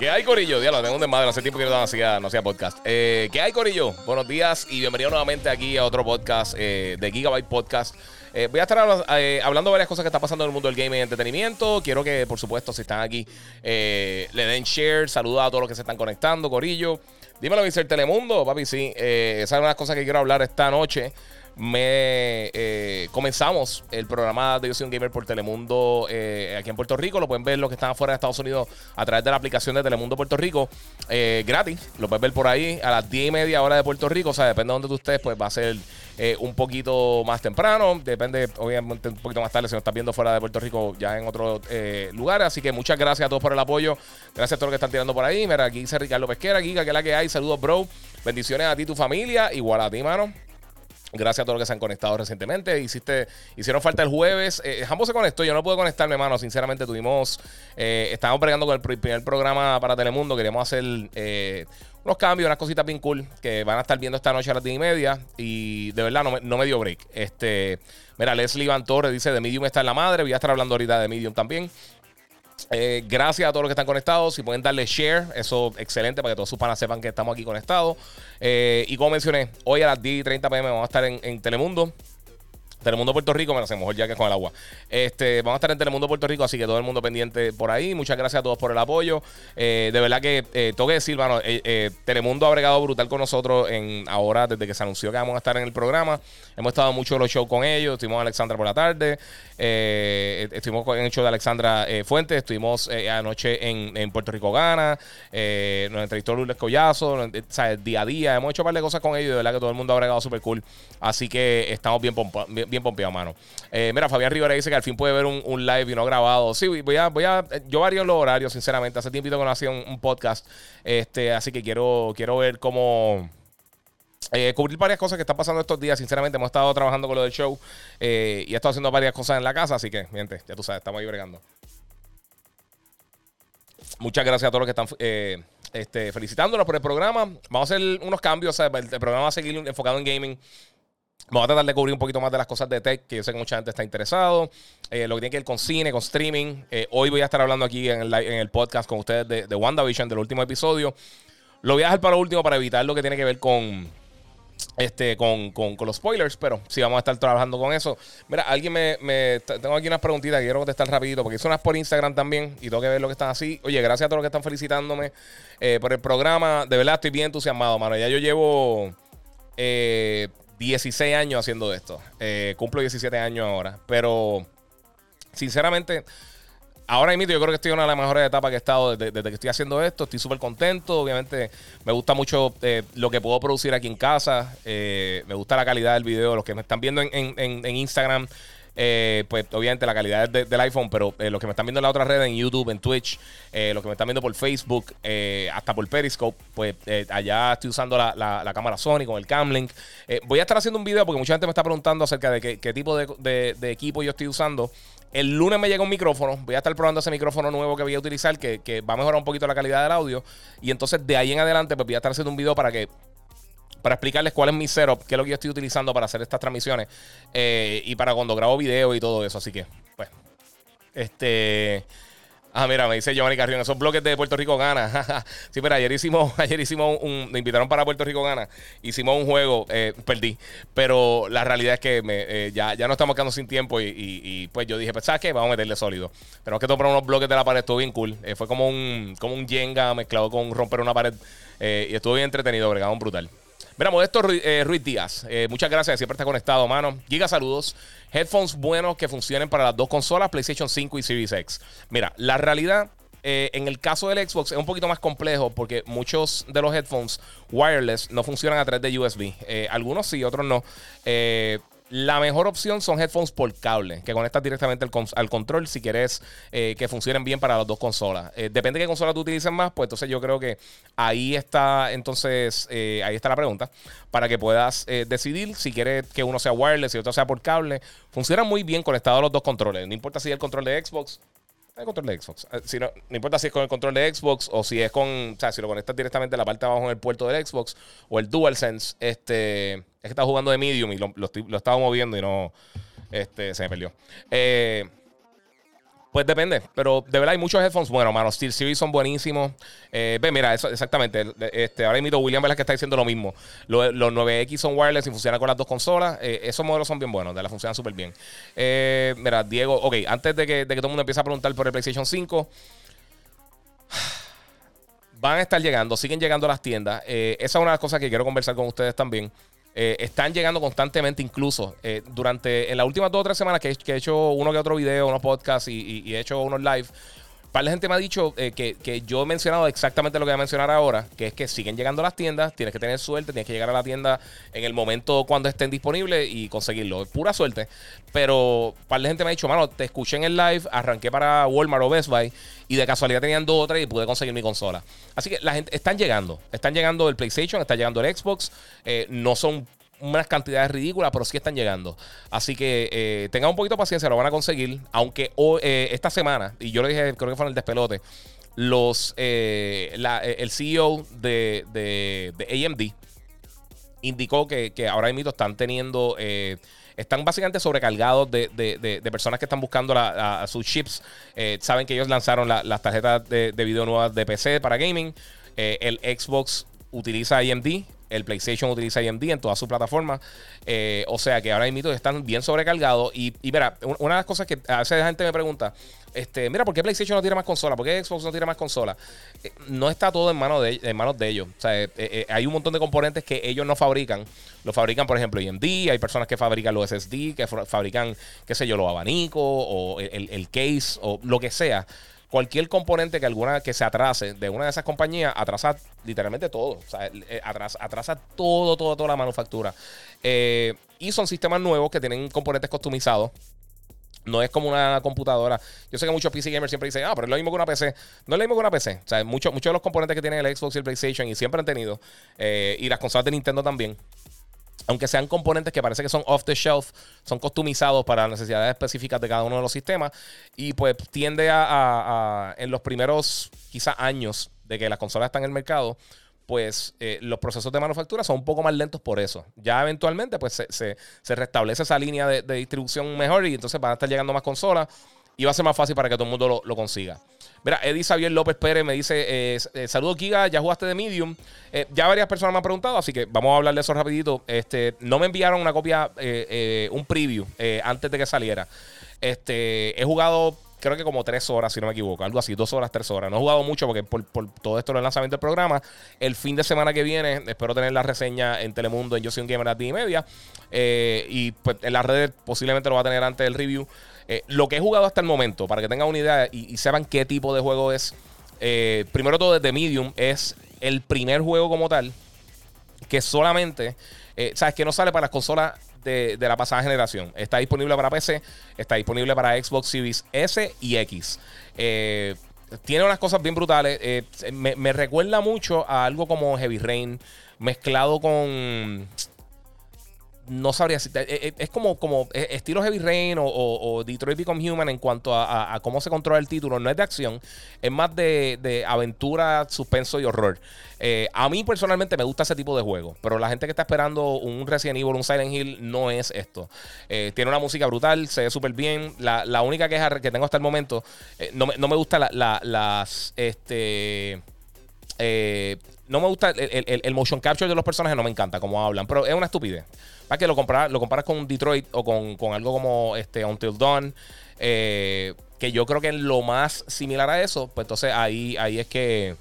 ¿Qué hay, Corillo? Diablo, tengo un desmadre. Hace tiempo que no hacía, no hacía podcast. Eh, ¿Qué hay, Corillo? Buenos días y bienvenido nuevamente aquí a otro podcast eh, de Gigabyte Podcast. Eh, voy a estar hablando de varias cosas que están pasando en el mundo del gaming y entretenimiento. Quiero que, por supuesto, si están aquí, le den share. Saluda a todos los que se están conectando, Corillo. Dímelo, Mr. Telemundo, papi, sí. esa es una de las cosas que quiero hablar esta noche me eh, comenzamos el programa de Yo Soy un Gamer por Telemundo eh, aquí en Puerto Rico. Lo pueden ver los que están afuera de Estados Unidos a través de la aplicación de Telemundo Puerto Rico. Eh, gratis. Lo pueden ver por ahí a las 10 y media hora de Puerto Rico. O sea, depende de donde tú estés, pues va a ser un poquito más temprano. Depende, obviamente, un poquito más tarde si nos estás viendo fuera de Puerto Rico, ya en otro lugar. Así que muchas gracias a todos por el apoyo. Gracias a todos los que están tirando por ahí. Mira, aquí dice Ricardo Pesquera, Giga, que la que hay. Saludos, bro. Bendiciones a ti y tu familia. Igual a ti, mano. Gracias a todos los que se han conectado recientemente. Hiciste, hicieron falta el jueves. Eh, ambos se conectó. Yo no pude conectarme, hermano. Sinceramente, tuvimos. Eh, estábamos bregando con el primer programa para Telemundo. Queríamos hacer eh, unos cambios, unas cositas bien cool que van a estar viendo esta noche a las 10 y media. Y de verdad, no me, no me dio break. Este, mira, Leslie Van Torres dice: De Medium está en la madre. Voy a estar hablando ahorita de Medium también. Eh, gracias a todos los que están conectados. Si pueden darle share, eso excelente para que todos sus panas sepan que estamos aquí conectados. Eh, y como mencioné, hoy a las 10 y 30 pm vamos a estar en Telemundo. Telemundo Puerto Rico, me sé, mejor ya que con el agua. Este, vamos a estar en Telemundo Puerto Rico, así que todo el mundo pendiente por ahí. Muchas gracias a todos por el apoyo. Eh, de verdad que eh, tengo que decir, eh, eh, Telemundo ha bregado brutal con nosotros en ahora, desde que se anunció que vamos a estar en el programa. Hemos estado mucho en los shows con ellos. Estuvimos en Alexandra por la tarde. estuvimos en el show de Alexandra Fuentes. Estuvimos anoche en, Puerto Rico Gana. nos entrevistó Lourdes Collazo. O sea, día a día. Hemos hecho un par de cosas con ellos. De verdad que todo el mundo ha bregado súper cool. Así que estamos bien, bien bien pompeado, mano. Eh, mira, Fabián Rivera dice que al fin puede ver un, live y no grabado. Sí, voy a, voy a, yo varío los horarios, sinceramente. Hace tiempo que no hacía un, podcast. Este, así que quiero, quiero ver cómo. Eh, cubrir varias cosas que están pasando estos días. Sinceramente, hemos estado trabajando con lo del show eh, y he estado haciendo varias cosas en la casa. Así que, gente, ya tú sabes, estamos ahí bregando. Muchas gracias a todos los que están este, felicitándonos por el programa. Vamos a hacer unos cambios. el, el, programa va a seguir enfocado en gaming. Vamos a tratar de cubrir un poquito más de las cosas de tech, que yo sé que mucha gente está interesado. Eh, lo que tiene que ver con cine, con streaming. Eh, hoy voy a estar hablando aquí en el, en el podcast con ustedes de, de, WandaVision, del último episodio. Lo voy a dejar para lo último para evitar lo que tiene que ver con, este, con, con, con, los spoilers, pero sí vamos a estar trabajando con eso. Mira, alguien me, tengo aquí unas preguntitas que quiero contestar rapidito, porque hice unas por Instagram también y tengo que ver lo que están así. Oye, gracias a todos los que están felicitándome eh, por el programa. De verdad estoy bien entusiasmado, mano. Ya yo llevo... 16 años haciendo esto. Eh, cumplo 17 años ahora. Pero, sinceramente, ahora mismo yo creo que estoy en una de las mejores etapas que he estado desde, que estoy haciendo esto. Estoy súper contento. Obviamente, me gusta mucho eh, lo que puedo producir aquí en casa. Eh, me gusta la calidad del video. Los que me están viendo en Instagram eh, pues obviamente la calidad del iPhone, pero eh, los que me están viendo en la otra red, en YouTube, en Twitch, eh, los que me están viendo por Facebook, hasta por Periscope, pues allá estoy usando la, cámara Sony con el Camlink. voy a estar haciendo un video porque mucha gente me está preguntando acerca de qué, tipo de, equipo yo estoy usando. El lunes me llega un micrófono. Voy a estar probando ese micrófono nuevo que voy a utilizar, que, que, va a mejorar un poquito la calidad del audio. Y entonces de ahí en adelante, pues voy a estar haciendo un video para que para explicarles cuál es mi setup, qué es lo que yo estoy utilizando para hacer estas transmisiones eh, y para cuando grabo video y todo eso. Así que, pues, este. Ah, mira, me dice Giovanni Carrión, esos bloques de Puerto Rico gana. sí, pero ayer hicimos, ayer hicimos un, me invitaron para Puerto Rico gana, hicimos un juego, eh, perdí, pero la realidad es que eh, ya, ya no estamos quedando sin tiempo y, pues yo dije, pues, ¿sabes qué? Vamos a meterle sólido. Tenemos que tomar unos bloques de la pared, estuvo bien cool. fue como un, como un Jenga mezclado con romper una pared y estuvo bien entretenido, bregado, brutal. Mira, Modesto eh, Ruiz Díaz, eh, muchas gracias, siempre está conectado, mano. Giga, saludos. Headphones buenos que funcionen para las dos consolas, PlayStation 5 y Series X. Mira, la realidad eh, en el caso del Xbox es un poquito más complejo porque muchos de los headphones wireless no funcionan a través de USB. algunos sí, otros no. La mejor opción son headphones por cable, que conectas directamente al, control si quieres eh, que funcionen bien para las dos consolas. Eh, depende de qué consola tú utilices más, pues entonces yo creo que ahí está, entonces, eh, ahí está la pregunta, para que puedas decidir si quieres que uno sea wireless y otro sea por cable. Funcionan muy bien conectados a los dos controles, no importa si es el control de Xbox el control de Xbox. Si no, no, importa si es con el control de Xbox o si es con. O sea, si lo conectas directamente a la parte de abajo en el puerto del Xbox o el DualSense. Este. Es que estaba jugando de medium y lo, lo, estaba moviendo y no. Este, se me perdió. Eh, pues depende, pero de verdad hay muchos headphones bueno, mano. Steel Series son buenísimos. Eh, ve, mira, exactamente. Este, ahora mismo William que está diciendo lo mismo. Los, 9X son wireless y funcionan con las dos consolas. Eh, esos modelos son bien buenos, de la funcionan súper bien. mira, Diego, ok, antes de que, de que todo el mundo empiece a preguntar por el PlayStation 5 van a estar llegando, siguen llegando a las tiendas. esa es una de las cosas que quiero conversar con ustedes también. Eh, están llegando constantemente, incluso eh, durante en las últimas dos o tres semanas que, he hecho uno que otro video, unos podcasts y, he hecho unos live. Para la gente me ha dicho eh, que, yo he mencionado exactamente lo que voy a mencionar ahora, que es que siguen llegando a las tiendas, tienes que tener suerte, tienes que llegar a la tienda en el momento cuando estén disponibles y conseguirlo. Es pura suerte. Pero para la gente me ha dicho, mano, te escuché en el live, arranqué para Walmart o Best Buy y de casualidad tenían dos o y pude conseguir mi consola. Así que la gente están llegando. Están llegando el PlayStation, está llegando el Xbox. Eh, no son unas cantidades ridículas, pero sí están llegando. Así que eh, tengan un poquito de paciencia, lo van a conseguir. Aunque eh, esta semana, y yo lo dije, creo que fue en el despelote, los, el CEO de, de, AMD indicó que, ahora mismo están teniendo están básicamente sobrecargados de, personas que están buscando sus chips. Eh, saben que ellos lanzaron las tarjetas de, video nuevas de PC para gaming. Eh, el Xbox utiliza AMD. El PlayStation utiliza AMD en todas sus plataformas. Eh, o sea que ahora mismo están bien sobrecargados. Y, y mira, una de las cosas que a veces la gente me pregunta este, mira, ¿por qué PlayStation no tiene más consola? ¿Por qué Xbox no tiene más consola? Eh, no está todo en manos de, ellos. O sea, eh, hay un montón de componentes que ellos no fabrican. Lo fabrican, por ejemplo, AMD. Hay personas que fabrican los SSD, que fabrican, qué sé yo, los abanicos o el, case o lo que sea cualquier componente que alguna que se atrase de una de esas compañías atrasa literalmente todo. Sea, atrasa, atrasa todo, todo, toda la manufactura. y son sistemas nuevos que tienen componentes customizados no es como una computadora. Yo sé que muchos PC gamers siempre dicen, ah, pero es lo mismo que una PC. No es lo mismo que una PC. O sea, muchos de los componentes que tiene el Xbox y el PlayStation y siempre han tenido, eh, y las consolas de Nintendo también, aunque sean componentes que parece que son off the shelf, son customizados para necesidades específicas de cada uno de los sistemas. Y pues tiende a, en los primeros quizás años de que las consolas están en el mercado, pues eh, los procesos de manufactura son un poco más lentos por eso. Ya eventualmente pues se, restablece esa línea de, distribución mejor y entonces van a estar llegando más consolas y va a ser más fácil para que todo el mundo lo, consiga. Mira, Eddie Xavier López Pérez me dice, eh, eh, saludos Giga, ya jugaste de Medium. ya varias personas me han preguntado, así que vamos a hablar de eso rapidito. Este, no me enviaron una copia, un preview antes de que saliera. Este, he jugado creo que como tres horas, si no me equivoco, algo así, dos horas, tres horas. No he jugado mucho porque por, todo esto del lanzamiento del programa. El fin de semana que viene espero tener la reseña en Telemundo, en Yo Soy un Gamer a ti y media. Eh, y pues en las redes posiblemente lo va a tener antes del review. Eh, lo que he jugado hasta el momento, para que tengan una idea y, sepan qué tipo de juego es. Eh, primero todo desde Medium es el primer juego como tal que solamente, sabes que no sale para las consolas de, la pasada generación. Está disponible para PC, está disponible para Xbox Series S y X. Eh, tiene unas cosas bien brutales. Eh, me, recuerda mucho a algo como Heavy Rain mezclado con no sabría si. Eh, eh, es, como, como eh, estilo Heavy Rain o, Detroit Become Human en cuanto a, cómo se controla el título. No es de acción, es más de, aventura, suspenso y horror. a mí personalmente me gusta ese tipo de juego, pero la gente que está esperando un Resident Evil, un Silent Hill, no es esto. tiene una música brutal, se ve súper bien. La, única queja que tengo hasta el momento, no, me, no me gusta las. Este no me gusta el, motion capture de los personajes, no me encanta cómo hablan, pero es una estupidez. Para que lo comparas, lo comparas con Detroit o con, algo como este Until Dawn, eh, que yo creo que es lo más similar a eso, pues entonces ahí, ahí es que.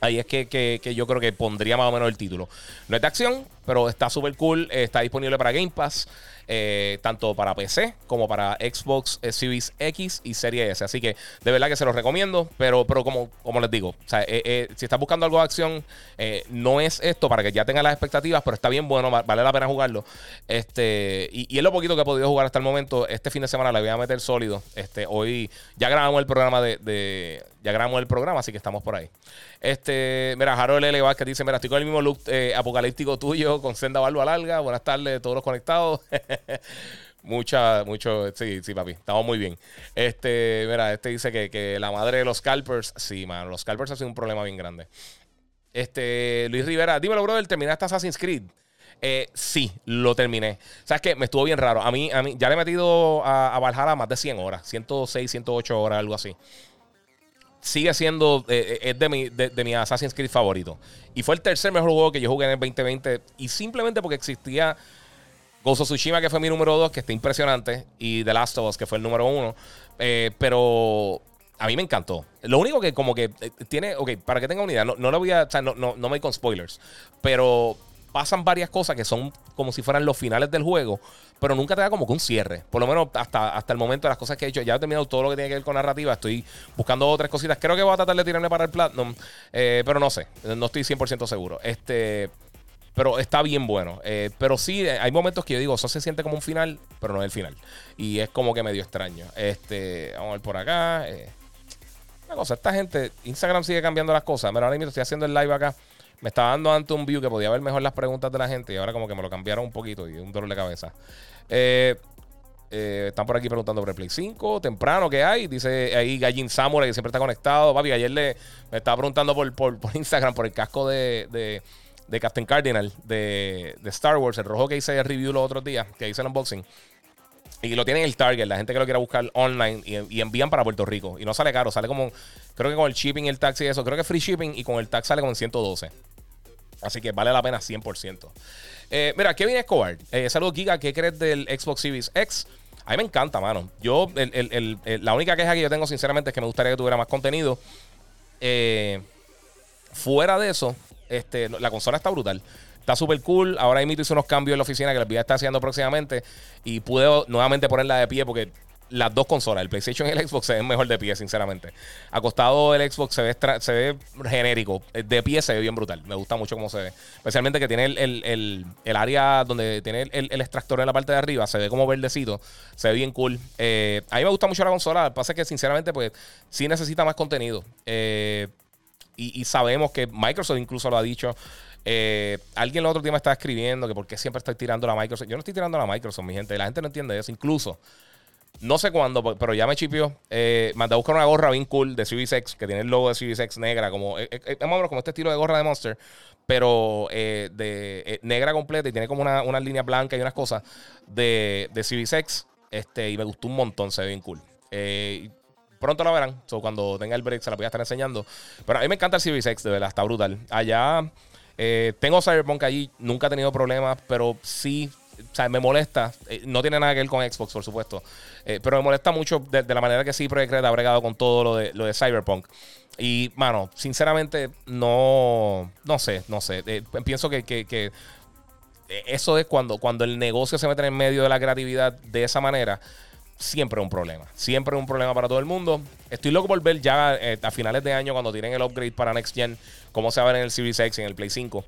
Ahí es que, yo creo que pondría más o menos el título. No es de acción, pero está súper cool. está disponible para Game Pass. Eh, tanto para PC como para Xbox eh, Series X y Series S. Así que de verdad que se los recomiendo, pero, pero como, como les digo, eh, si estás buscando algo de acción, no es esto para que ya tengan las expectativas, pero está bien bueno, vale la pena jugarlo. Este, y, es lo poquito que he podido jugar hasta el momento. Este fin de semana le voy a meter sólido. Este, hoy ya grabamos el programa de, ya grabamos el programa, así que estamos por ahí. Este, mira, Harold L. que dice: Mira, estoy con el mismo look apocalíptico tuyo, con senda barba larga. Buenas tardes, todos los conectados. Mucha, mucho, sí, sí, papi, estamos muy bien. Este, mira, este dice que, la madre de los scalpers, sí, mano, los scalpers ha sido un problema bien grande. Este, Luis Rivera, dímelo, brother, ¿terminaste Assassin's Creed? Eh, sí, lo terminé. ¿Sabes qué? Me estuvo bien raro. A mí, a mí ya le he metido a, a Valhalla más de 100 horas, 106, 108 horas, algo así. Sigue siendo, eh, eh, es de mi, de, mi Assassin's Creed favorito. Y fue el tercer mejor juego que yo jugué en el 2020. Y simplemente porque existía of Tsushima, que fue mi número 2, que está impresionante, y The Last of Us, que fue el número 1. Eh, pero a mí me encantó. Lo único que como que tiene, ok, para que tenga unidad, no, no lo voy a, o sea, no, no, no me con spoilers, pero pasan varias cosas que son como si fueran los finales del juego, pero nunca te da como que un cierre. Por lo menos hasta, hasta el momento de las cosas que he hecho. Ya he terminado todo lo que tiene que ver con narrativa. Estoy buscando otras cositas. Creo que voy a tratar de tirarme para el Platinum, eh, pero no sé. No estoy 100% seguro. Este. Pero está bien bueno. Eh, pero sí, hay momentos que yo digo, eso se siente como un final, pero no es el final. Y es como que medio extraño. Este, vamos a ver por acá. Eh, una cosa, esta gente, Instagram sigue cambiando las cosas. Mira, ahora mismo estoy haciendo el live acá. Me estaba dando antes un view que podía ver mejor las preguntas de la gente y ahora como que me lo cambiaron un poquito y un dolor de cabeza. Eh, están por aquí preguntando por el Play 5, temprano que hay. Dice ahí Gallin Samurai que siempre está conectado. Papi, ayer le, me estaba preguntando por, por, Instagram por el casco de de Captain Cardinal de, Star Wars, el rojo que hice el review los otros días, que hice el unboxing. Y lo tienen en el Target, la gente que lo quiera buscar online y, envían para Puerto Rico. Y no sale caro, sale como, creo que con el shipping el taxi y eso, creo que free shipping y con el tax sale como en 112. Así que vale la pena 100%. Eh, mira, Kevin Escobar, eh, saludos Giga, ¿qué crees del Xbox Series X? A mí me encanta, mano. Yo, la única queja que yo tengo, sinceramente, es que me gustaría que tuviera más contenido. Eh, fuera de eso, este, la consola está brutal. Está súper cool. Ahora mismo hice unos cambios en la oficina que les voy a estar haciendo próximamente. Y pude nuevamente ponerla de pie porque las dos consolas, el PlayStation y el Xbox, se ven mejor de pie, sinceramente. Acostado el Xbox se ve, se ve genérico. De pie se ve bien brutal. Me gusta mucho cómo se ve. Especialmente que tiene el, área donde tiene el, extractor en la parte de arriba. Se ve como verdecito. Se ve bien cool. Eh, a mí me gusta mucho la consola. Lo que pasa es que, sinceramente, pues sí necesita más contenido. Eh, y, sabemos que Microsoft incluso lo ha dicho. Eh, alguien el otro día me estaba escribiendo que por qué siempre estoy tirando la Microsoft. Yo no estoy tirando la Microsoft, mi gente. La gente no entiende eso. Incluso, no sé cuándo, pero ya me chipió. Eh, mandé a buscar una gorra bien cool de Series X, que tiene el logo de Series X negra, como, eh, eh como este estilo de gorra de Monster, pero de negra completa y tiene como una, una línea blanca y unas cosas de, de. Este, y me gustó un montón, se ve bien cool. Pronto la verán. cuando tenga el break se la voy a estar enseñando. Pero a mí me encanta el Series X, de verdad, está brutal. Allá eh, tengo Cyberpunk allí, nunca he tenido problemas, pero sí, o sea, me molesta. Eh, no tiene nada que ver con Xbox, por supuesto. Eh, pero me molesta mucho de, la manera que sí Project Red ha bregado con todo lo de, lo de Cyberpunk. Y, mano, sinceramente, no, no sé, no sé. pienso que, que, eso es cuando, cuando el negocio se mete en medio de la creatividad de esa manera siempre es un problema. Siempre es un problema para todo el mundo. Estoy loco por ver ya eh, a finales de año, cuando tienen el upgrade para Next Gen, cómo se va a ver en el Series X y en el Play 5.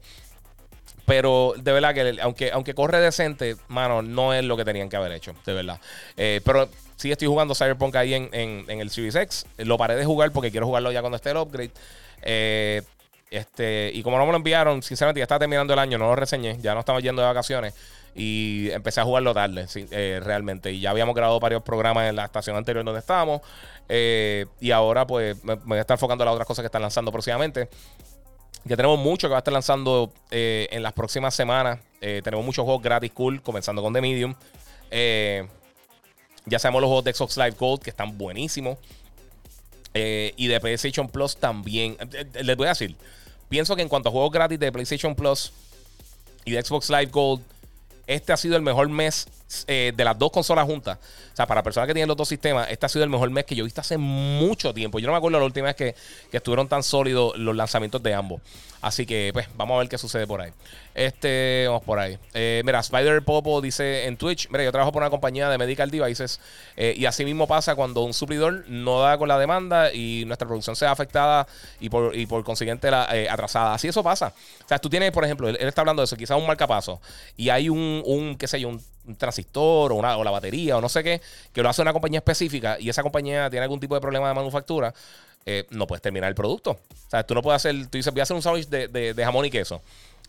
Pero de verdad que aunque, aunque corre decente, mano, no es lo que tenían que haber hecho, de verdad. Eh, pero sí estoy jugando Cyberpunk ahí en, en, el Series X. Lo paré de jugar porque quiero jugarlo ya cuando esté el upgrade. Eh, este, y como no me lo enviaron, sinceramente ya está terminando el año, no lo reseñé, ya no estamos yendo de vacaciones. Y empecé a jugarlo tarde, eh, realmente. Y ya habíamos grabado varios programas en la estación anterior donde estábamos. Eh, y ahora, pues, me, voy a estar enfocando en las otras cosas que están lanzando próximamente. Ya tenemos mucho que va a estar lanzando eh, en las próximas semanas. tenemos muchos juegos gratis cool, comenzando con The Medium. ya sabemos los juegos de Xbox Live Gold, que están buenísimos. Y de PlayStation Plus también. Les voy a decir, pienso que en cuanto a juegos gratis de PlayStation Plus y de Xbox Live Gold, este ha sido el mejor mes eh, de las dos consolas juntas. O sea, para personas que tienen los dos sistemas, este ha sido el mejor mes que yo he visto hace mucho tiempo. Yo no me acuerdo la última vez que, que estuvieron tan sólidos los lanzamientos de ambos. Así que, pues, vamos a ver qué sucede por ahí. Este, vamos por ahí. Eh, mira, Spider Popo dice en Twitch: Mira, yo trabajo por una compañía de medical devices. Eh, y así mismo pasa cuando un suplidor no da con la demanda y nuestra producción sea afectada y por, y por consiguiente la, eh, atrasada. Así eso pasa. O sea, tú tienes, por ejemplo, él, está hablando de eso, quizás un marcapaso. Y hay un, un qué sé yo, un, transistor o, una, o la batería o no sé qué, que lo hace una compañía específica y esa compañía tiene algún tipo de problema de manufactura. Eh, no puedes terminar el producto. O sea, tú no puedes hacer, tú dices, voy a hacer un sándwich de, jamón y queso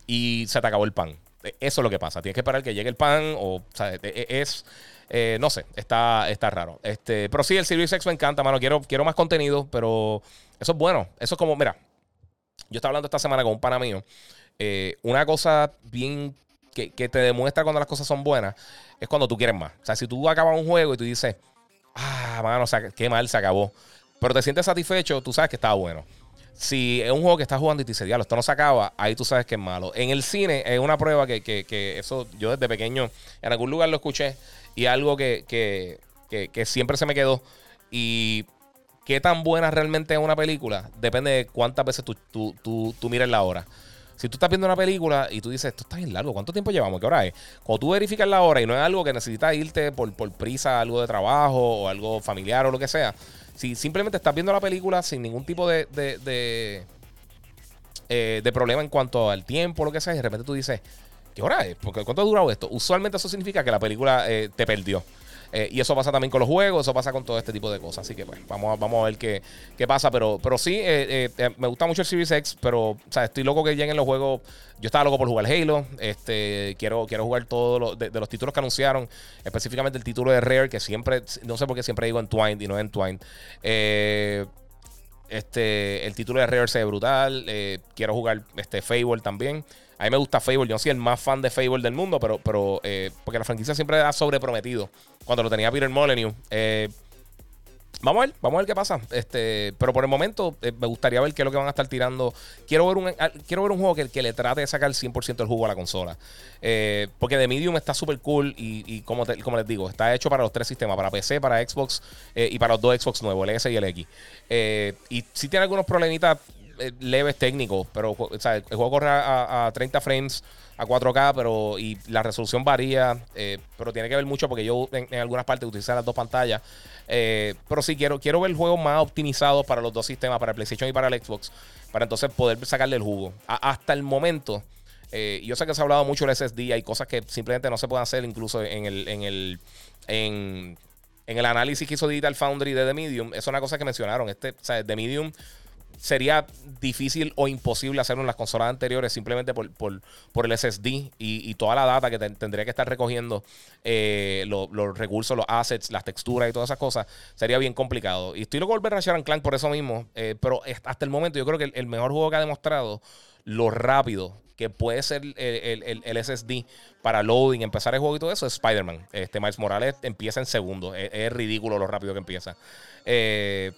y se te acabó el pan. E, eso es lo que pasa. Tienes que esperar que llegue el pan o, o sea, e, e, es... Eh, no sé, está, está raro. Este, pero sí, el Series X me encanta, mano. Quiero, quiero más contenido, pero eso es bueno. Eso es como, mira, yo estaba hablando esta semana con un pana mío. Eh, una cosa bien que, que, te demuestra cuando las cosas son buenas es cuando tú quieres más. O sea, si tú acabas un juego y tú dices, ah, mano, qué mal se acabó pero te sientes satisfecho, tú sabes que estaba bueno. Si es un juego que estás jugando y te dice, diablo, esto no se acaba, ahí tú sabes que es malo. En el cine es una prueba que, que, que eso yo desde pequeño en algún lugar lo escuché y algo que, que siempre se me quedó. Y qué tan buena realmente es una película depende de cuántas veces tú, tú, tú, tú mires la hora. Si tú estás viendo una película y tú dices, esto está bien largo, ¿cuánto tiempo llevamos? ¿Qué hora es? Cuando tú verificas la hora y no es algo que necesitas irte por, por prisa, algo de trabajo o algo familiar o lo que sea, si simplemente estás viendo la película sin ningún tipo de, de, eh, de, problema en cuanto al tiempo lo que sea, y de repente tú dices, ¿qué hora es? ¿Cuánto ha durado esto? Usualmente eso significa que la película eh, te perdió. Eh, y eso pasa también con los juegos, eso pasa con todo este tipo de cosas. Así que, pues, vamos a, vamos a ver qué, qué pasa. Pero, pero sí, eh, eh, me gusta mucho el Series X, pero, o sea, estoy loco que lleguen los juegos. Yo estaba loco por jugar Halo. Este, quiero, quiero jugar todos de, los títulos que anunciaron, específicamente el título de Rare, que siempre, no sé por qué siempre digo Entwined y no Entwined. este, el título de Rare se ve brutal. quiero jugar este Fable también. A mí me gusta Fable. Yo no soy el más fan de Fable del mundo, pero, pero eh, porque la franquicia siempre ha sobreprometido. Cuando lo tenía Peter Molyneux. Eh, vamos a ver, vamos a ver qué pasa. Este, pero por el momento eh, me gustaría ver qué es lo que van a estar tirando. Quiero ver un, quiero ver un juego que, que le trate de sacar el 100% del jugo a la consola. porque The Medium está súper cool y, como, como les digo, está hecho para los tres sistemas, para PC, para Xbox y para los dos Xbox nuevos, el S y el X. y si tiene algunos problemitas leves técnicos, pero el juego corre a, 30 frames a 4K, pero y la resolución varía, eh, pero tiene que ver mucho porque yo en, algunas partes utilizo las dos pantallas. Eh, pero sí quiero, quiero ver juegos más optimizados para los dos sistemas, para el PlayStation y para el Xbox, para entonces poder sacarle el jugo. hasta el momento, yo sé que se ha hablado mucho del SSD, hay cosas que simplemente no se pueden hacer, incluso en el, en el, en, el análisis que hizo Digital Foundry de The Medium, es una cosa que mencionaron. Este, o sea, The Medium sería difícil o imposible hacerlo en las consolas anteriores simplemente por, el SSD y, toda la data que tendría que estar recogiendo eh, los recursos, los assets, las texturas y todas esas cosas. Sería bien complicado. Y estoy loco volver a Ratchet Clank por eso mismo. Eh, pero hasta el momento yo creo que el, mejor juego que ha demostrado lo rápido que puede ser el, SSD para loading, empezar el juego y todo eso es Spider-Man. Este Miles Morales empieza en segundo. Es, es, ridículo lo rápido que empieza. Eh,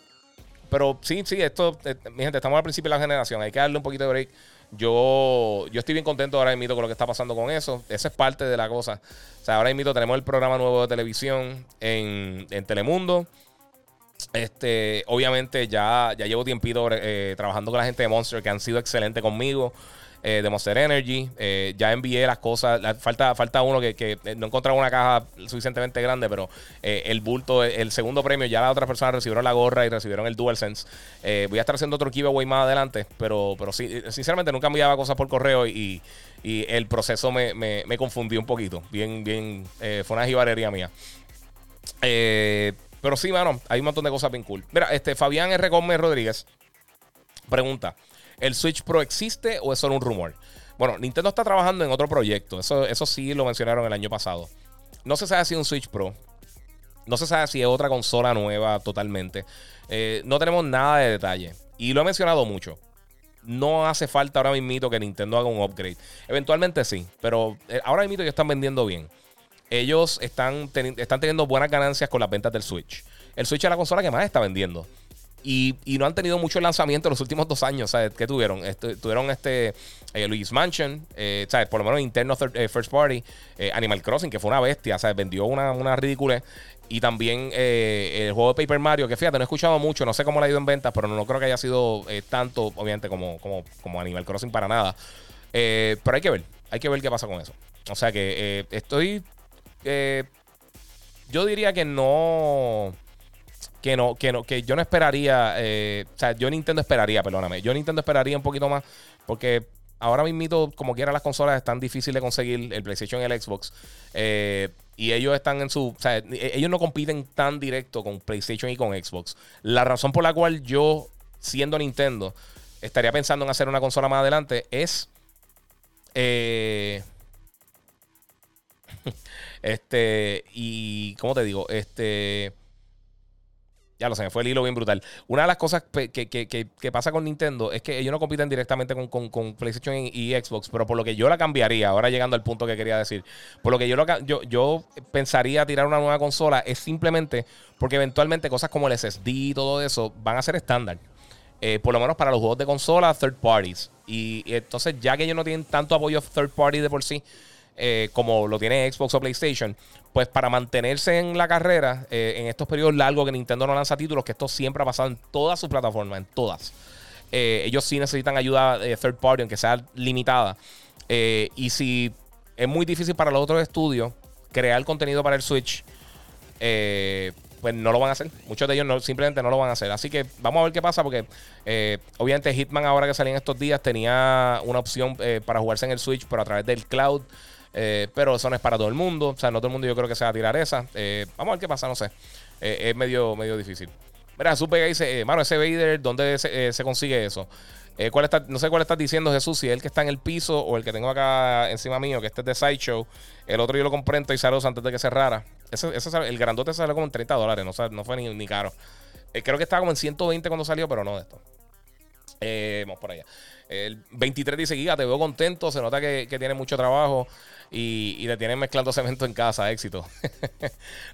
pero sí, sí, esto, eh, mi gente, estamos al principio de la generación. Hay que darle un poquito de break. Yo, yo estoy bien contento ahora mismo con lo que está pasando con eso. Esa es parte de la cosa. O sea, ahora mismo tenemos el programa nuevo de televisión en, en Telemundo. Este, obviamente ya, ya llevo tiempito eh, trabajando con la gente de Monster que han sido excelentes conmigo. Eh, de Monster Energy. Eh, ya envié las cosas. falta, falta uno que, que no encontraba una caja suficientemente grande, pero eh, el bulto, el segundo premio, ya las otras personas recibieron la gorra y recibieron el DualSense. voy a estar haciendo otro giveaway más adelante, pero, pero sí, sinceramente nunca enviaba cosas por correo y, el proceso me, me, me, confundió un poquito. Bien, bien, fue una jibarería mía. pero sí, mano, hay un montón de cosas bien cool. Mira, este Fabián R. Gómez Rodríguez pregunta. ¿El Switch Pro existe o es solo un rumor? Bueno, Nintendo está trabajando en otro proyecto. Eso, eso sí lo mencionaron el año pasado. No se sabe si es un Switch Pro. No se sabe si es otra consola nueva totalmente. Eh, no tenemos nada de detalle. Y lo he mencionado mucho. No hace falta ahora mismo que Nintendo haga un upgrade. Eventualmente sí, pero eh, ahora mismo ya están vendiendo bien. Ellos están, están teniendo buenas ganancias con las ventas del Switch. El Switch es la consola que más está vendiendo. Y, no han tenido mucho lanzamiento en los últimos dos años. ¿sabes? ¿Qué tuvieron? tuvieron este Luis Mansion, ¿sabes? por lo menos interno First Party, Animal Crossing, que fue una bestia, ¿sabes? vendió una, una ridícula. Y también el juego de Paper Mario, que fíjate, no he escuchado mucho, no sé cómo le ha ido en ventas, pero no, creo que haya sido tanto, obviamente, como, como, como Animal Crossing para nada. pero hay que ver, hay que ver qué pasa con eso. O sea que estoy yo diría que no. Que no, que no, que yo no esperaría. Eh, o sea, yo Nintendo esperaría, perdóname. Yo Nintendo esperaría un poquito más. Porque ahora mismo, como quiera, las consolas están difíciles de conseguir. El PlayStation y el Xbox. Eh, y ellos están en su. O sea, e, ellos no compiten tan directo con PlayStation y con Xbox. La razón por la cual yo, siendo Nintendo, estaría pensando en hacer una consola más adelante es. Eh, este, y, ¿cómo te digo? Este... Ya lo sé, me fue el hilo bien brutal. Una de las cosas que, pasa con Nintendo es que ellos no compiten directamente con, PlayStation y, Xbox, pero por lo que yo la cambiaría, ahora llegando al punto que quería decir, por lo que yo, lo, yo, yo pensaría tirar una nueva consola es simplemente porque eventualmente cosas como el SSD y todo eso van a ser estándar. Eh, por lo menos para los juegos de consola, third parties. Y, y entonces, ya que ellos no tienen tanto apoyo third party de por sí, eh, como lo tiene Xbox o PlayStation, pues para mantenerse en la carrera eh, en estos periodos largos que Nintendo no lanza títulos, que esto siempre ha pasado en todas sus plataformas, en todas. Eh, ellos sí necesitan ayuda de third party, aunque sea limitada. y si es muy difícil para los otros estudios crear contenido para el Switch, pues no lo van a hacer. Muchos de ellos simplemente no lo van a hacer. Así que vamos a ver qué pasa, porque obviamente Hitman ahora que salía en estos días tenía una opción para jugarse en el Switch, pero a través del cloud. Eh, pero eso no es para todo el mundo. O sea, no todo el mundo yo creo que se va a tirar esa. Eh, vamos a ver qué pasa, no sé. Eh, es medio, medio difícil. Mira, Supe que dice, mano, ese Vader, ¿dónde se, consigue eso? ¿cuál está, no sé cuál estás diciendo, Jesús, si es el que está en el piso o el que tengo acá encima mío, que este es de Sideshow. El otro yo lo compré en Toys antes de que cerrara. Ese, ese, el grandote salió como en 30 dólares, no, no fue ni, ni caro. creo que estaba como en 120 cuando salió, pero no de esto. vamos por allá. El 23 dice, Giga, te veo contento, se nota que, que tiene mucho trabajo y, y tienen mezclando cemento en casa, éxito.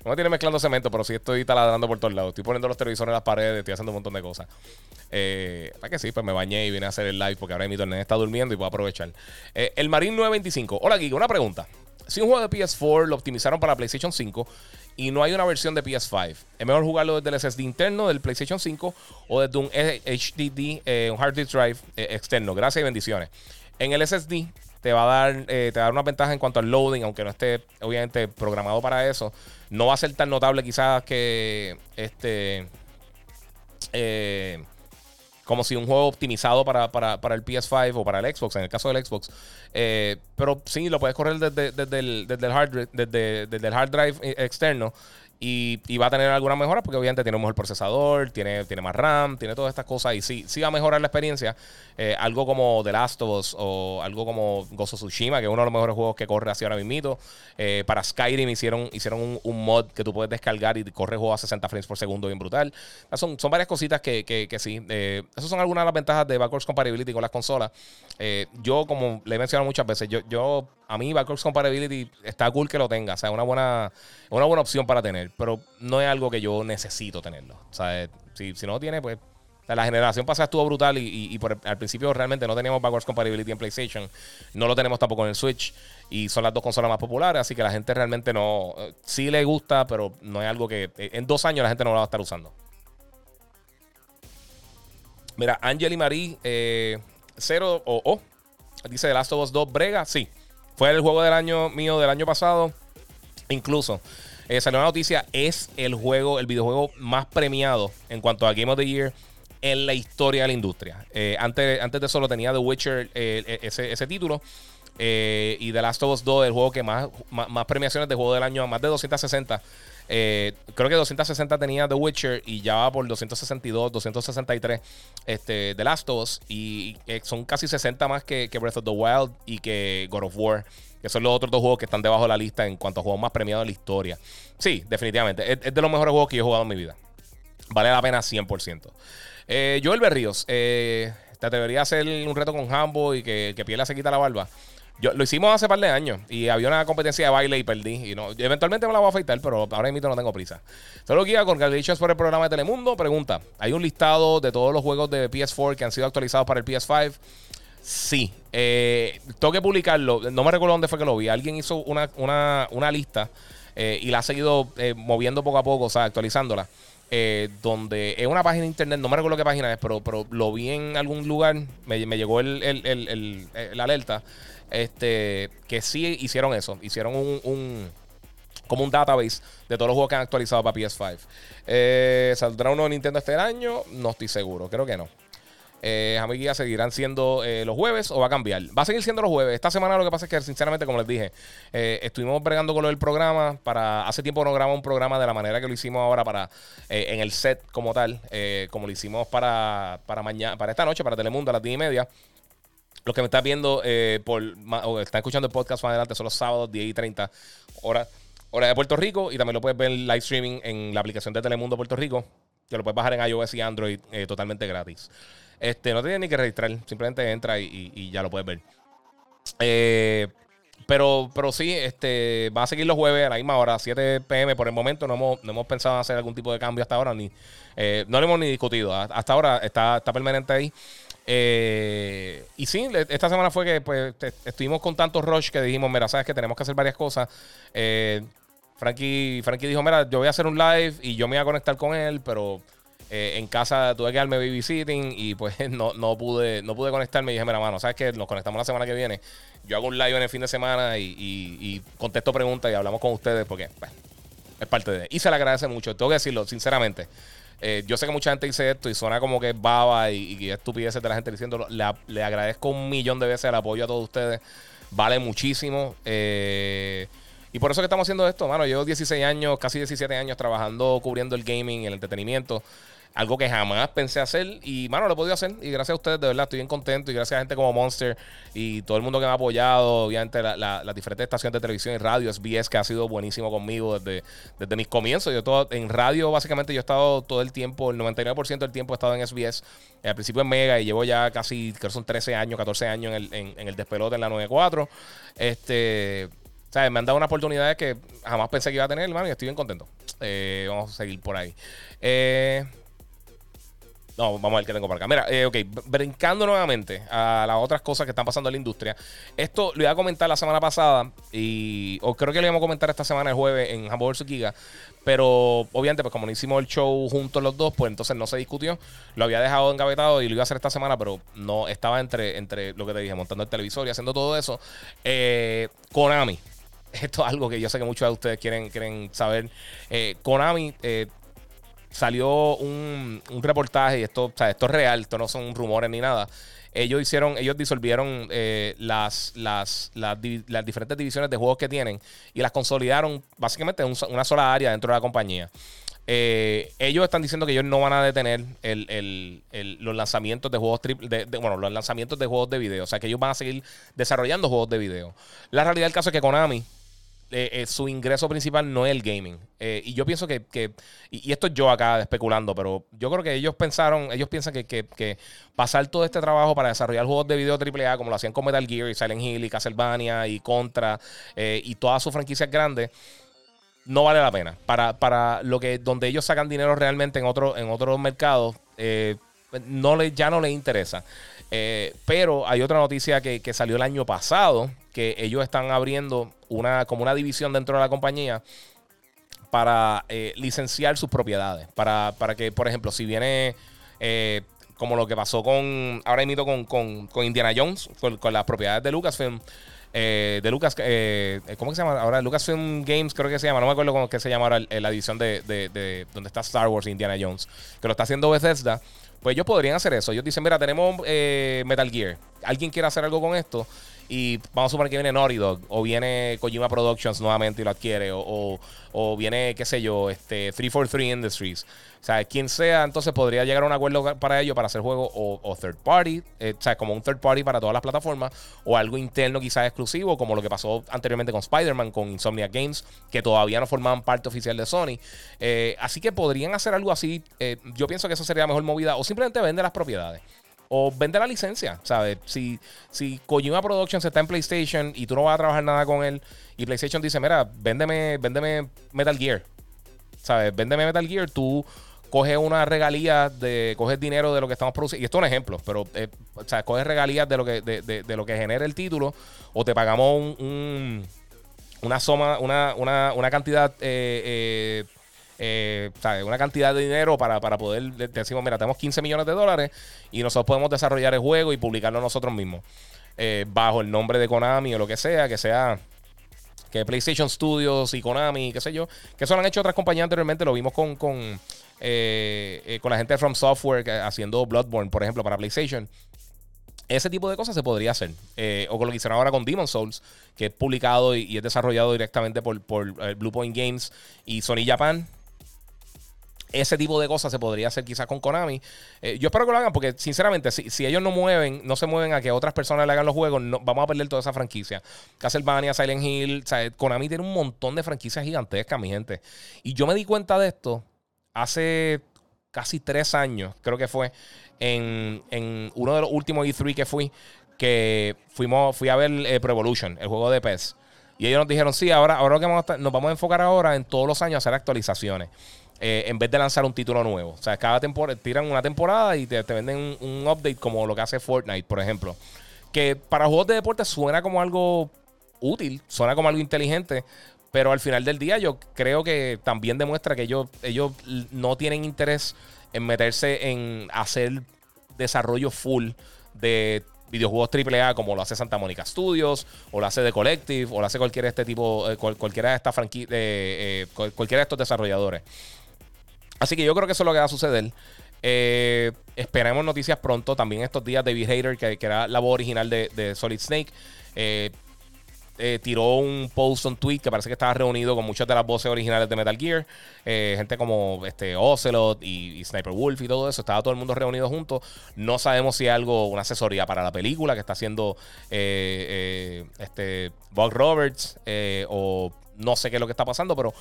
no me tienen mezclando cemento, pero sí estoy taladrando por todos lados. Estoy poniendo los televisores en las paredes, estoy haciendo un montón de cosas. Eh, para que sí, pues me bañé y vine a hacer el live porque ahora mi torneo está durmiendo y puedo aprovechar. Eh, el Marine 925. Hola, Giga, una pregunta. Si un juego de PS4 lo optimizaron para PlayStation 5 y no hay una versión de PS5, ¿es mejor jugarlo desde el SSD interno del PlayStation 5 o desde un HDD, eh, un hard disk drive externo? Gracias y bendiciones. En el SSD te va a dar eh, te una ventaja en cuanto al loading, aunque no esté obviamente programado para eso. No va a ser tan notable quizás que este eh, como si un juego optimizado para, el PS5 o para el Xbox, en el caso del Xbox. Eh, pero sí, lo puedes correr desde, el, hard, desde, desde el hard drive externo y, va a tener algunas mejoras porque obviamente tiene un mejor procesador, tiene, tiene más RAM, tiene todas estas cosas y sí, sí va a mejorar la experiencia. Eh, algo como The Last of Us o algo como of Tsushima, que es uno de los mejores juegos que corre así ahora mismo. Eh, para Skyrim hicieron, hicieron un, mod que tú puedes descargar y corre juego a 60 frames por segundo bien brutal. Son, son varias cositas que, que, sí. Eh, esas son algunas de las ventajas de backwards compatibility con las consolas. yo, como le he mencionado muchas veces, yo, yo a mí backwards compatibility está cool que lo tenga. O sea, una buena, una buena opción para tener. Pero no es algo que yo necesito tenerlo. O sea, si, si no lo tiene, pues. la generación pasada estuvo brutal y, por, al principio realmente no teníamos backwards compatibility en PlayStation. No lo tenemos tampoco en el Switch. Y son las dos consolas más populares. Así que la gente realmente no. Sí le gusta, pero no es algo que. En dos años la gente no lo va a estar usando. Mira, Angel y Marie, eh, cero o oh, Dice The Last of Us 2 Brega. Sí, fue el juego del año mío del año pasado. Incluso eh, salió una noticia: es el juego, el videojuego más premiado en cuanto a Game of the Year en la historia de la industria. Eh, antes, antes de eso lo tenía The Witcher, eh, ese, título. y The Last of Us 2, el juego que más, más, premiaciones de juego del año, más de 260. Creo que 260 tenía The Witcher y ya va por 262, 263 este, The Last of Us. Y son casi 60 más que, Breath of the Wild y que God of War. Que son los otros dos juegos que están debajo de la lista en cuanto a juegos más premiados en la historia. Sí, definitivamente. Es, de los mejores juegos que yo he jugado en mi vida. Vale la pena 100%. Eh, Joel Berríos, eh, ¿te atrevería a hacer un reto con Hambo y que, que Piela se quita la barba? Yo, lo hicimos hace par de años y había una competencia de baile y perdí. Y no, eventualmente me la voy a afeitar, pero ahora mismo no tengo prisa. Solo guía con Congratulations por el programa de Telemundo. Pregunta: ¿hay un listado de todos los juegos de PS4 que han sido actualizados para el PS5? Sí. Eh, tengo que publicarlo. No me recuerdo dónde fue que lo vi. Alguien hizo una, una, lista eh, y la ha seguido eh, moviendo poco a poco, o sea, actualizándola. Eh, donde es una página de internet, no me recuerdo qué página es, pero, pero lo vi en algún lugar, me, llegó el, el, alerta, este, que sí hicieron eso, hicieron un, como un database de todos los juegos que han actualizado para PS5. Eh, ¿Saldrá uno de Nintendo este año? No estoy seguro, creo que no. Eh, seguirán siendo eh, los jueves o va a cambiar. Va a seguir siendo los jueves. Esta semana lo que pasa es que, sinceramente, como les dije, eh, estuvimos bregando con lo del programa. Para hace tiempo no grabamos un programa de la manera que lo hicimos ahora para en el set como tal, como lo hicimos para, para mañana, para esta noche, para Telemundo a las 10 y media. Los que me están viendo por, o están escuchando el podcast más adelante son los sábados 10 y 30 horas hora de Puerto Rico. Y también lo puedes ver live streaming en la aplicación de Telemundo Puerto Rico. Que lo puedes bajar en iOS y Android totalmente gratis. Este, no tienes ni que registrar, simplemente entra y, ya lo puedes ver. Eh, pero, pero sí, este, va a seguir los jueves a la misma hora, 7 pm. Por el momento no hemos, no hemos pensado en hacer algún tipo de cambio hasta ahora, ni eh, no lo hemos ni discutido. Hasta ahora está, está permanente ahí. Eh, y sí, esta semana fue que pues, estuvimos con tantos rush que dijimos, mira, sabes que tenemos que hacer varias cosas. Frankie, Frankie dijo, mira, yo voy a hacer un live y yo me voy a conectar con él, pero eh, en casa tuve que darme babysitting y pues no, no, pude, no pude conectarme. Y dije, mira, mano, ¿sabes qué? Nos conectamos la semana que viene. Yo hago un live en el fin de semana y, contesto preguntas y hablamos con ustedes porque es parte de. Y se le agradece mucho. Tengo que decirlo, sinceramente. Eh, yo sé que mucha gente dice esto y suena como que baba y, y estupideces de la gente diciéndolo. Le, agradezco un millón de veces el apoyo a todos ustedes. Vale muchísimo. Eh, y por eso que estamos haciendo esto, mano. Llevo 16 años, casi 17 años trabajando, cubriendo el gaming, el entretenimiento. Algo que jamás pensé hacer y, mano, lo he podido hacer. Y gracias a ustedes, de verdad, estoy bien contento. Y gracias a gente como Monster y todo el mundo que me ha apoyado. Obviamente, las diferentes estaciones de televisión y radio, SBS, que ha sido buenísimo conmigo desde, desde mis comienzos. Yo todo, en radio, básicamente, yo he estado todo el tiempo, el 99% del tiempo he estado en SBS. Al principio en Mega y llevo ya casi, creo que son 13 años, 14 años en el, en, el despelote en la 94. Este. ¿sabes? Me han dado una oportunidad que jamás pensé que iba a tener, hermano, y estoy bien contento. Eh, vamos a seguir por ahí. Eh, no, vamos a ver qué tengo por acá. Mira, eh, ok, brincando nuevamente a las otras cosas que están pasando en la industria. Esto lo iba a comentar la semana pasada y o creo que lo íbamos a comentar esta semana el jueves en Hamburger vs. Giga. Pero obviamente, pues como no hicimos el show juntos los dos, pues entonces no se discutió. Lo había dejado engavetado y lo iba a hacer esta semana, pero no estaba entre, entre lo que te dije, montando el televisor y haciendo todo eso. Eh, Konami. Esto es algo que yo sé que muchos de ustedes quieren, quieren saber. Eh, Konami eh, salió un, reportaje, y esto, esto es real, esto no son rumores ni nada. Ellos hicieron, ellos disolvieron eh, las, las, las, diferentes divisiones de juegos que tienen y las consolidaron básicamente en una sola área dentro de la compañía. Eh, ellos están diciendo que ellos no van a detener los lanzamientos de juegos triple, bueno, los lanzamientos de juegos de video. O sea que ellos van a seguir desarrollando juegos de video. La realidad del caso es que Konami eh, eh, su ingreso principal no es el gaming. Eh, y yo pienso que, y, esto es yo acá especulando, pero yo creo que ellos pensaron, ellos piensan que, pasar todo este trabajo para desarrollar juegos de video AAA, como lo hacían con Metal Gear y Silent Hill y Castlevania y Contra y todas sus franquicias grandes, no vale la pena. Para, para lo que, donde ellos sacan dinero realmente en, otro, en otros mercados, no le, ya no les interesa. Pero hay otra noticia que, que salió el año pasado que ellos están abriendo una, como una división dentro de la compañía para eh, licenciar sus propiedades. Para, para, que, por ejemplo, si viene eh, como lo que pasó con, ahora mismo con, con, con Indiana Jones, con, las propiedades de Lucasfilm. Eh, de Lucas, ¿cómo se llama? Ahora Lucasfilm Games creo que se llama, no me acuerdo cómo que se llama ahora la división de, de, de, donde está Star Wars e Indiana Jones, que lo está haciendo Bethesda. Pues ellos podrían hacer eso. Ellos dicen, mira, tenemos Metal Gear. ¿Alguien quiere hacer algo con esto? Y vamos a suponer que viene Naughty Dog o viene Kojima Productions nuevamente y lo adquiere o, o, viene, qué sé yo, este 343 Industries. O sea, quien sea, entonces podría llegar a un acuerdo para ello, para hacer juego o, third party, eh, o sea, como un third party para todas las plataformas o algo interno quizás exclusivo, como lo que pasó anteriormente con Spider-Man, con Insomnia Games, que todavía no formaban parte oficial de Sony. Eh, así que podrían hacer algo así. Eh, yo pienso que eso sería la mejor movida o simplemente vender las propiedades. O vende la licencia, ¿sabes? Si, si Kojima Productions está en PlayStation y tú no vas a trabajar nada con él, y PlayStation dice, mira, véndeme, véndeme Metal Gear, ¿sabes? Véndeme Metal Gear, tú coges una regalía de, coges dinero de lo que estamos produciendo, y esto es un ejemplo, pero, eh, o sea, coges regalías de lo que, de, de, de, lo que genera el título, o te pagamos un, una soma, una, una, una cantidad eh, eh, eh, una cantidad de dinero para, poder, decimos, mira, tenemos 15 millones de dólares y nosotros podemos desarrollar el juego y publicarlo nosotros mismos, eh, bajo el nombre de Konami o lo que sea, que sea que PlayStation Studios y Konami, qué sé yo, que eso lo han hecho otras compañías anteriormente, lo vimos con, con, eh, con la gente de From Software haciendo Bloodborne, por ejemplo, para PlayStation. Ese tipo de cosas se podría hacer. o con lo que hicieron ahora con Demon Souls, que es publicado y, es desarrollado directamente por, por Blue Point Games y Sony Japan. Ese tipo de cosas se podría hacer quizás con Konami. Eh, yo espero que lo hagan porque, sinceramente, si, ellos no mueven, no se mueven a que otras personas le hagan los juegos, no, vamos a perder toda esa franquicia. Castlevania, Silent Hill, Konami tiene un montón de franquicias gigantescas, mi gente. Y yo me di cuenta de esto hace casi tres años, creo que fue, en, uno de los últimos E3 que fui, que fuimos, fui a ver eh, Pro Evolution, el juego de PES. Y ellos nos dijeron, sí, ahora, ahora lo que vamos a nos vamos a enfocar ahora en todos los años a hacer actualizaciones. Eh, en vez de lanzar un título nuevo. O sea, cada temporada tiran una temporada y te, venden un, update como lo que hace Fortnite, por ejemplo. Que para juegos de deporte suena como algo útil, suena como algo inteligente, pero al final del día yo creo que también demuestra que ellos, ellos no tienen interés en meterse en hacer desarrollo full de videojuegos AAA como lo hace Santa Mónica Studios, o lo hace The Collective, o lo hace cualquiera de este tipo, eh, cualquiera de estas eh, cualquiera de estos desarrolladores. Así que yo creo que eso es lo que va a suceder. Eh, esperemos noticias pronto. También estos días, David Hayter, que, era la voz original de, Solid Snake, eh, eh, tiró un post, un tweet que parece que estaba reunido con muchas de las voces originales de Metal Gear. gente como este Ocelot y, Sniper Wolf y todo eso. Estaba todo el mundo reunido juntos. No sabemos si hay algo, una asesoría para la película que está haciendo este Bob Roberts o no sé qué es lo que está pasando, pero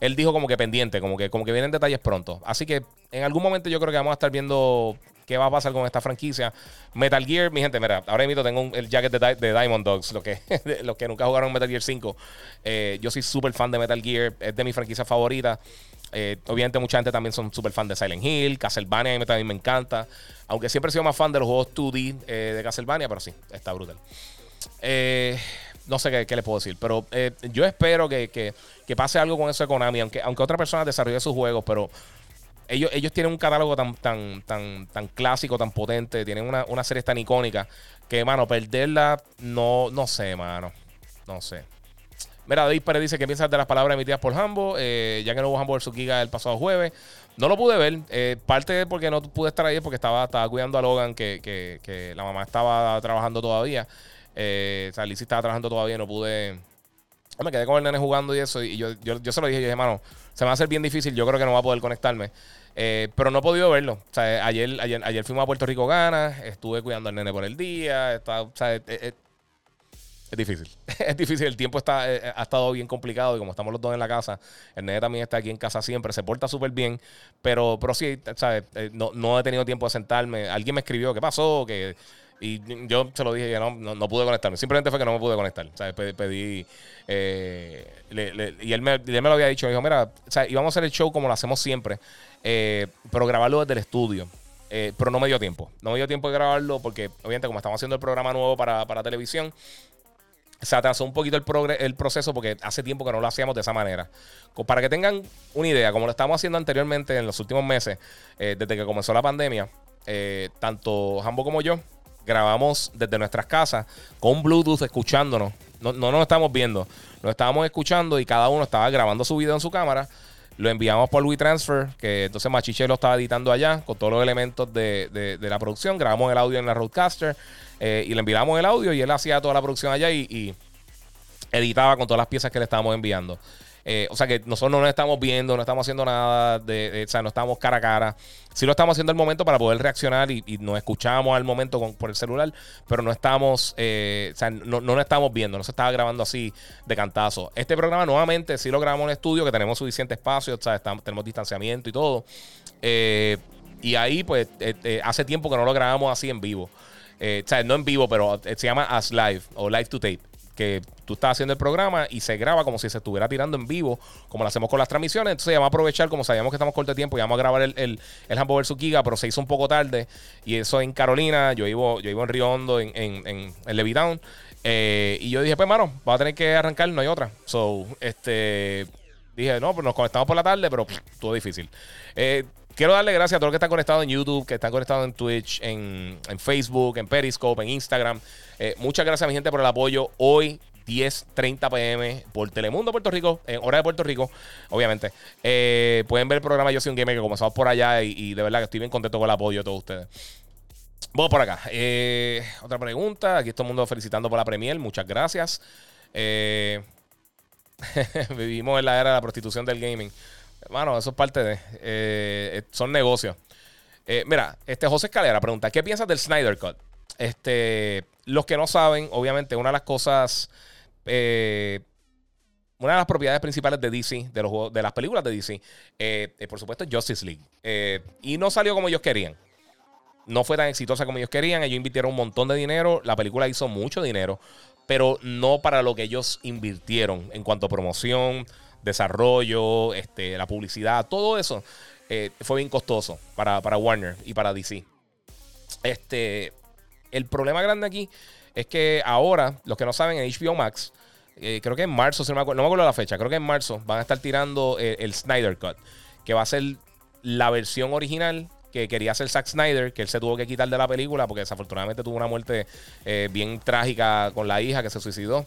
él dijo como que pendiente, como que, como que vienen detalles pronto. Así que en algún momento yo creo que vamos a estar viendo qué va a pasar con esta franquicia. Metal Gear, mi gente, mira, ahora mismo tengo el jacket de, Diamond Dogs, los que, que nunca jugaron Metal Gear 5. Eh, yo soy súper fan de Metal Gear, es de mi franquicia favorita. Eh, obviamente mucha gente también son súper fan de Silent Hill, Castlevania a mí también me encanta. Aunque siempre he sido más fan de los juegos 2D eh, de Castlevania, pero sí, está brutal. Eh no sé qué, les puedo decir. Pero eh, yo espero que, pase algo con eso de Konami. Aunque, aunque otra persona desarrolle sus juegos, pero ellos, ellos tienen un catálogo tan, tan, tan, tan clásico, tan potente. Tienen una, una serie tan icónica. Que, mano, perderla, no, no sé, mano. No sé. Mira, David Pérez dice que piensas de las palabras emitidas por Hambo, eh, ya que no hubo Hambo su Giga el pasado jueves. No lo pude ver, eh, parte porque no pude estar ahí porque estaba, estaba cuidando a Logan, que, que, que la mamá estaba trabajando todavía. Eh, o sea, Lizzie estaba trabajando todavía, no pude. Me quedé con el nene jugando y eso. Y yo, yo, se lo dije, yo dije, hermano, se me va a hacer bien difícil. Yo creo que no va a poder conectarme. Eh, pero no he podido verlo. O sea, ayer, ayer, ayer fuimos a Puerto Rico Gana, estuve cuidando al nene por el día. Está, o sea, es, difícil. es difícil. El tiempo está, eh, ha estado bien complicado y como estamos los dos en la casa, el nene también está aquí en casa siempre, se porta súper bien. Pero, pero sí, ¿sabes? Eh, no, no he tenido tiempo de sentarme. Alguien me escribió, ¿qué pasó? Que y yo se lo dije que no, no, pude conectarme. Simplemente fue que no me pude conectar. Sea, pedí. Eh, y él me, él me, lo había dicho. Me dijo, mira, sea, íbamos a hacer el show como lo hacemos siempre, eh, pero grabarlo desde el estudio. Eh, pero no me dio tiempo. No me dio tiempo de grabarlo porque, obviamente, como estamos haciendo el programa nuevo para, para televisión, se atrasó un poquito el, el proceso porque hace tiempo que no lo hacíamos de esa manera. Para que tengan una idea, como lo estamos haciendo anteriormente en los últimos meses, desde que comenzó la pandemia, tanto Jambo como yo grabamos desde nuestras casas con Bluetooth escuchándonos. No, no nos estamos viendo, nos estábamos escuchando y cada uno estaba grabando su video en su cámara. Lo enviamos por WeTransfer, que entonces Machiche lo estaba editando allá con todos los elementos de, la producción. Grabamos el audio en la Roadcaster eh, y le enviamos el audio y él hacía toda la producción allá y, y editaba con todas las piezas que le estábamos enviando. Eh, o sea que nosotros no nos estamos viendo, no estamos haciendo nada, o sea, no estamos cara a cara. Sí lo estamos haciendo al momento para poder reaccionar y, nos escuchamos al momento por el celular, pero no estamos, eh, o sea, no, no, estamos viendo, no se estaba grabando así de cantazo. Este programa nuevamente sí lo grabamos en estudio, que tenemos suficiente espacio, o sea, tenemos distanciamiento y todo. Eh, y ahí, pues, hace tiempo que no lo grabamos así en vivo. o sea, no en vivo, pero se llama As Live o Live to Tape que tú estás haciendo el programa y se graba como si se estuviera tirando en vivo, como lo hacemos con las transmisiones. Entonces, ya vamos a aprovechar, como sabíamos que estamos corto de tiempo, y vamos a grabar el, el, el Hambo vs. Giga, pero se hizo un poco tarde. Y eso en Carolina, yo vivo, yo vivo en Río Hondo, en, en, en, Levitown. Eh, y yo dije, pues, mano, va a tener que arrancar, no hay otra. So, este. Dije, no, pues nos conectamos por la tarde, pero todo difícil. Eh, quiero darle gracias a todos los que están conectados en YouTube, que están conectados en Twitch, en, Facebook, en Periscope, en Instagram. Eh, muchas gracias mi gente por el apoyo. Hoy 10:30 pm por Telemundo Puerto Rico, en hora de Puerto Rico, obviamente. Eh, pueden ver el programa Yo soy un gamer que comenzamos por allá y, de verdad que estoy bien contento con el apoyo de todos ustedes. Vamos por acá. Eh, otra pregunta. Aquí todo el mundo felicitando por la premier. Muchas gracias. vivimos en la era de la prostitución del gaming. Bueno, eso es parte de. son negocios. mira, este José Escalera pregunta: ¿Qué piensas del Snyder Cut? Este, los que no saben, obviamente, una de las cosas. Eh, una de las propiedades principales de DC, de, los, de las películas de DC, eh, por supuesto, Justice League. Eh, y no salió como ellos querían. No fue tan exitosa como ellos querían. Ellos invirtieron un montón de dinero. La película hizo mucho dinero, pero no para lo que ellos invirtieron en cuanto a promoción, desarrollo, este, la publicidad, todo eso fue bien costoso para, para Warner y para DC. Este, el problema grande aquí es que ahora, los que no saben, en HBO Max, eh, creo que en marzo, no me acuerdo la fecha, creo que en marzo van a estar tirando eh, el, Snyder Cut, que va a ser la versión original que quería hacer Zack Snyder, que él se tuvo que quitar de la película porque desafortunadamente tuvo una muerte eh, bien trágica con la hija que se suicidó.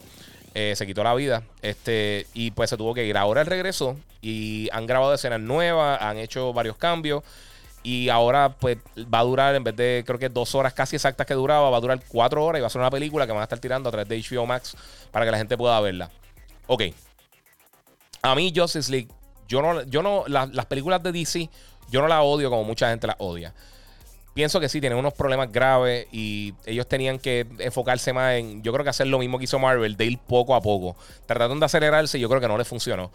Se quitó la vida. Este, y pues se tuvo que ir. Ahora él regresó y han grabado escenas nuevas, han hecho varios cambios. Y ahora, pues, va a durar, en vez de, creo que dos horas casi exactas que duraba, va a durar cuatro horas y va a ser una película que van a estar tirando a través de HBO Max para que la gente pueda verla. Ok. A mí, Justice League, yo no, yo no, las películas de DC, yo no las odio como mucha gente las odia. Pienso que sí, tienen unos problemas graves y ellos tenían que enfocarse más en, yo creo que hacer lo mismo que hizo Marvel, de ir poco a poco. Trataron de acelerarse y yo creo que no les funcionó.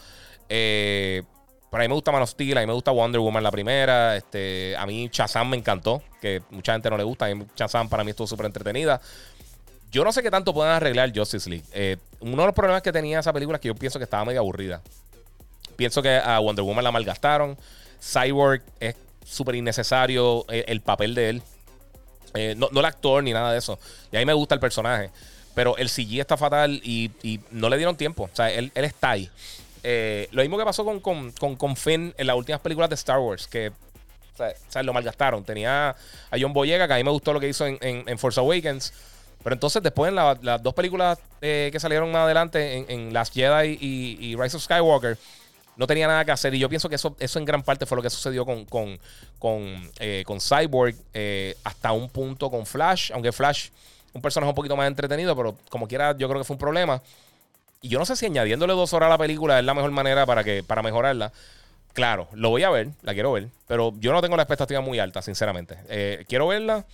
Eh, pero a mí me gusta Man of a mí me gusta Wonder Woman la primera. Este, a mí Shazam me encantó, que mucha gente no le gusta. A mí Shazam para mí estuvo súper entretenida. Yo no sé qué tanto pueden arreglar Justice League. Eh, uno de los problemas que tenía esa película es que yo pienso que estaba medio aburrida. Pienso que a Wonder Woman la malgastaron. Cyborg es súper innecesario eh, el, papel de él. Eh, no, el actor ni nada de eso. Y a mí me gusta el personaje. Pero el CG está fatal y, no le dieron tiempo. O sea, él, él está ahí. Eh, lo mismo que pasó con, con, Finn en las últimas películas de Star Wars, que o sea, lo malgastaron. Tenía a John Boyega, que a mí me gustó lo que hizo en, en, Force Awakens. Pero entonces, después en las dos películas que salieron más adelante, en, en Last Jedi y, Rise of Skywalker, no tenía nada que hacer. Y yo pienso que eso, eso en gran parte fue lo que sucedió con, con, con, eh, Cyborg hasta un punto con Flash. Aunque Flash, un personaje un poquito más entretenido, pero como quiera, yo creo que fue un problema. Y yo no sé si añadiéndole dos horas a la película es la mejor manera para, que, para mejorarla. Claro, lo voy a ver, la quiero ver, pero yo no tengo la expectativa muy alta, sinceramente. Eh, quiero verla.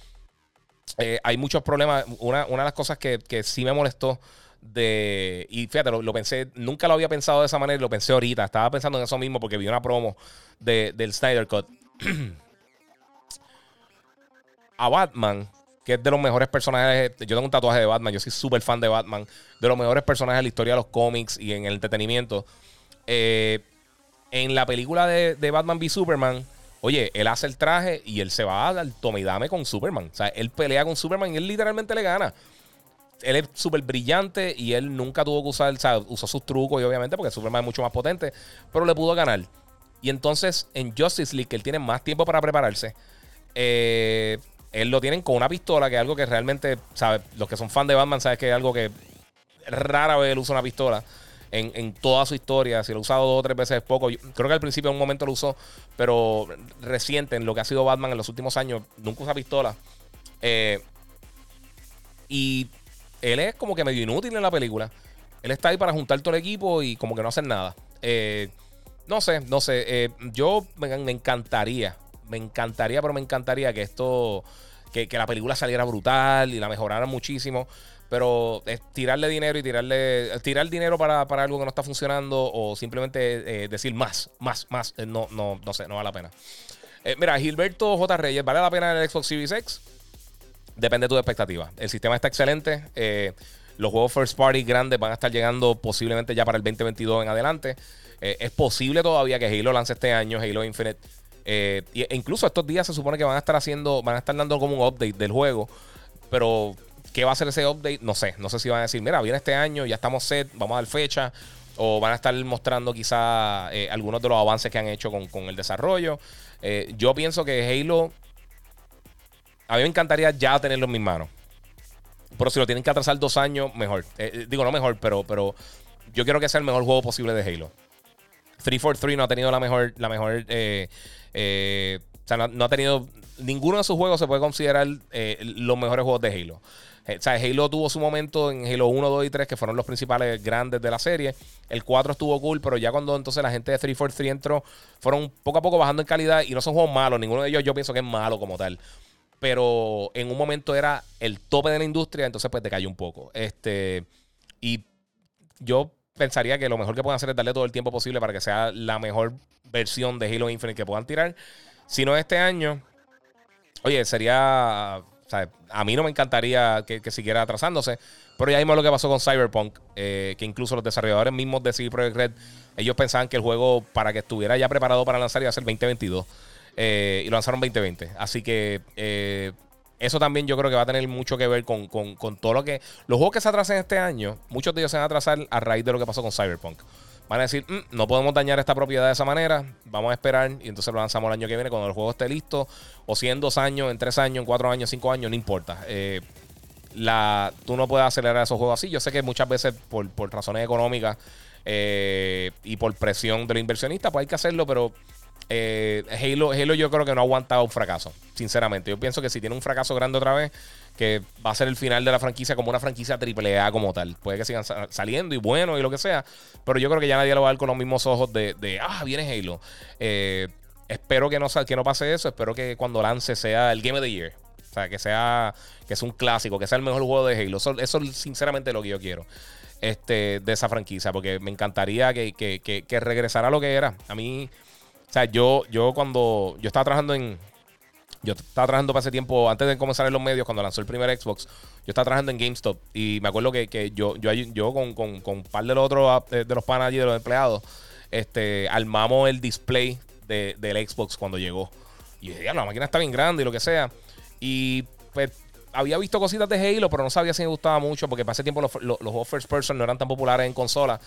Eh, hay muchos problemas. Una, de las cosas que, sí me molestó de. Y fíjate, lo, pensé, nunca lo había pensado de esa manera y lo pensé ahorita. Estaba pensando en eso mismo porque vi una promo de, del Snyder Cut. a Batman que es de los mejores personajes. Yo tengo un tatuaje de Batman, yo soy súper fan de Batman, de los mejores personajes de la historia de los cómics y en el entretenimiento. Eh, en la película de, Batman v Superman, oye, él hace el traje y él se va al tome y dame con Superman. O sea, él pelea con Superman y él literalmente le gana. Él es súper brillante y él nunca tuvo que usar, o sea, usó sus trucos y obviamente porque Superman es mucho más potente, pero le pudo ganar. Y entonces en Justice League, que él tiene más tiempo para prepararse, eh, él lo tienen con una pistola, que es algo que realmente, ¿sabes? Los que son fan de Batman, sabes que es algo que rara vez él usa una pistola en, toda su historia. Si lo ha usado dos o tres veces es poco. creo que al principio en un momento lo usó, pero reciente en lo que ha sido Batman en los últimos años, nunca usa pistola. Eh, y él es como que medio inútil en la película. Él está ahí para juntar todo el equipo y como que no hacer nada. Eh, no sé, no sé. Eh, yo me encantaría me encantaría, pero me encantaría que esto, que, la película saliera brutal y la mejoraran muchísimo. Pero tirarle dinero y tirarle, tirar dinero para, algo que no está funcionando o simplemente eh, decir más, más, más, no, no, no sé, no vale la pena. Mira, Gilberto J. Reyes, ¿vale la pena el Xbox Series X? Depende de tu expectativa. El sistema está excelente. Eh, los juegos first party grandes van a estar llegando posiblemente ya para el 2022 en adelante. Eh, es posible todavía que Halo lance este año, Halo Infinite. e incluso estos días se supone que van a estar haciendo, van a estar dando como un update del juego. Pero, ¿qué va a ser ese update? No sé. No sé si van a decir, mira, viene este año, ya estamos set, vamos a dar fecha. O van a estar mostrando quizá algunos de los avances que han hecho con el desarrollo. yo pienso que Halo a mí me encantaría ya tenerlo en mis manos. Pero si lo tienen que atrasar dos años, mejor. Eh, eh, digo, no mejor, pero, pero yo quiero que sea el mejor juego posible de Halo. 343 no ha tenido la mejor. La mejor eh, o sea, no, ha tenido. Ninguno de sus juegos se puede considerar los mejores juegos de Halo. O sea, Halo tuvo su momento en Halo 1, 2 y 3, que fueron los principales grandes de la serie. El 4 estuvo cool, pero ya cuando entonces la gente de 343 entró, fueron poco a poco bajando en calidad y no son juegos malos. Ninguno de ellos yo pienso que es malo como tal pero en un momento era el tope de la industria, entonces pues decayó un poco. Este, y yo pensaría que lo mejor que pueden hacer es darle todo el tiempo posible para que sea la mejor versión de Halo Infinite que puedan tirar. Si no este año, oye, sería. A mí no me encantaría que, siguiera atrasándose, pero ya vimos lo que pasó con Cyberpunk, eh, que incluso los desarrolladores mismos de CD Projekt Red, ellos pensaban que el juego, para que estuviera ya preparado para lanzar, iba a ser 2022. Eh, y lo lanzaron 2020. Así que eh, eso también yo creo que va a tener mucho que ver con, todo lo que. Los juegos que se atrasen este año, muchos de ellos se van a atrasar a raíz de lo que pasó con Cyberpunk. Van a decir, mm, no podemos dañar esta propiedad de esa manera, vamos a esperar y entonces lo lanzamos el año que viene cuando el juego esté listo, o si en dos años, en tres años, en cuatro años, cinco años, no importa. Eh, la, tú no puedes acelerar esos juegos así. Yo sé que muchas veces por, por razones económicas y por presión de los inversionistas, pues hay que hacerlo, pero eh, Halo, Halo yo creo que no ha aguantado un fracaso, sinceramente. Yo pienso que si tiene un fracaso grande otra vez, que va a ser el final de la franquicia como una franquicia triple A como tal. Puede que sigan saliendo y bueno y lo que sea, pero yo creo que ya nadie lo va a ver con los mismos ojos de, ah, viene Halo. Eh, espero que no, que no pase eso, espero que cuando lance sea el Game of the Year. O sea, que sea, que sea un clásico, que sea el mejor juego de Halo. Eso, eso es sinceramente lo que yo quiero este, de esa franquicia, porque me encantaría que, que, que regresara a lo que era. A mí o sea, yo, yo cuando yo estaba trabajando en. Yo estaba trabajando para ese tiempo, antes de comenzar en los medios, cuando lanzó el primer Xbox, yo estaba trabajando en GameStop. Y me acuerdo que, que yo, yo, yo con, con, con, un par de los otros eh, de los panas de los empleados, este, armamos el display de, del Xbox cuando llegó. Y dije, la máquina está bien grande y lo que sea. Y pues había visto cositas de Halo, pero no sabía si me gustaba mucho, porque para ese tiempo los, los, los first person no eran tan populares en consola.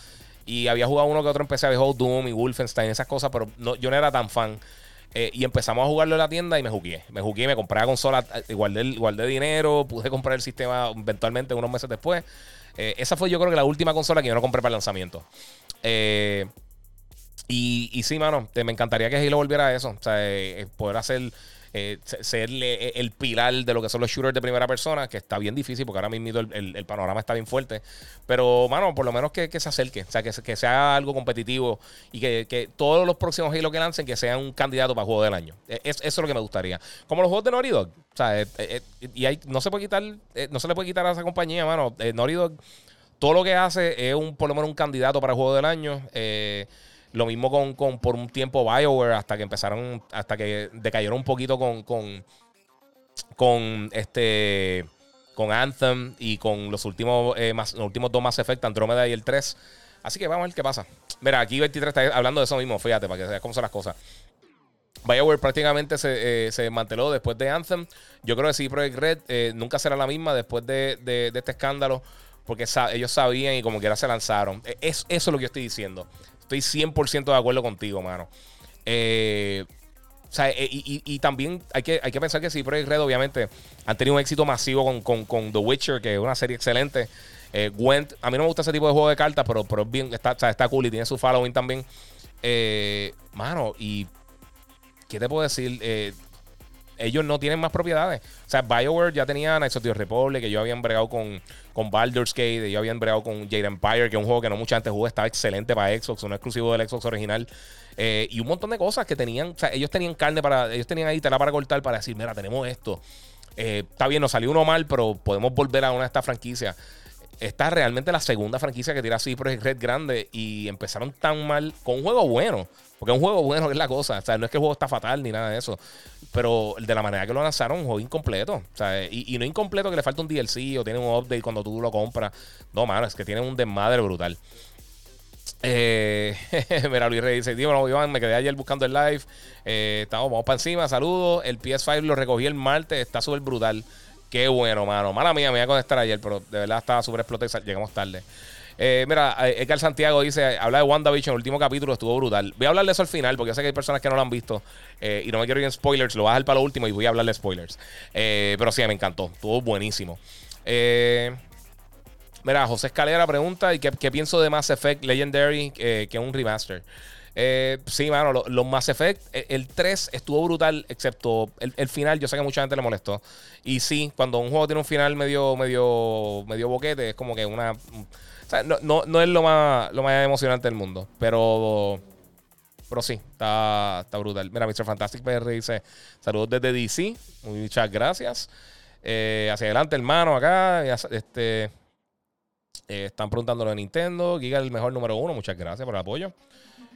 Y había jugado uno que otro PC, había jugado Doom y Wolfenstein, esas cosas, pero no, yo no era tan fan. Eh, y empezamos a jugarlo en la tienda y me jugué. Me jugué, me compré la consola, eh, guardé, guardé dinero, pude comprar el sistema eventualmente unos meses después. Eh, esa fue yo creo que la última consola que yo no compré para el lanzamiento. y, y sí, mano, me encantaría que Halo volviera a eso. O sea, poder hacer eh, ser eh, el pilar de lo que son los shooters de primera persona, que está bien difícil porque ahora mismo el, panorama está bien fuerte. Pero, mano, por lo menos que, se acerque, o sea, que, que sea algo competitivo y que, todos los próximos Halo que lancen que sean un candidato para juego del año. E, eso es lo que me gustaría. Como los juegos de Naughty Dog. O sea, eh, y hay, no se puede quitar, no se le puede quitar a esa compañía, mano. Naughty Dog, todo lo que hace es un, por lo menos un candidato para juego del año. Eh, lo mismo con, con, por un tiempo BioWare hasta que empezaron, hasta que decayeron un poquito con, con, con este, con Anthem y con los últimos, eh, más, los últimos dos Mass Effect, Andromeda y el 3. Así que vamos a ver qué pasa. Mira, aquí 23 está hablando de eso mismo, fíjate, para que veas cómo son las cosas. BioWare prácticamente se, eh, se desmanteló después de Anthem. Yo creo que sí, Project Red eh, nunca será la misma después de, de, este escándalo, porque ellos sabían y como quiera se lanzaron. E, es, eso es lo que yo estoy diciendo. Estoy 100% de acuerdo contigo, mano. Eh, o sea, eh, y, también hay que, hay que pensar que sí, Project Red obviamente han tenido un éxito masivo con, The Witcher, que es una serie excelente. Eh, a mí no me gusta ese tipo de juego de cartas, pero, pero bien, está, está cool y tiene su following también. mano, y ¿qué te puedo decir? Ellos no tienen más propiedades. O sea, BioWare ya tenía Knights of the Republic, que ellos habían bregado con, con Baldur's Gate, ellos habían bregado con Jade Empire, que es un juego que no mucha gente jugó, estaba excelente para Xbox, no exclusivo del Xbox original. Eh, y un montón de cosas que tenían, o sea, ellos tenían carne para, ellos tenían ahí tela para cortar para decir, mira, tenemos esto. Eh, está bien, nos salió uno mal, pero podemos volver a una de estas franquicias. esta es realmente la segunda franquicia que tira así Project Red grande y empezaron tan mal con un juego bueno. Porque es un juego bueno, es la cosa. O sea, no es que el juego está fatal ni nada de eso. Pero de la manera que lo lanzaron, un juego incompleto. O sea, y, no incompleto que le falta un DLC o tiene un update cuando tú lo compras. No, mano, es que tiene un desmadre brutal. Eh, mira, Luis Rey dice: Dímelo, Iván, me quedé ayer buscando el live. Eh, estamos, vamos para encima, saludos. El PS5 lo recogí el martes, está súper brutal. Qué bueno, mano. Mala mía, me iba a conectar ayer, pero de verdad estaba súper explotado llegamos tarde. Eh, mira, eh, Edgar Santiago dice, habla de WandaVision, el último capítulo estuvo brutal. Voy a hablar de eso al final, porque yo sé que hay personas que no lo han visto eh, y no me quiero ir en spoilers, lo voy para lo último y voy a hablar de spoilers. pero sí, me encantó, estuvo buenísimo. mira, José Escalera pregunta, ¿y qué, pienso de Mass Effect Legendary que un remaster? sí, mano, los Mass Effect, el 3 estuvo brutal, excepto el, final, yo sé que mucha gente le molestó. Y sí, cuando un juego tiene un final medio, medio, medio boquete, es como que una no, no, es lo más, lo más emocionante del mundo, pero, pero sí, está, está brutal. Mira, Mr. Fantastic PR dice: Saludos desde DC, muchas gracias. Eh, hacia adelante, hermano, acá. Este, eh, están preguntando lo de Nintendo. Giga el mejor número uno. Muchas gracias por el apoyo.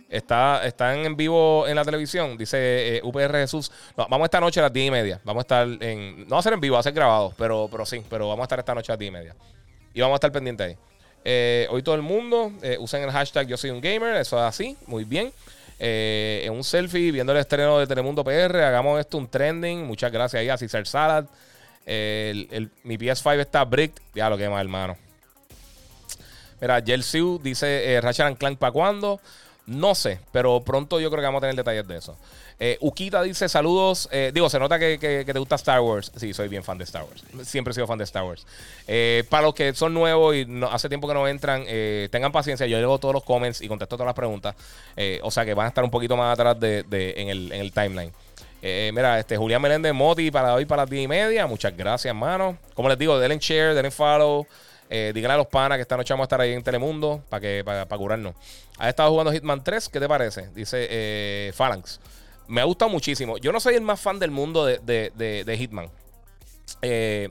Está, están en vivo en la televisión, dice eh, UPR Jesús. vamos esta noche a las 10 y media. Vamos a estar en. No va a ser en vivo, va a ser grabado, pero, pero sí, pero vamos a estar esta noche a las 10 y media. Y vamos a estar pendientes ahí. Eh, hoy todo el mundo eh, el hashtag yo soy un gamer, eso es así, muy bien. Eh, en un selfie viendo el estreno de Telemundo PR, hagamos esto un trending. Muchas gracias ahí a Cesar Salad. El, mi PS5 está bricked. Ya lo que más, hermano. Mira, Sue dice Ratchet Clank para cuándo. No sé, pero pronto yo creo que vamos a tener detalles de eso. Eh, Ukita dice saludos. Eh, digo, se nota que, te gusta Star Wars. Sí, soy bien fan de Star Wars. Siempre he sido fan de Star Wars. Eh, para los que son nuevos y hace tiempo que no entran, tengan paciencia. Yo leo todos los comments y contesto todas las preguntas. o sea que van a estar un poquito más atrás de, en, el, timeline. mira, este Julián Meléndez Moti para hoy para las 10 y media. Muchas gracias, hermano. Como les digo, denle share, denle follow. Eh, díganle a los panas que esta noche vamos a estar ahí en Telemundo para que para, curarnos. ¿Has estado jugando Hitman 3? ¿Qué te parece? Dice eh, Phalanx. Me ha gustado muchísimo. Yo no soy el más fan del mundo de, Hitman. Eh,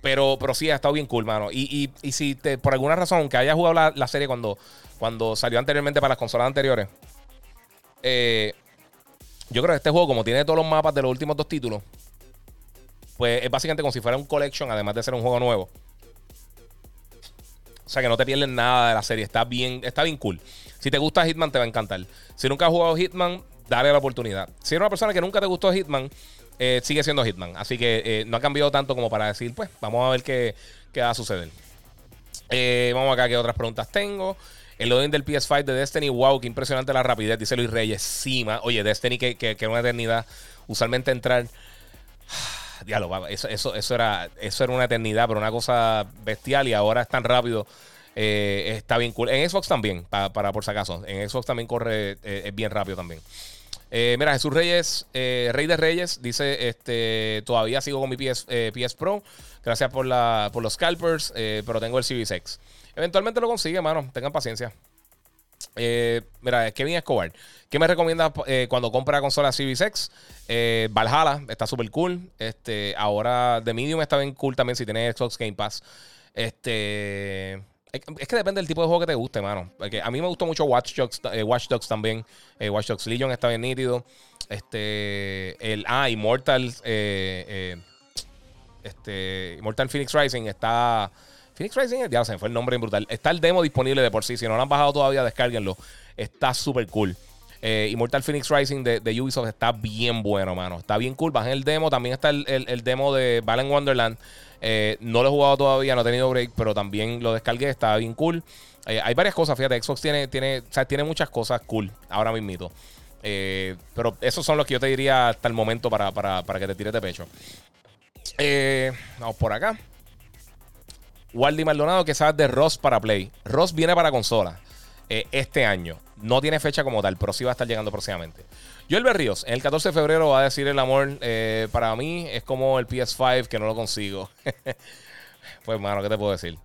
pero, pero sí, ha estado bien cool, mano. Y, si te, por alguna razón, que hayas jugado la, serie cuando, cuando salió anteriormente para las consolas anteriores, yo creo que este juego, como tiene todos los mapas de los últimos dos títulos, pues es básicamente como si fuera un collection, además de ser un juego nuevo. O sea que no te pierdes nada de la serie. Está bien, está bien cool. Si te gusta Hitman, te va a encantar. Si nunca has jugado Hitman, dale la oportunidad. Si eres una persona que nunca te gustó Hitman, eh, sigue siendo Hitman. Así que eh, no ha cambiado tanto como para decir, pues, vamos a ver qué, va a suceder. Eh, vamos acá, qué otras preguntas tengo. El loading del PS5 de Destiny, wow, qué impresionante la rapidez, dice Luis Reyes. Sí, Oye, Destiny, que, que, una eternidad. Usualmente entrar. diálogo, eso, eso, eso, era, eso era una eternidad, pero una cosa bestial y ahora es tan rápido. Eh, está bien cool. En Xbox también, para, por si acaso. En Xbox también corre, es bien rápido también. Eh, mira, Jesús Reyes, Rey de Reyes, dice: este, Todavía sigo con mi PS, PS Pro. Gracias por, la, por los scalpers, pero tengo el Series X. Eventualmente lo consigue, mano. Tengan paciencia. Eh, mira, Kevin Escobar. ¿Qué me recomiendas eh, cuando compra consola Series X? Eh, Valhalla está súper cool. Este, ahora The Medium está bien cool también si tienes Xbox Game Pass. Este. Es que depende del tipo de juego que te guste, mano. Porque a mí me gustó mucho Watch Dogs, Watch Dogs también. Watch Dogs Legion está bien nítido. Este. El. Ah, Immortal. este. Immortal Phoenix Rising está Phoenix Rising, ya se me fue el nombre brutal. Está el demo disponible de por sí. Si no lo han bajado todavía, descárguenlo. Está súper cool. Eh, Immortal Phoenix Rising de, Ubisoft está bien bueno, mano. Está bien cool. Bajen el demo. También está el, demo de Valen Wonderland. Eh, no lo he jugado todavía, no he tenido break, pero también lo descargué. Está bien cool. Eh, hay varias cosas, fíjate. Xbox tiene, tiene, tiene muchas cosas cool ahora mismo. pero esos son los que yo te diría hasta el momento para, para que te tires de pecho. vamos por acá. Waldi Maldonado, que sabes de Ross para Play. Ross viene para consola eh, este año. No tiene fecha como tal, pero sí va a estar llegando próximamente. Joel Berríos, el 14 de febrero va a decir el amor. Eh, para mí es como el PS5 que no lo consigo. pues, mano, ¿qué te puedo decir?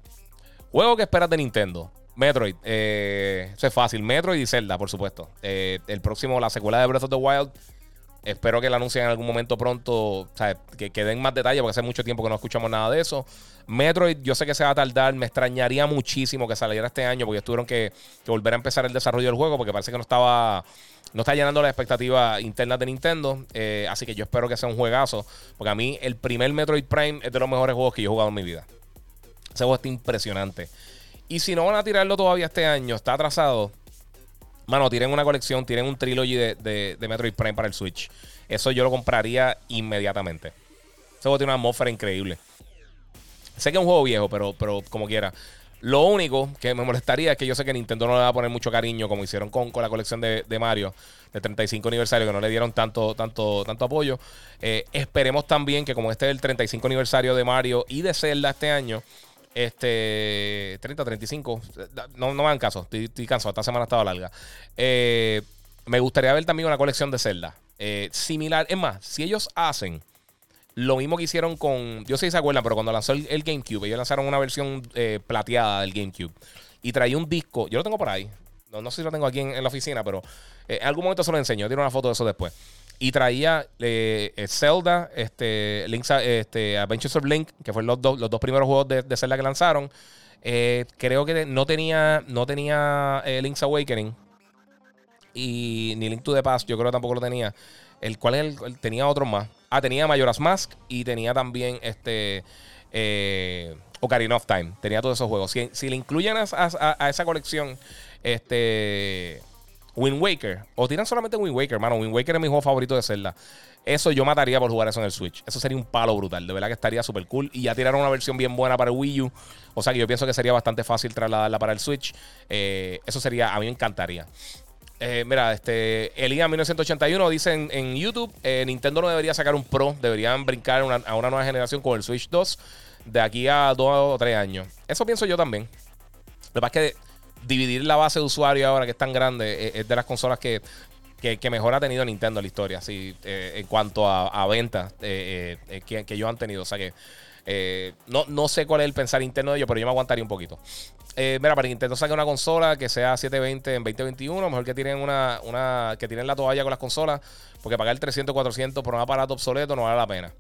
Juego que esperas de Nintendo. Metroid. Eh, eso es fácil. Metroid y Zelda, por supuesto. el próximo, la secuela de Breath of the Wild. Espero que la anuncien en algún momento pronto. Sea, que, que den más detalles porque hace mucho tiempo que no escuchamos nada de eso. Metroid, yo sé que se va a tardar. Me extrañaría muchísimo que saliera este año porque tuvieron que, que volver a empezar el desarrollo del juego porque parece que no estaba no está llenando las expectativas internas de Nintendo. Eh, así que yo espero que sea un juegazo. Porque a mí el primer Metroid Prime es de los mejores juegos que yo he jugado en mi vida. Ese juego está impresionante. Y si no van a tirarlo todavía este año, está atrasado. Mano, tienen una colección, tienen un trilogy de, de, Metroid Prime para el Switch. Eso yo lo compraría inmediatamente. Juego tiene una atmósfera increíble. Sé que es un juego viejo, pero, pero como quiera. Lo único que me molestaría es que yo sé que Nintendo no le va a poner mucho cariño como hicieron con, con la colección de, Mario del 35 aniversario, que no le dieron tanto, tanto, tanto apoyo. Eh, esperemos también que como este es el 35 aniversario de Mario y de Zelda este año, este 30, 35, no, no me hagan caso, estoy, cansado, esta semana ha estado larga. Eh, me gustaría ver también una colección de Zelda. Eh, similar, es más, si ellos hacen lo mismo que hicieron con. Yo sé si se acuerdan, pero cuando lanzó el, GameCube, ellos lanzaron una versión eh, plateada del GameCube. Y traía un disco. Yo lo tengo por ahí. No, no sé si lo tengo aquí en, la oficina, pero eh, en algún momento se lo enseño. Tiene una foto de eso después. Y traía eh, Zelda, este, Link's, este, Adventures of Link, que fueron los, los dos primeros juegos de, Zelda que lanzaron. creo que no tenía, no tenía Link's Awakening. Y ni Link to the Past, yo creo que tampoco lo tenía. El cual tenía otros más. Ah, tenía Majora's Mask y tenía también este. Eh, Ocarina of Time. Tenía todos esos juegos. Si, le incluyen a, esa colección, este. Wind Waker. O tiran solamente Wind Waker, hermano. Wind Waker es mi juego favorito de Zelda. Eso yo mataría por jugar eso en el Switch. Eso sería un palo brutal. De verdad que estaría súper cool. Y ya tiraron una versión bien buena para el Wii U. O sea que yo pienso que sería bastante fácil trasladarla para el Switch. Eh, eso sería, a mí me encantaría. Eh, mira, este Elías 1981 dice en, YouTube, eh, Nintendo no debería sacar un Pro, deberían brincar a una nueva generación con el Switch 2 de aquí a dos o tres años. Eso pienso yo también. Lo que pasa es que dividir la base de usuario ahora que es tan grande eh, es, de las consolas que, mejor ha tenido Nintendo en la historia, así, en cuanto a, ventas que, que ellos han tenido. O sea que eh, no, no sé cuál es el pensar interno de ellos, pero yo me aguantaría un poquito. Eh, mira, para que Nintendo saque una consola que sea 720 en 2021, mejor que tienen una, una que tienen la toalla con las consolas, porque pagar 300, 400 por un aparato obsoleto no vale la pena.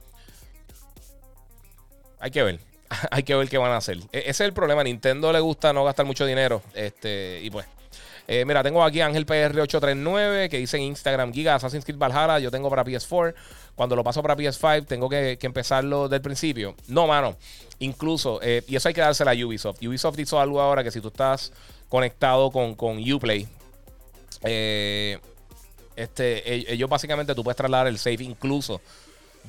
Hay que ver. Hay que ver qué van a hacer. E, ese es el problema. Nintendo le gusta no gastar mucho dinero. Este, y pues. Eh, mira, tengo aquí Ángel PR839 que dice en Instagram Giga Assassin's Creed Valhalla. Yo tengo para PS4. Cuando lo paso para PS5, tengo que, empezarlo del principio. No, mano. Incluso, eh, y eso hay que dársela a Ubisoft. Ubisoft hizo algo ahora que si tú estás conectado con, con Uplay, eh, este, e, ellos básicamente tú puedes trasladar el save. Incluso,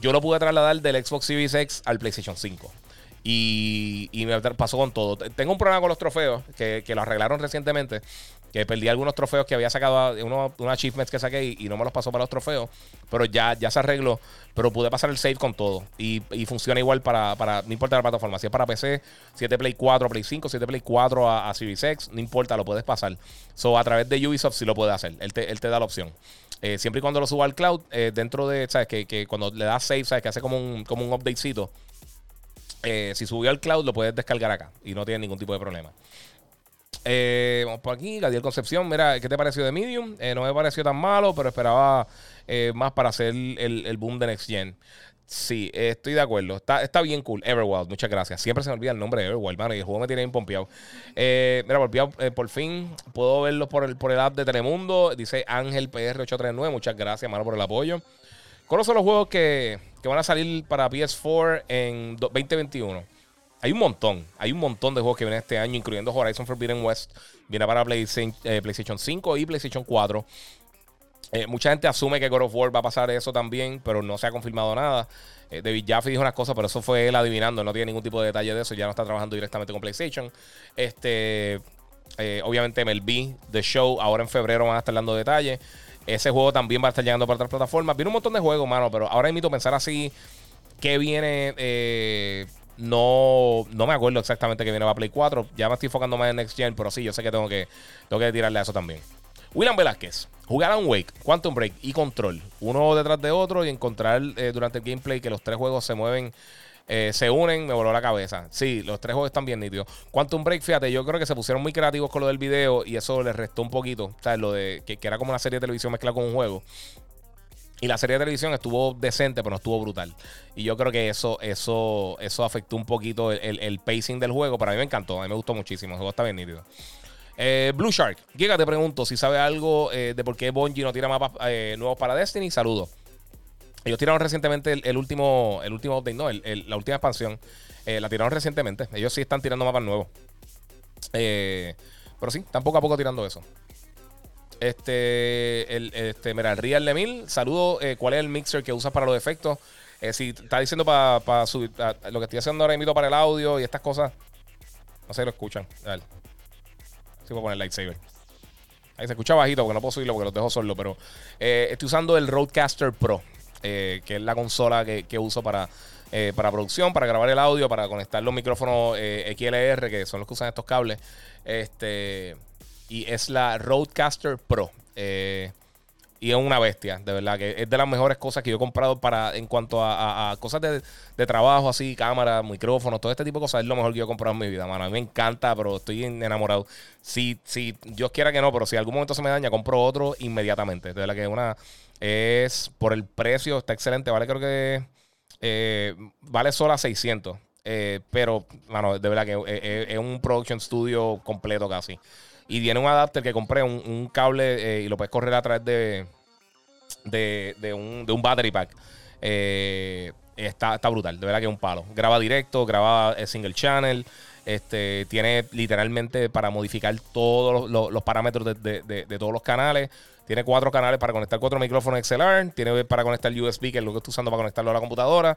yo lo pude trasladar del Xbox Series X al PlayStation 5. Y, me pasó con todo. Tengo un problema con los trofeos que, que, lo arreglaron recientemente que perdí algunos trofeos que había sacado, uno, unos achievements que saqué y, no me los pasó para los trofeos, pero ya, ya se arregló, pero pude pasar el save con todo y, funciona igual para, para, no importa la plataforma, si es para PC, 7 Play 4, Play 5, 7 Play 4 a, a Series no importa, lo puedes pasar. So, a través de Ubisoft sí lo puede hacer, él te, él te da la opción. Eh, siempre y cuando lo suba al cloud, eh, dentro de, ¿sabes? Que, que, cuando le das save, ¿sabes? Que hace como un, como un updatecito. Eh, si subió al cloud, lo puedes descargar acá y no tiene ningún tipo de problema. Eh, vamos por aquí, Gadiel Concepción. Mira, ¿qué te pareció de Medium? Eh, no me pareció tan malo, pero esperaba eh, más para hacer el, boom de Next Gen. Sí, estoy de acuerdo. Está, está bien cool. Everwild, muchas gracias. Siempre se me olvida el nombre de Everwild, mano. Y el juego me tiene bien pompeado. mira, por, por, fin puedo verlo por el, por el app de Telemundo. Dice Ángel PR839. Muchas gracias, mano, por el apoyo. ¿Cuáles los juegos que, que van a salir para PS4 en 2021? Hay un montón. Hay un montón de juegos que vienen este año, incluyendo Horizon Forbidden West. Viene para eh, PlayStation, 5 y PlayStation 4. Eh, mucha gente asume que God of War va a pasar eso también, pero no se ha confirmado nada. Eh, David Jaffe dijo unas cosas, pero eso fue él adivinando. No tiene ningún tipo de detalle de eso. Ya no está trabajando directamente con PlayStation. Este, obviamente, MLB, The Show, ahora en febrero van a estar dando detalles. Ese juego también va a estar llegando para otras plataformas. Viene un montón de juegos, mano, pero ahora invito a pensar así. ¿Qué viene? No, no me acuerdo exactamente que viene para Play 4. Ya me estoy enfocando más en Next Gen, pero sí, yo sé que tengo que, tengo que tirarle a eso también. William Velázquez. Jugar a un Wake, Quantum Break y Control. Uno detrás de otro y encontrar eh, durante el gameplay que los tres juegos se mueven, eh, se unen, me voló la cabeza. Sí, los tres juegos están bien nítidos. Quantum Break, fíjate, yo creo que se pusieron muy creativos con lo del video y eso les restó un poquito. O sea, lo de que, era como una serie de televisión mezclada con un juego. Y la serie de televisión estuvo decente, pero no estuvo brutal. Y yo creo que eso, eso, eso afectó un poquito el, pacing del juego. Pero a mí me encantó, a mí me gustó muchísimo. El juego está bien nítido. Eh, Blue Shark, Giga, te pregunto si sabe algo eh, de por qué Bungie no tira mapas nuevos para Destiny. Saludos. Ellos tiraron recientemente el, último, el último update, no, la última expansión. la tiraron recientemente. Ellos sí están tirando mapas nuevos. pero sí, están poco a poco tirando eso. Este, el, este, mira, el Real de Mil, saludo. ¿Cuál es el mixer que usas para los efectos? si está diciendo para subir lo que estoy haciendo ahora, invito para el audio y estas cosas. No sé si lo escuchan. Dale. Sí, voy a poner lightsaber. Ahí se escucha bajito porque no puedo subirlo porque los dejo solo. Pero eh, estoy usando el Roadcaster Pro, eh, que es la consola que, uso para, eh, para producción, para grabar el audio, para conectar los micrófonos XLR, que son los que usan estos cables. Este, y es la Roadcaster Pro. Y es una bestia, de verdad, que es de las mejores cosas que yo he comprado para en cuanto a, cosas de, trabajo, así, cámara, micrófonos, todo este tipo de cosas, es lo mejor que yo he comprado en mi vida, mano. A mí me encanta, pero estoy enamorado. Si, si Dios quiera que no, pero si algún momento se me daña, compro otro inmediatamente. De verdad que una es por el precio, está excelente, vale, creo que eh, vale solo a 600. Eh, pero, mano, de verdad que eh, es un production studio completo casi. Y tiene un adapter que compré, un, cable y lo puedes correr a través de, de, un, de un battery pack. Eh, está, está brutal, de verdad que es un palo. Graba directo, graba single channel. Este, tiene literalmente para modificar todos los, parámetros de, todos los canales. Tiene cuatro canales para conectar cuatro micrófonos XLR. Tiene para conectar USB, que es lo que estoy usando para conectarlo a la computadora.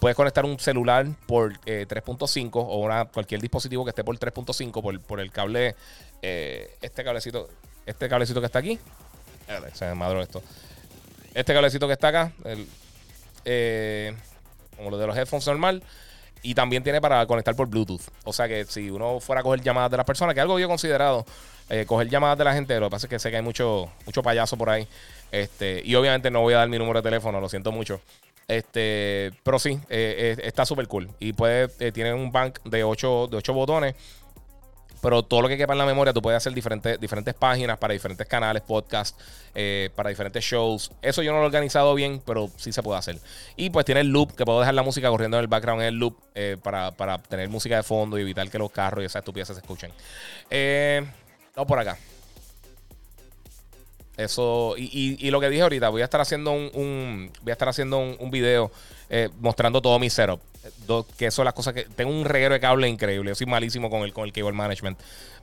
Puedes conectar un celular por 3.5 eh, o cualquier dispositivo que esté por 3.5 por, el cable. Eh, este cablecito. Este cablecito que está aquí. Se me madró esto. Este cablecito que está acá, eh, como lo de los headphones normal. Y también tiene para conectar por Bluetooth. O sea que si uno fuera a coger llamadas de las personas, que algo yo he considerado, eh, coger llamadas de la gente, lo que pasa es que sé que hay mucho, mucho payaso por ahí. Este, y obviamente no voy a dar mi número de teléfono, lo siento mucho. Este, pero sí, eh, está súper cool. Y puede, tiene un bank de 8 de ocho botones pero todo lo que quepa en la memoria, tú puedes hacer diferentes, diferentes páginas para diferentes canales, podcasts, eh, para diferentes shows. Eso yo no lo he organizado bien, pero sí se puede hacer. Y pues tiene el loop, que puedo dejar la música corriendo en el background en el loop eh, para, tener música de fondo y evitar que los carros y esas estupideces se escuchen. Eh, vamos por acá. Eso, y, lo que dije ahorita, voy a estar haciendo un, voy a estar haciendo un, video mostrando todo mi setup que son las cosas que. Tengo un reguero de cable increíble. Yo soy malísimo con el, con el cable management.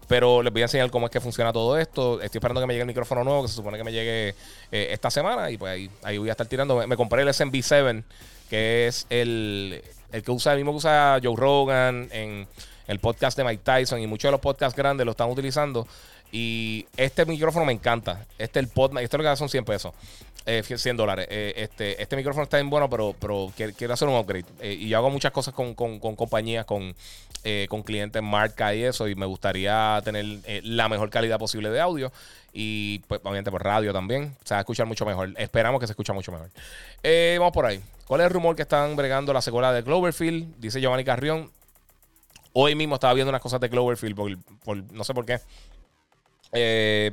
Pero les voy a enseñar cómo es que funciona todo esto. Estoy esperando que me llegue el micrófono nuevo, que se supone que me llegue eh, esta semana. Y pues ahí, voy a estar tirando. Me, compré el SMB7, que es el, el que usa, el mismo que usa Joe Rogan en el podcast de Mike Tyson. Y muchos de los podcasts grandes lo están utilizando. Y este micrófono me encanta. Este el pod, esto es lo que son 100 pesos. 100 eh, dólares. Eh, este, este micrófono está bien bueno, pero, pero quiero hacer un upgrade. Eh, y yo hago muchas cosas con, compañías, con, con clientes, marca y eso. Y me gustaría tener la mejor calidad posible de audio. Y pues, obviamente por radio también. Se va a escuchar mucho mejor. Esperamos que se escuche mucho mejor. vamos por ahí. ¿Cuál es el rumor que están bregando la secuela de Cloverfield? Dice Giovanni Carrión. Hoy mismo estaba viendo unas cosas de Cloverfield, por, no sé por qué.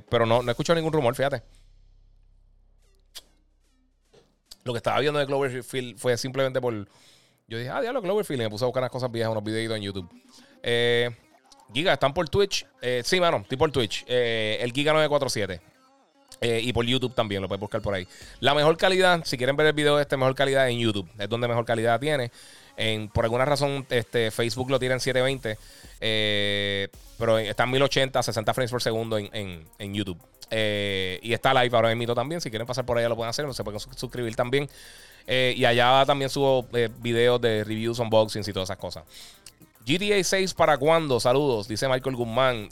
pero no, no he escuchado ningún rumor, fíjate. Lo que estaba viendo de Cloverfield fue simplemente por. Yo dije, ah, diablo, Cloverfield. Y me puse a buscar unas cosas viejas, unos videitos en YouTube. Eh, Giga, ¿están por Twitch? Eh, sí, mano, estoy por Twitch. Eh, el Giga 947. y por YouTube también, lo puedes buscar por ahí. La mejor calidad, si quieren ver el video de este, mejor calidad en YouTube. Es donde mejor calidad tiene. Por alguna razón, este, Facebook lo tiene en 720. pero está en 1080, 60 frames por segundo en, YouTube. Eh, y está live ahora mismo también. Si quieren pasar por allá lo pueden hacer. Se pueden suscribir también. Eh, y allá también subo eh, videos de reviews, unboxings y todas esas cosas. GTA 6 para cuándo? Saludos, dice Michael Guzmán.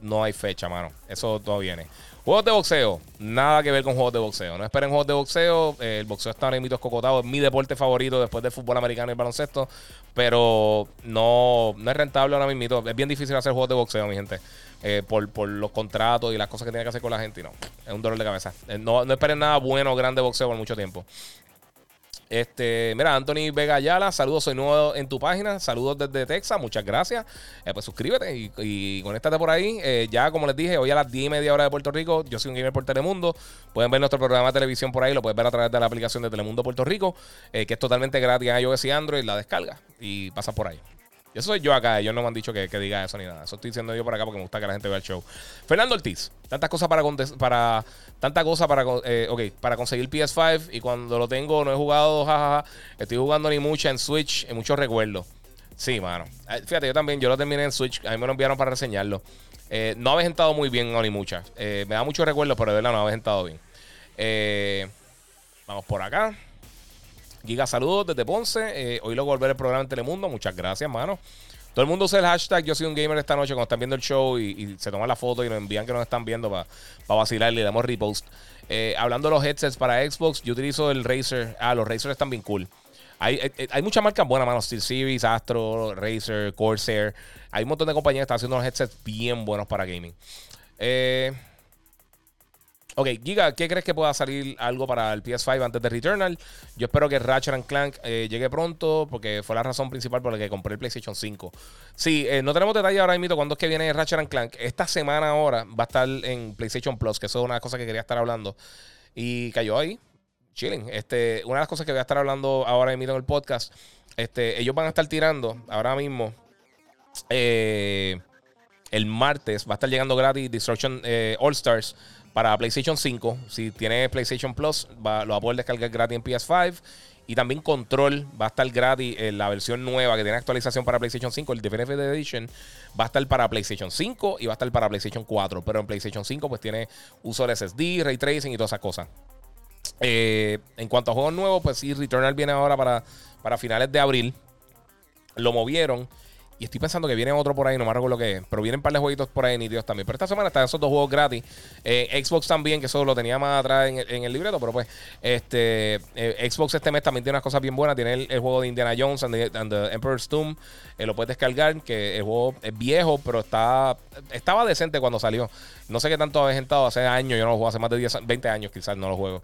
no hay fecha, mano. Eso todo viene. Juegos de boxeo, nada que ver con juegos de boxeo. No esperen juegos de boxeo. el boxeo está ahora mismo escocotado. Es mi deporte favorito después del fútbol americano y el baloncesto. Pero no, no es rentable ahora mismo. Es bien difícil hacer juegos de boxeo, mi gente. Eh, por, los contratos y las cosas que tiene que hacer con la gente. Y no, es un dolor de cabeza. Eh, no, no esperen nada bueno o grande boxeo por mucho tiempo. Este, mira, Anthony Vega Ayala, saludos, soy nuevo en tu página, saludos desde Texas, muchas gracias. Eh, pues suscríbete y, y por ahí. Eh, ya, como les dije, hoy a las 10 y media hora de Puerto Rico, yo soy un gamer por Telemundo. Pueden ver nuestro programa de televisión por ahí, lo puedes ver a través de la aplicación de Telemundo Puerto Rico, eh, que es totalmente gratis en iOS y Android, la descarga y pasa por ahí. Eso soy yo acá. Ellos no me han dicho que, diga eso ni nada. Eso estoy diciendo yo por acá porque me gusta que la gente vea el show. Fernando Ortiz. Tantas cosas para. para tanta cosa para. Eh, para conseguir PS5. Y cuando lo tengo, no he jugado. Jajaja. Estoy jugando ni mucha en Switch. En muchos recuerdos. Sí, mano. Eh, fíjate, yo también. Yo lo terminé en Switch. A mí me lo enviaron para reseñarlo. Eh, no habéis entrado muy bien, no, ni mucha. me da muchos recuerdos, pero de verdad no habéis entrado bien. vamos por acá. Giga, saludos desde Ponce. Eh, hoy luego volver el programa en Telemundo. Muchas gracias, mano. Todo el mundo usa el hashtag Yo soy un gamer esta noche cuando están viendo el show y, se toman la foto y nos envían que nos están viendo para vacilar y le damos repost. Eh, hablando de los headsets para Xbox, yo utilizo el Razer. Ah, los Razer están bien cool. Hay, eh, hay, muchas marcas buenas, mano. Steel Series, Astro, Razer, Corsair. Hay un montón de compañías que están haciendo unos headsets bien buenos para gaming. Eh. Ok, Giga, ¿qué crees que pueda salir algo para el PS5 antes de Returnal? Yo espero que Ratchet Clank eh, llegue pronto, porque fue la razón principal por la que compré el PlayStation 5. Sí, eh, no tenemos detalle ahora mismo cuándo es que viene Ratchet Clank. Esta semana ahora va a estar en PlayStation Plus, que eso es una cosa que quería estar hablando. Y cayó ahí, chilling. Este, una de las cosas que voy a estar hablando ahora mismo en el podcast, este, ellos van a estar tirando ahora mismo. Eh, el martes va a estar llegando gratis Destruction All Stars para PlayStation 5. Si tiene PlayStation Plus, lo va a poder descargar gratis en PS5. Y también Control va a estar gratis en la versión nueva que tiene actualización para PlayStation 5. El Definitive Edition va a estar para PlayStation 5 y va a estar para PlayStation 4. Pero en PlayStation 5 pues tiene uso de SSD, Ray Tracing y todas esas cosas. Eh, en cuanto a juegos nuevos, pues sí, Returnal viene ahora para, para finales de abril. Lo movieron. Y estoy pensando que viene otro por ahí, no me acuerdo lo que es. Pero vienen un par de jueguitos por ahí Dios también. Pero esta semana están esos dos juegos gratis. Eh, Xbox también, que eso lo tenía más atrás en el, libreto. Pero pues, este eh, Xbox este mes también tiene unas cosas bien buenas. Tiene el, juego de Indiana Jones and the, Emperor's Tomb. Eh, lo puedes descargar. Que el juego es viejo, pero está estaba decente cuando salió. No sé qué tanto habéis entrado hace años. Yo no lo juego hace más de 10, 20 años, quizás no lo juego.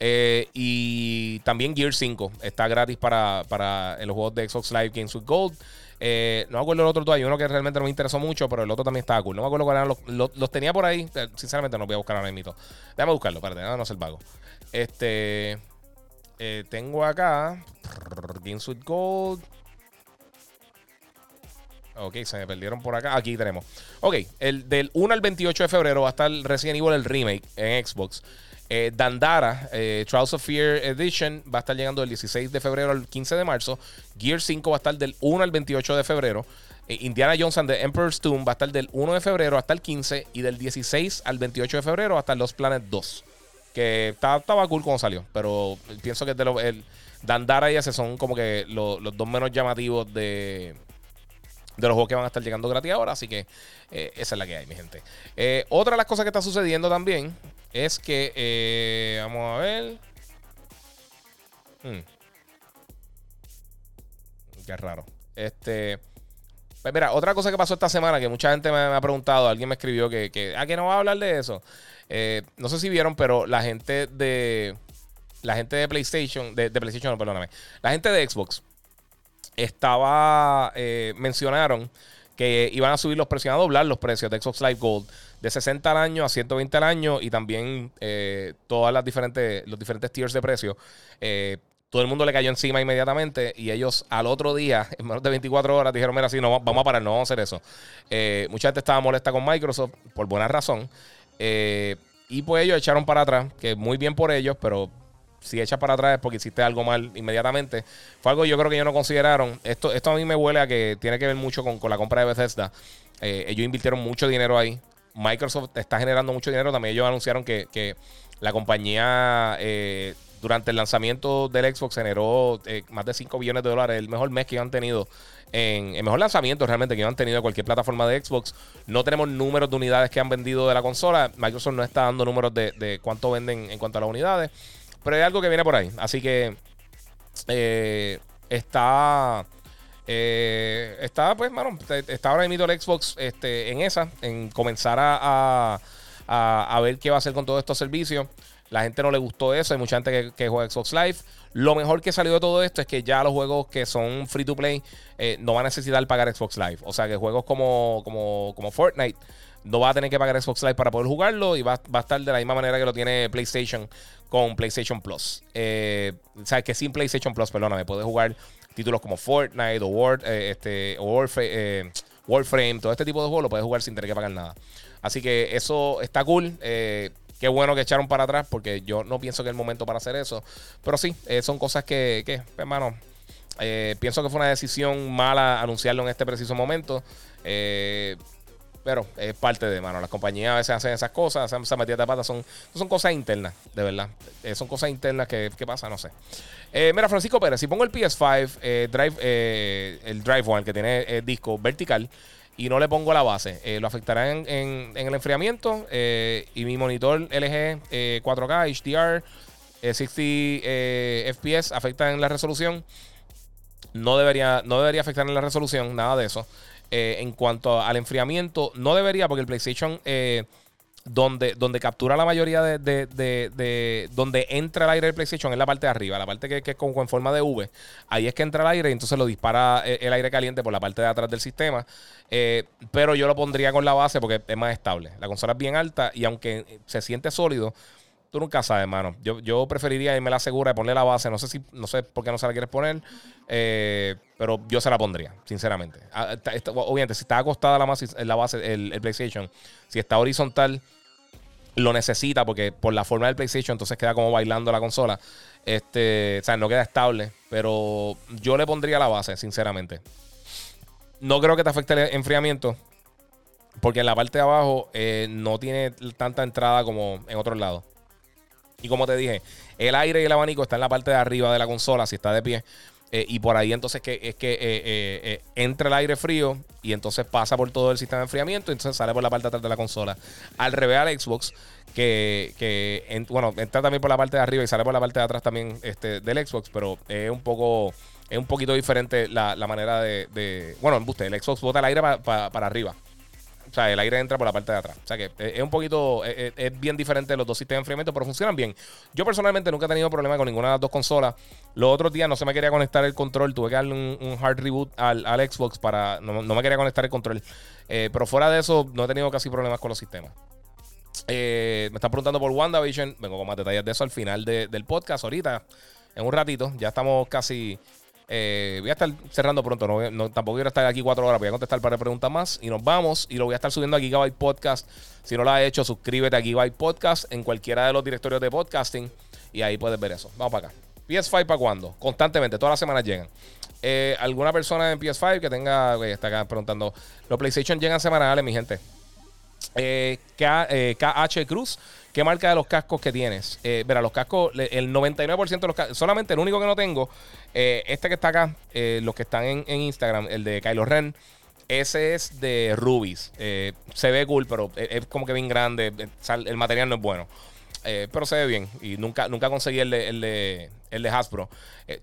y también Gear 5 está gratis para, para los juegos de Xbox Live Games with Gold. Eh, no me acuerdo el otro todavía. Uno que realmente no me interesó mucho, pero el otro también estaba cool. No me acuerdo cuáles eran los, los, tenía por ahí. Eh, sinceramente no voy a buscar ahora mismo. Déjame buscarlo, espérate, no ser vago. Este. Eh, tengo acá. Games Gold. Ok, se me perdieron por acá. Aquí tenemos. Ok, el del 1 al 28 de febrero va a estar Resident Evil el remake en Xbox. Eh, Dandara, eh, Trials of Fear Edition, va a estar llegando del 16 de febrero al 15 de marzo. Gear 5 va a estar del 1 al 28 de febrero. Eh, Indiana Jones and the Emperor's Tomb va a estar del 1 de febrero hasta el 15 y del 16 al 28 de febrero hasta Los Planet 2. Que estaba, cool cuando salió, pero pienso que lo, el, Dandara y ese son como que los dos menos llamativos de, de los juegos que van a estar llegando gratis ahora. Así que esa es la que hay, mi gente. otra de las cosas que está sucediendo también es que, eh, vamos a ver. Hmm. Qué raro. Este. Pues mira, otra cosa que pasó esta semana que mucha gente me, ha preguntado, alguien me escribió que, que, ah, que no va a hablar de eso. Eh, no sé si vieron, pero la gente de. La gente de PlayStation, de, PlayStation, no, perdóname. La gente de Xbox estaba. Eh, mencionaron que iban a subir los precios, a doblar los precios de Xbox Live Gold de 60 al año a 120 al año y también eh, todas las diferentes, los diferentes tiers de precio. Eh, todo el mundo le cayó encima inmediatamente y ellos al otro día, en menos de 24 horas, dijeron, mira, sí, no, vamos a parar, no vamos a hacer eso. Eh, mucha gente estaba molesta con Microsoft por buena razón. y pues ellos echaron para atrás, que muy bien por ellos, pero si echas para atrás es porque hiciste algo mal inmediatamente. Fue algo que yo creo que ellos no consideraron. Esto, esto a mí me huele a que tiene que ver mucho con, la compra de Bethesda. Eh, ellos invirtieron mucho dinero ahí. Microsoft está generando mucho dinero. También ellos anunciaron que, la compañía eh, durante el lanzamiento del Xbox generó eh, más de 5 billones de dólares. El mejor mes que han tenido. En, el mejor lanzamiento realmente que han tenido en cualquier plataforma de Xbox. No tenemos números de unidades que han vendido de la consola. Microsoft no está dando números de, de cuánto venden en cuanto a las unidades. Pero hay algo que viene por ahí. Así que eh, está. Eh, está, pues, mano, está ahora mismo el Xbox este, en esa, en comenzar a, a, ver qué va a hacer con todos estos servicios. La gente no le gustó eso. Hay mucha gente que, que juega Xbox Live. Lo mejor que salió de todo esto es que ya los juegos que son free to play eh, no van a necesitar pagar Xbox Live. O sea que juegos como, como, como Fortnite no va a tener que pagar Xbox Live para poder jugarlo y va, a estar de la misma manera que lo tiene PlayStation con PlayStation Plus. Eh, o que sin PlayStation Plus, perdóname, puedes jugar títulos como Fortnite o, War, eh, este, o Warframe, eh, Warframe, todo este tipo de juegos lo puedes jugar sin tener que pagar nada. Así que eso está cool. Eh, qué bueno que echaron para atrás porque yo no pienso que es el momento para hacer eso. Pero sí, eh, son cosas que, que hermano, eh, pienso que fue una decisión mala anunciarlo en este preciso momento. Eh, pero es parte de, mano. Las compañías a veces hacen esas cosas, esa metida de pata son, son cosas internas, de verdad. Eh, son cosas internas que, que pasa, no sé. Eh, mira, Francisco Pérez, si pongo el PS5, eh, Drive, eh, el Drive One, que tiene el disco vertical, y no le pongo la base, ¿lo afectará en, en, en el enfriamiento? y mi monitor LG 4K HDR 60 FPS afecta en la resolución. No debería, no debería afectar en la resolución, nada de eso. Eh, en cuanto al enfriamiento, no debería, porque el PlayStation, eh, donde, donde captura la mayoría de, de, de, donde entra el aire del PlayStation es la parte de arriba, la parte que, que es como en forma de V. Ahí es que entra el aire y entonces lo dispara el, el aire caliente por la parte de atrás del sistema. Eh, pero yo lo pondría con la base porque es más estable. La consola es bien alta y aunque se siente sólido, Tú nunca sabes, hermano. Yo, yo preferiría irme la segura y ponerle la base. No sé si, no sé por qué no se la quieres poner. Eh, pero yo se la pondría, sinceramente. Ah, obviamente, si está acostada la, la base, el, el, PlayStation, si está horizontal, lo necesita porque por la forma del PlayStation, entonces queda como bailando la consola. Este, o sea, no queda estable. Pero yo le pondría la base, sinceramente. No creo que te afecte el enfriamiento. Porque en la parte de abajo eh, no tiene tanta entrada como en otros lados. Y como te dije, el aire y el abanico está en la parte de arriba de la consola, si está de pie. Eh, y por ahí entonces que, es que eh, eh, entra el aire frío y entonces pasa por todo el sistema de enfriamiento y entonces sale por la parte de atrás de la consola. Al revés al Xbox, que, que en, bueno, entra también por la parte de arriba y sale por la parte de atrás también este, del Xbox, pero es un poco, es un poquito diferente la, la manera de, de, Bueno, embuste, el Xbox bota el aire pa, pa, para arriba. O sea, el aire entra por la parte de atrás. O sea que es un poquito, es, bien diferente los dos sistemas de enfriamiento, pero funcionan bien. Yo personalmente nunca he tenido problema con ninguna de las dos consolas. Los otros días no se me quería conectar el control. Tuve que darle un, hard reboot al, Xbox para. No, no, me quería conectar el control. Eh, pero fuera de eso, no he tenido casi problemas con los sistemas. Eh, me están preguntando por WandaVision. Vengo con más detalles de eso al final de, del podcast. Ahorita, en un ratito. Ya estamos casi eh, voy a estar cerrando pronto. No, no, tampoco quiero estar aquí cuatro horas. Voy a contestar para preguntas más. Y nos vamos. Y lo voy a estar subiendo a Gigabyte Podcast. Si no lo has hecho, suscríbete a Gigabyte Podcast en cualquiera de los directorios de podcasting. Y ahí puedes ver eso. Vamos para acá. PS5 para cuándo? Constantemente, todas las semanas llegan. Eh, ¿Alguna persona en PS5 que tenga. Está acá preguntando. Los PlayStation llegan semanales, mi gente. Eh, K, eh, KH Cruz. ¿Qué marca de los cascos que tienes? Eh, verá, los cascos, el 99% de los cascos, solamente el único que no tengo, eh, este que está acá, eh, los que están en, Instagram, el de Kylo Ren, ese es de Rubis. Se ve cool, pero es, es, como que bien grande, el material no es bueno. pero se ve bien y nunca, nunca conseguí el de, el de, el de Hasbro.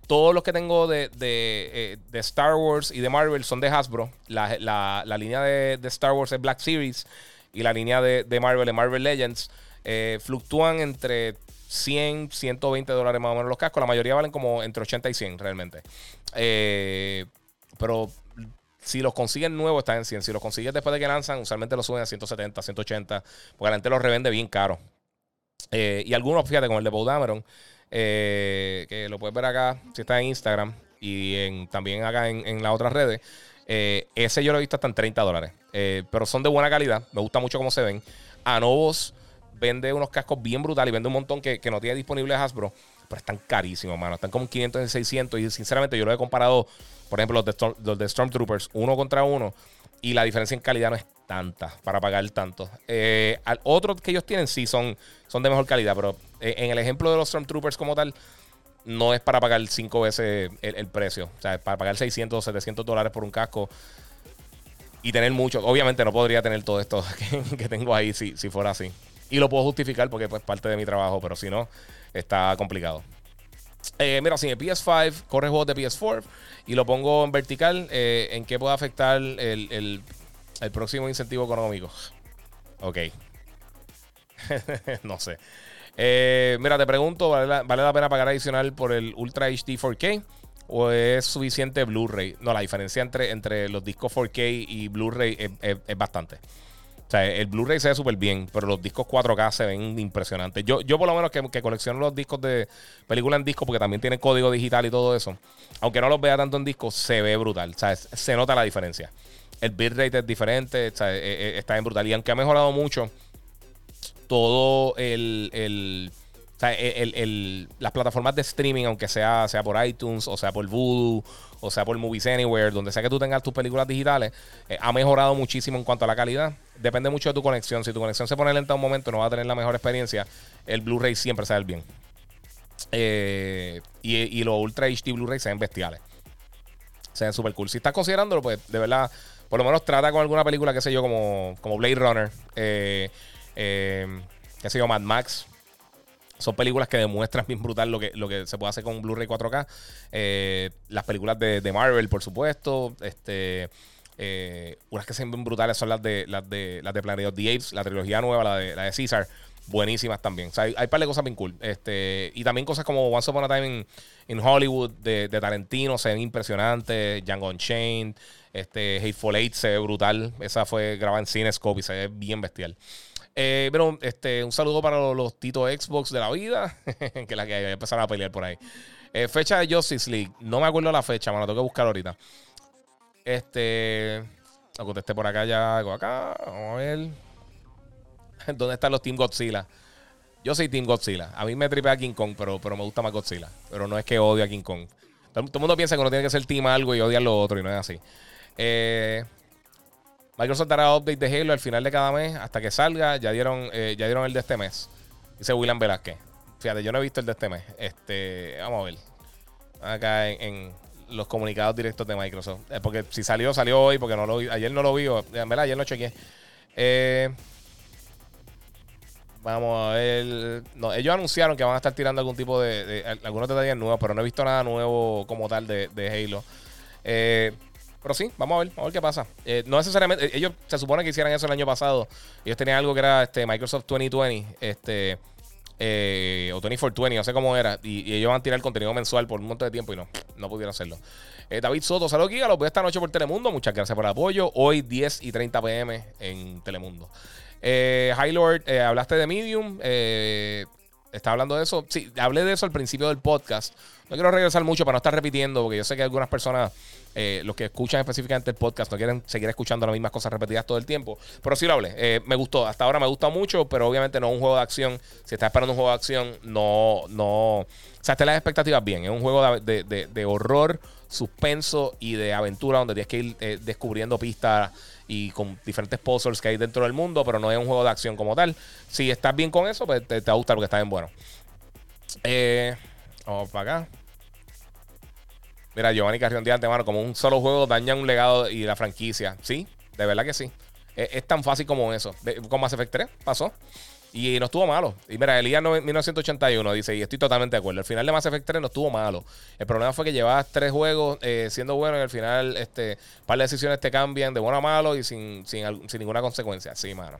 todos los que tengo de, de, de, Star Wars y de Marvel son de Hasbro. La, la, la línea de, Star Wars es Black Series y la línea de, Marvel es Marvel Legends. Eh, fluctúan entre 100, 120 dólares más o menos los cascos. La mayoría valen como entre 80 y 100 realmente. Eh, pero si los consiguen nuevos están en 100. Si los consigues después de que lanzan, usualmente los suben a 170, 180. Porque la gente los revende bien caro. Eh, y algunos, fíjate, como el de Paul que lo puedes ver acá, si está en Instagram y también acá en, las otras redes. Ese yo lo he visto hasta en 30 dólares. pero son de buena calidad. Me gusta mucho cómo se ven. A Novos vende unos cascos bien brutales y vende un montón que, que no tiene disponible Hasbro, pero están carísimos, mano. Están como 500 y 600 y sinceramente yo lo he comparado, por ejemplo, los de, Storm, los de Stormtroopers, uno contra uno, y la diferencia en calidad no es tanta para pagar tanto. Eh, al otro que ellos tienen sí son, son de mejor calidad, pero eh, en el ejemplo de los Stormtroopers como tal, no es para pagar cinco veces el, precio. O sea, para pagar 600 o 700 dólares por un casco y tener mucho. Obviamente no podría tener todo esto que, que tengo ahí si, si fuera así. Y lo puedo justificar porque es pues, parte de mi trabajo, pero si no, está complicado. Eh, mira, si el PS5 corre juegos de PS4 y lo pongo en vertical, eh, ¿en qué puede afectar el, el, próximo incentivo económico? Ok. no sé. Eh, mira, te pregunto, ¿vale la, ¿vale la pena pagar adicional por el Ultra HD 4K? ¿O es suficiente Blu-ray? No, la diferencia entre, entre los discos 4K y Blu-ray es, bastante. O sea, el Blu-ray se ve súper bien, pero los discos 4K se ven impresionantes. Yo, yo por lo menos que, que, colecciono los discos de película en disco, porque también tienen código digital y todo eso, aunque no los vea tanto en disco, se ve brutal. O sea, se nota la diferencia. El bitrate es diferente, o sea, e, e, está bien brutal. Y aunque ha mejorado mucho todo el, el o sea, el, el, las plataformas de streaming, aunque sea, sea por iTunes, o sea por Voodoo, o sea por Movies Anywhere, donde sea que tú tengas tus películas digitales, eh, ha mejorado muchísimo en cuanto a la calidad. Depende mucho de tu conexión. Si tu conexión se pone lenta un momento, no va a tener la mejor experiencia. El Blu-ray siempre sale bien. Eh, y, los Ultra HD Blu-ray se ven bestiales. Se ven super cool. Si estás considerándolo, pues de verdad, por lo menos trata con alguna película, qué sé yo, como, como Blade Runner, eh, eh, qué sé yo, Mad Max. Son películas que demuestran bien brutal lo que, lo que se puede hacer con Blu-ray 4K. Eh, las películas de, Marvel, por supuesto. Este, eh, unas que se ven brutales son las de las de las de Planet of the Apes, la trilogía nueva, la de, la de Caesar. Buenísimas también. Hay, hay par de cosas bien cool. Este, y también cosas como Once Upon a Time in, Hollywood de, de, Tarantino se ven impresionantes. Django Unchained. Este, Hateful Eight se ve brutal. Esa fue grabada en Cinescope y se ve bien bestial. Eh, este, un saludo para los, Tito Xbox de la vida, que la que empezaron a pelear por ahí. Eh, fecha de Justice League. No me acuerdo la fecha, mano. Tengo que buscar ahorita. Este. Lo contesté por acá ya. Algo acá. Vamos a ver. ¿Dónde están los Team Godzilla? Yo soy Team Godzilla. A mí me tripea King Kong, pero, pero me gusta más Godzilla. Pero no es que odie a King Kong. Todo, todo el mundo piensa que uno tiene que ser Team algo y odiar lo otro, y no es así. Eh. Microsoft dará update de Halo al final de cada mes hasta que salga. Ya dieron, eh, ya dieron el de este mes. Dice William Velázquez. Fíjate, yo no he visto el de este mes. Este, vamos a ver. Acá en, los comunicados directos de Microsoft. Eh, porque si salió, salió hoy, porque no lo ayer no lo vi. Verdad, ayer no chequeé. Eh, vamos a ver. No, ellos anunciaron que van a estar tirando algún tipo de, algunos detalles nuevos, pero no he visto nada nuevo como tal de, de Halo. Eh, pero sí, vamos a ver, vamos a ver qué pasa. Eh, no necesariamente, ellos se supone que hicieran eso el año pasado. Ellos tenían algo que era este Microsoft 2020, este, eh, o 2420, no sé cómo era. Y, ellos van a tirar contenido mensual por un montón de tiempo y no, no pudieron hacerlo. Eh, David Soto, saludos aquí, los veo esta noche por Telemundo. Muchas gracias por el apoyo. Hoy 10 y 30 pm en Telemundo. Eh, Lord, hablaste de Medium. ¿Está hablando de eso? Sí, hablé de eso al principio del podcast. No quiero regresar mucho para no estar repitiendo, porque yo sé que algunas personas eh, los que escuchan específicamente el podcast no quieren seguir escuchando las mismas cosas repetidas todo el tiempo. Pero sí lo hablé. Eh, me gustó. Hasta ahora me gusta mucho, pero obviamente no es un juego de acción. Si estás esperando un juego de acción, no, no. O sea, te las expectativas bien. Es un juego de, horror, suspenso y de aventura donde tienes que ir eh, descubriendo pistas y con diferentes puzzles que hay dentro del mundo, pero no es un juego de acción como tal. Si estás bien con eso, pues te, te va a gustar porque está bien bueno. vamos para acá. Mira, Giovanni Carrión de antemano, como un solo juego daña un legado y la franquicia. Sí, de verdad que sí. Es, tan fácil como eso. Con Mass Effect 3 pasó. Y no estuvo malo. Y mira, Elías 1981 dice, y estoy totalmente de acuerdo. El final de Mass Effect 3 no estuvo malo. El problema fue que llevabas tres juegos eh, siendo bueno y al final este un par de decisiones te cambian de bueno a malo y sin, sin, sin ninguna consecuencia. Sí, mano.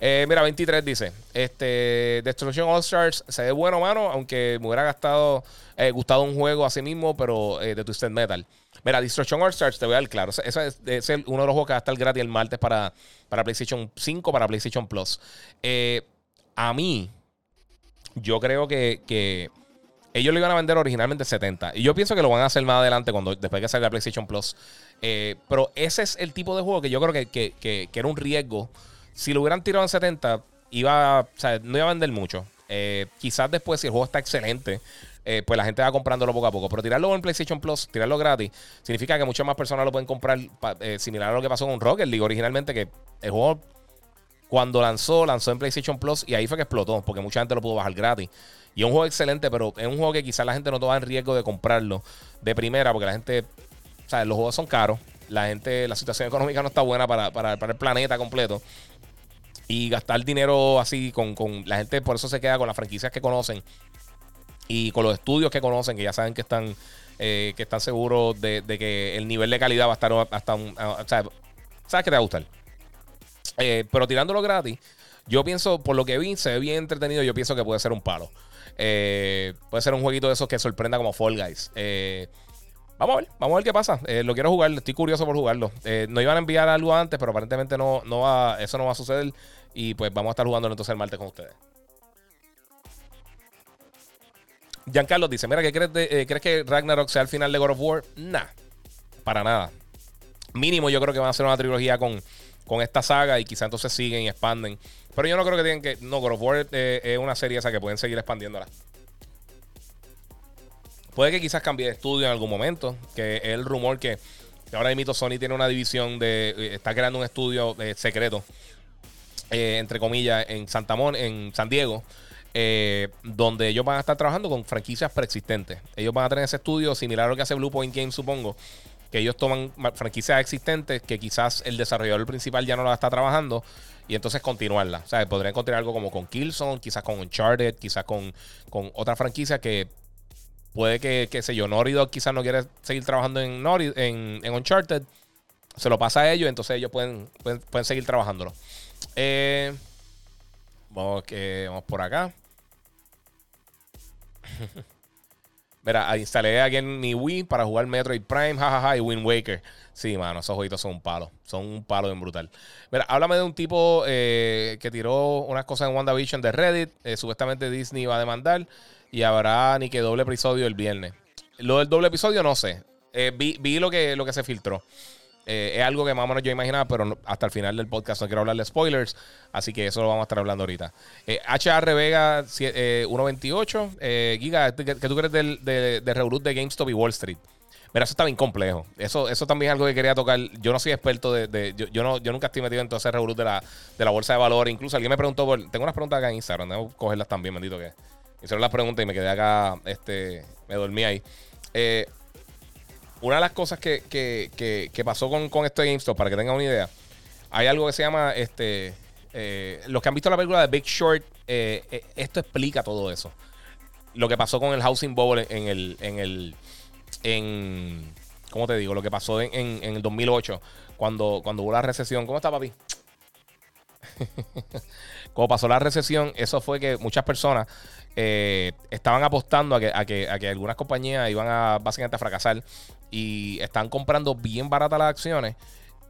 Eh, mira, 23 dice: este, Destruction All Stars se ve bueno, mano, aunque me hubiera gastado, eh, gustado un juego así mismo, pero eh, de Twisted Metal. Mira, Destruction All Stars, te voy a dar claro. Ese es, uno de los juegos que va a estar gratis el martes para, para PlayStation 5, para PlayStation Plus. a mí, yo creo que, que, ellos lo iban a vender originalmente 70. Y yo pienso que lo van a hacer más adelante, cuando después que salga PlayStation Plus. pero ese es el tipo de juego que yo creo que, que, que era un riesgo si lo hubieran tirado en 70, iba, o sea, no iba a vender mucho. Eh, quizás después, si el juego está excelente, eh, pues la gente va comprándolo poco a poco. Pero tirarlo en PlayStation Plus, tirarlo gratis, significa que muchas más personas lo pueden comprar, eh, similar a lo que pasó con Rocket League originalmente, que el juego cuando lanzó, lanzó en PlayStation Plus y ahí fue que explotó, porque mucha gente lo pudo bajar gratis. Y es un juego excelente, pero es un juego que quizás la gente no toma en riesgo de comprarlo de primera, porque la gente, o sea, los juegos son caros, la gente, la situación económica no está buena para, para, para el planeta completo y gastar dinero así con, la gente, por eso se queda con las franquicias que conocen y con los estudios que conocen, que ya saben que están, eh, que están seguros de, que el nivel de calidad va a estar hasta un. O sea, sabes que te va a gustar. Eh, pero tirándolo gratis, Yo pienso, por lo que vi, se ve bien entretenido. Yo pienso que puede ser un palo. Eh, puede ser un jueguito de esos que sorprenda como Fall Guys. Eh, vamos a ver, vamos a ver qué pasa. Eh, lo quiero jugar, estoy curioso por jugarlo. no iban a enviar algo antes, pero aparentemente no, no va, eso no va a suceder. Y pues vamos a estar jugándolo entonces el martes con ustedes. Giancarlo dice: Mira, ¿qué crees, crees que Ragnarok sea el final de God of War? Nah, para nada. Mínimo, yo creo que van a hacer una trilogía con, con esta saga y quizá entonces siguen y expanden. Pero yo no creo que tienen que. No, God of War eh, es una serie esa que pueden seguir expandiéndola. Puede que quizás cambie de estudio en algún momento. Que es el rumor que, ahora mismo Sony tiene una división de. Eh, está creando un estudio eh, secreto. entre comillas, en Santa Mon, en San Diego. donde ellos van a estar trabajando con franquicias preexistentes. Ellos van a tener ese estudio similar a lo que hace Blue Point Games, supongo. Que ellos toman franquicias existentes que quizás el desarrollador principal ya no la está trabajando y entonces continuarla. O sea, podrían encontrar algo como con Killzone, quizás con Uncharted, quizás con, con otra franquicia que puede que, qué sé yo, Naughty quizás no quiere seguir trabajando en, en, Uncharted. Se lo pasa a ellos, entonces ellos pueden, pueden, seguir trabajándolo. Eh, vamos, que, vamos por acá. Mira, instalé aquí en mi Wii para jugar Metroid Prime, jajaja, y Wind Waker. Sí, mano, esos jueguitos son un palo. Son un palo bien brutal. Mira, háblame de un tipo eh, que tiró unas cosas en WandaVision de Reddit. Eh, supuestamente Disney va a demandar. Y habrá ni que doble episodio el viernes. Lo del doble episodio no sé. Eh, vi, vi lo, que, lo que se filtró. es algo que más o menos yo imaginaba, pero hasta el final del podcast no quiero hablar de spoilers. Así que eso lo vamos a estar hablando ahorita. HR Vega 128. Giga, ¿qué, tú crees del, de, de Revolut de GameStop y Wall Street? Mira, eso está bien complejo. Eso, eso también es algo que quería tocar. Yo no soy experto de. yo, no, yo nunca estoy metido en todo ese revolú de la, de la bolsa de valor. Incluso alguien me preguntó por. Tengo unas preguntas acá en Instagram. Debo cogerlas también, bendito que. Hicieron las preguntas y me quedé acá. Este. Me dormí ahí. Eh, una de las cosas que, que, que, pasó con, con esto de GameStop, para que tengan una idea, hay algo que se llama. este eh, Los que han visto la película de Big Short, eh, esto explica todo eso. Lo que pasó con el Housing Bubble en el. En el en. ¿Cómo te digo? Lo que pasó en, en, el 2008, cuando, cuando hubo la recesión. ¿Cómo está, papi? Cuando pasó la recesión, eso fue que muchas personas eh, estaban apostando a que, a, que, algunas compañías iban a básicamente a fracasar y están comprando bien baratas las acciones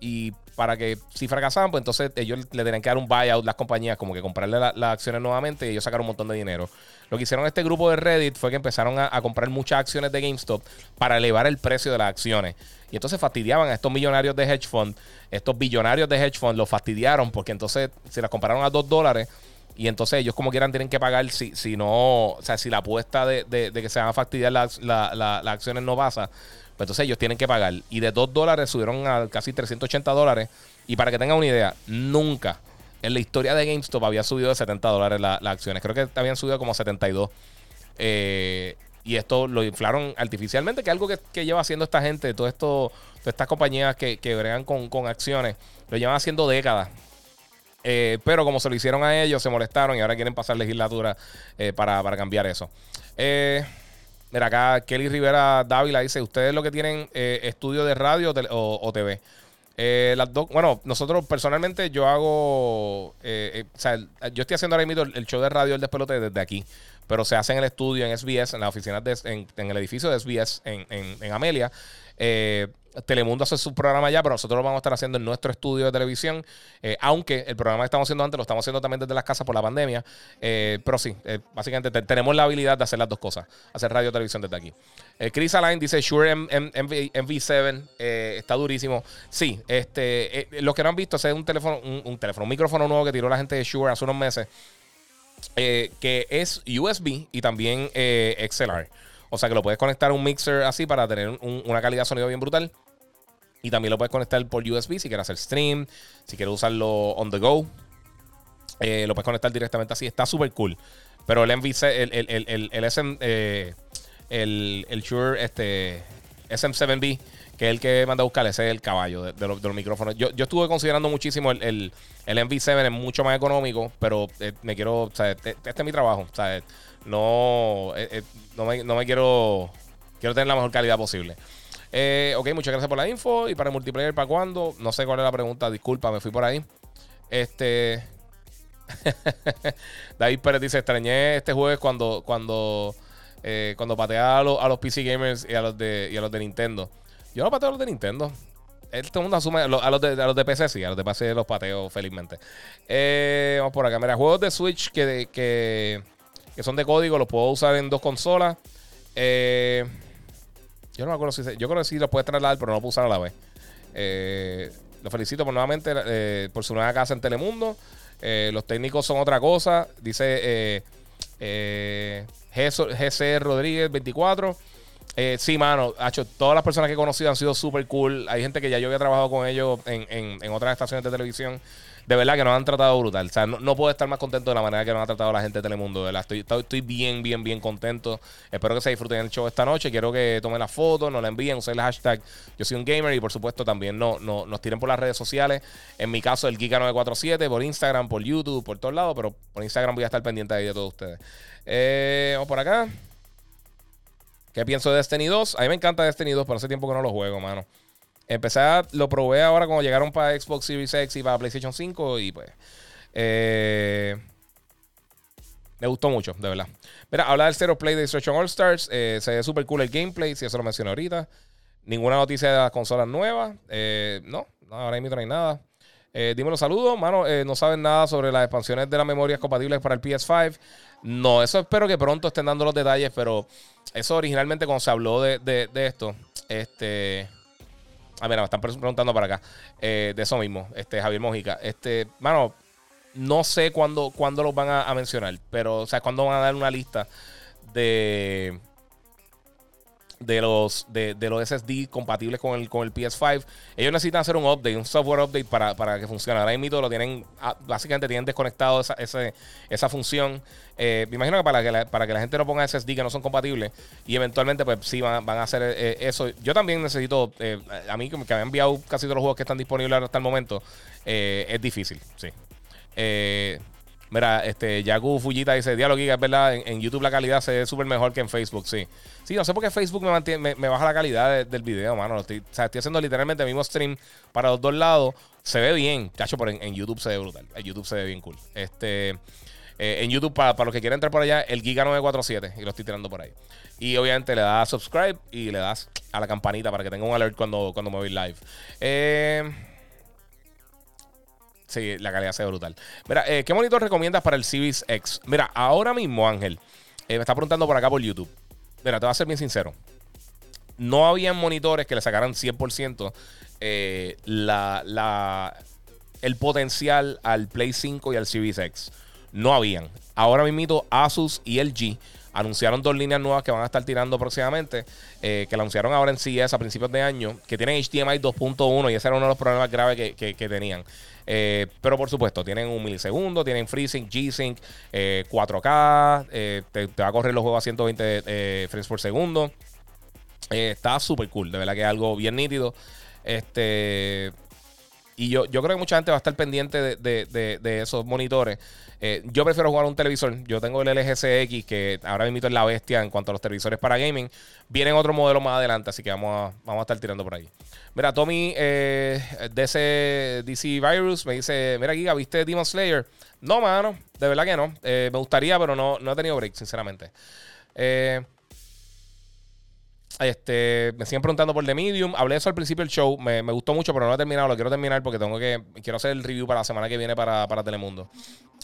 y para que si fracasaban, pues entonces ellos le tenían que dar un buyout las compañías, como que comprarle las acciones nuevamente y ellos sacaron un montón de dinero. Lo que hicieron este grupo de Reddit fue que empezaron a, comprar muchas acciones de GameStop para elevar el precio de las acciones. Y entonces fastidiaban a estos millonarios de hedge fund, estos billonarios de hedge fund los fastidiaron porque entonces se las compraron a 2 dólares. Y entonces ellos como quieran tienen que pagar si, si no, o sea, si la apuesta de, que se van a fastidiar las, las acciones no pasa, pues entonces ellos tienen que pagar. Y de 2 dólares subieron a casi 380 dólares. Y para que tengan una idea, nunca en la historia de GameStop había subido de 70 dólares las acciones. Creo que habían subido como 72. Eh, y esto lo inflaron artificialmente, que es algo que, lleva haciendo esta gente, todo esto, todas estas compañías que, que bregan con, acciones, lo llevan haciendo décadas. Eh, pero como se lo hicieron a ellos, se molestaron y ahora quieren pasar legislatura eh, para, para, cambiar eso. mira, acá Kelly Rivera Dávila dice: ¿Ustedes lo que tienen estudio de radio o TV? Eh, las dos, bueno, nosotros personalmente yo hago, eh, eh, o sea, yo estoy haciendo ahora mismo el, show de radio El Despelote desde aquí, pero se hace en el estudio en SBS, en la oficina de, en, en, el edificio de SBS en, en, en Amelia. Eh, Telemundo hace su programa ya, pero nosotros lo vamos a estar haciendo en nuestro estudio de televisión. Eh, aunque el programa que estamos haciendo antes lo estamos haciendo también desde las casas por la pandemia. Eh, pero sí, básicamente tenemos la habilidad de hacer las dos cosas: hacer radio y televisión desde aquí. Chris Align dice: Shure MV, 7 está durísimo. Sí, este, los que no han visto, ese es un teléfono, un, teléfono, un micrófono nuevo que tiró la gente de Shure hace unos meses. que es USB y también XLR. O sea que lo puedes conectar a un mixer así para tener una calidad de sonido bien brutal. Y también lo puedes conectar por USB si quieres hacer stream, si quieres usarlo on the go. Eh, lo puedes conectar directamente así. Está súper cool. Pero el MVC, el, el, el, el, SM, eh, el, el Shure este, SM7B, que es el que manda a buscar, ese es el caballo de, los, micrófonos. Yo, yo, estuve considerando muchísimo el, el, el MV7, es mucho más económico, pero eh, me quiero, este, este, es mi trabajo. No, eh, no, me, no, me, quiero. Quiero tener la mejor calidad posible. Eh, ok, muchas gracias por la info. ¿Y para el multiplayer para cuándo? No sé cuál es la pregunta, disculpa, me fui por ahí. Este. David Pérez dice: Extrañé este jueves cuando, cuando, eh, cuando patea a, a, los PC gamers y a los de, y a los de Nintendo. Yo no pateo a los de Nintendo. Este mundo asume a los, de, a los de PC, sí, a los de PC los pateo felizmente. Eh, vamos por acá. Mira, juegos de Switch que, que, que, son de código, los puedo usar en dos consolas. Eh, yo no me acuerdo si. Yo creo que sí los puedes trasladar, pero no lo puedo usar a la vez. Eh, lo felicito por nuevamente eh, por su nueva casa en Telemundo. Eh, los técnicos son otra cosa. Dice eh, GC Rodríguez 24. sí, mano, hecho, todas las personas que he conocido han sido súper cool. Hay gente que ya yo había trabajado con ellos en, en otras estaciones de televisión de verdad que nos han tratado brutal. O sea, no, puedo estar más contento de la manera que nos ha tratado la gente de Telemundo. De verdad, estoy, estoy, bien, bien, bien contento. Espero que se disfruten el show esta noche. Quiero que tomen la foto, nos la envíen, usen el hashtag Yo soy un gamer y por supuesto también no, no, nos tiren por las redes sociales. En mi caso, el Giga947, por Instagram, por YouTube, por todos lados, pero por Instagram voy a estar pendiente ahí de todos ustedes. Eh, vamos por acá. ¿Qué pienso de Destiny 2? A mí me encanta Destiny 2, pero hace tiempo que no lo juego, mano. Empecé a, lo probé ahora cuando llegaron para Xbox Series X y para PlayStation 5 y pues eh, me gustó mucho, de verdad. Mira, habla del Zero Play de Destruction All Stars. Eh, se ve súper cool el gameplay, si eso lo mencioné ahorita. Ninguna noticia de las consolas nuevas. Eh, no, ahora mismo no hay nada. dime los saludos, mano. no saben nada sobre las expansiones de las memorias compatibles para el PS5. No, eso espero que pronto estén dando los detalles, pero eso originalmente cuando se habló de, de esto, este... Ah, mira, me están preguntando para acá. Eh, de eso mismo, este, Javier Mojica. Este, mano, no sé cuándo, cuándo los van a, mencionar, pero, o sea, cuándo van a dar una lista de de los, de, los SSD compatibles con el, con el PS5. Ellos necesitan hacer un update, un software update para, que funcione. Ahora mismo lo tienen, ah, básicamente tienen desconectado esa, esa función. Eh, me imagino que para que, la, para que la gente no ponga SSD que no son compatibles y eventualmente pues sí van, a hacer eh, eso. Yo también necesito, eh, a mí que me han enviado casi todos los juegos que están disponibles hasta el momento, es difícil, sí. Mira, este, Yaku Fujita dice, diálogo es verdad, en, YouTube la calidad se ve súper mejor que en Facebook, sí. Sí, no sé por qué Facebook me, mantiene, me, baja la calidad del video, mano. O sea, estoy haciendo literalmente el mismo stream para los dos lados. Se ve bien, cacho, pero en, YouTube se ve brutal. En YouTube se ve bien cool. Este, eh, en YouTube, para, para los que quieran entrar por allá, el Giga947, y lo estoy tirando por ahí. Y obviamente le das subscribe y le das a la campanita para que tenga un alert cuando, cuando me voy live. Eh... La calidad se ve brutal. Mira, eh, ¿qué monitor recomiendas para el Series X? Mira, ahora mismo, Ángel, eh, me está preguntando por acá por YouTube. Mira, te voy a ser bien sincero. No había monitores que le sacaran 100% eh, la, el potencial al Play 5 y al Series X. No habían. Ahora mismo Asus y LG anunciaron dos líneas nuevas que van a estar tirando próximamente, que la anunciaron ahora en CES a principios de año, que tienen HDMI 2.1 y ese era uno de los problemas graves que, que tenían. Eh, pero por supuesto, tienen un milisegundo, tienen FreeSync, G-Sync, 4K, eh, te, va a correr los juegos a 120 eh, frames por segundo. está súper cool, de verdad que es algo bien nítido. Este. Y yo, yo creo que mucha gente va a estar pendiente de, esos monitores. yo prefiero jugar un televisor. Yo tengo el LG CX, que ahora mismo es la bestia en cuanto a los televisores para gaming. Vienen otros modelos más adelante, así que vamos a, vamos a estar tirando por ahí. Mira, Tommy eh, DC Virus me dice: Mira, Giga, ¿viste Demon Slayer? No, mano, de verdad que no. Eh, me gustaría, pero no, no he tenido break, sinceramente. Eh, este, me siguen preguntando por The Medium. Hablé de eso al principio del show. Me, gustó mucho, pero no he terminado. Lo quiero terminar porque tengo que. Quiero hacer el review para la semana que viene para, Telemundo.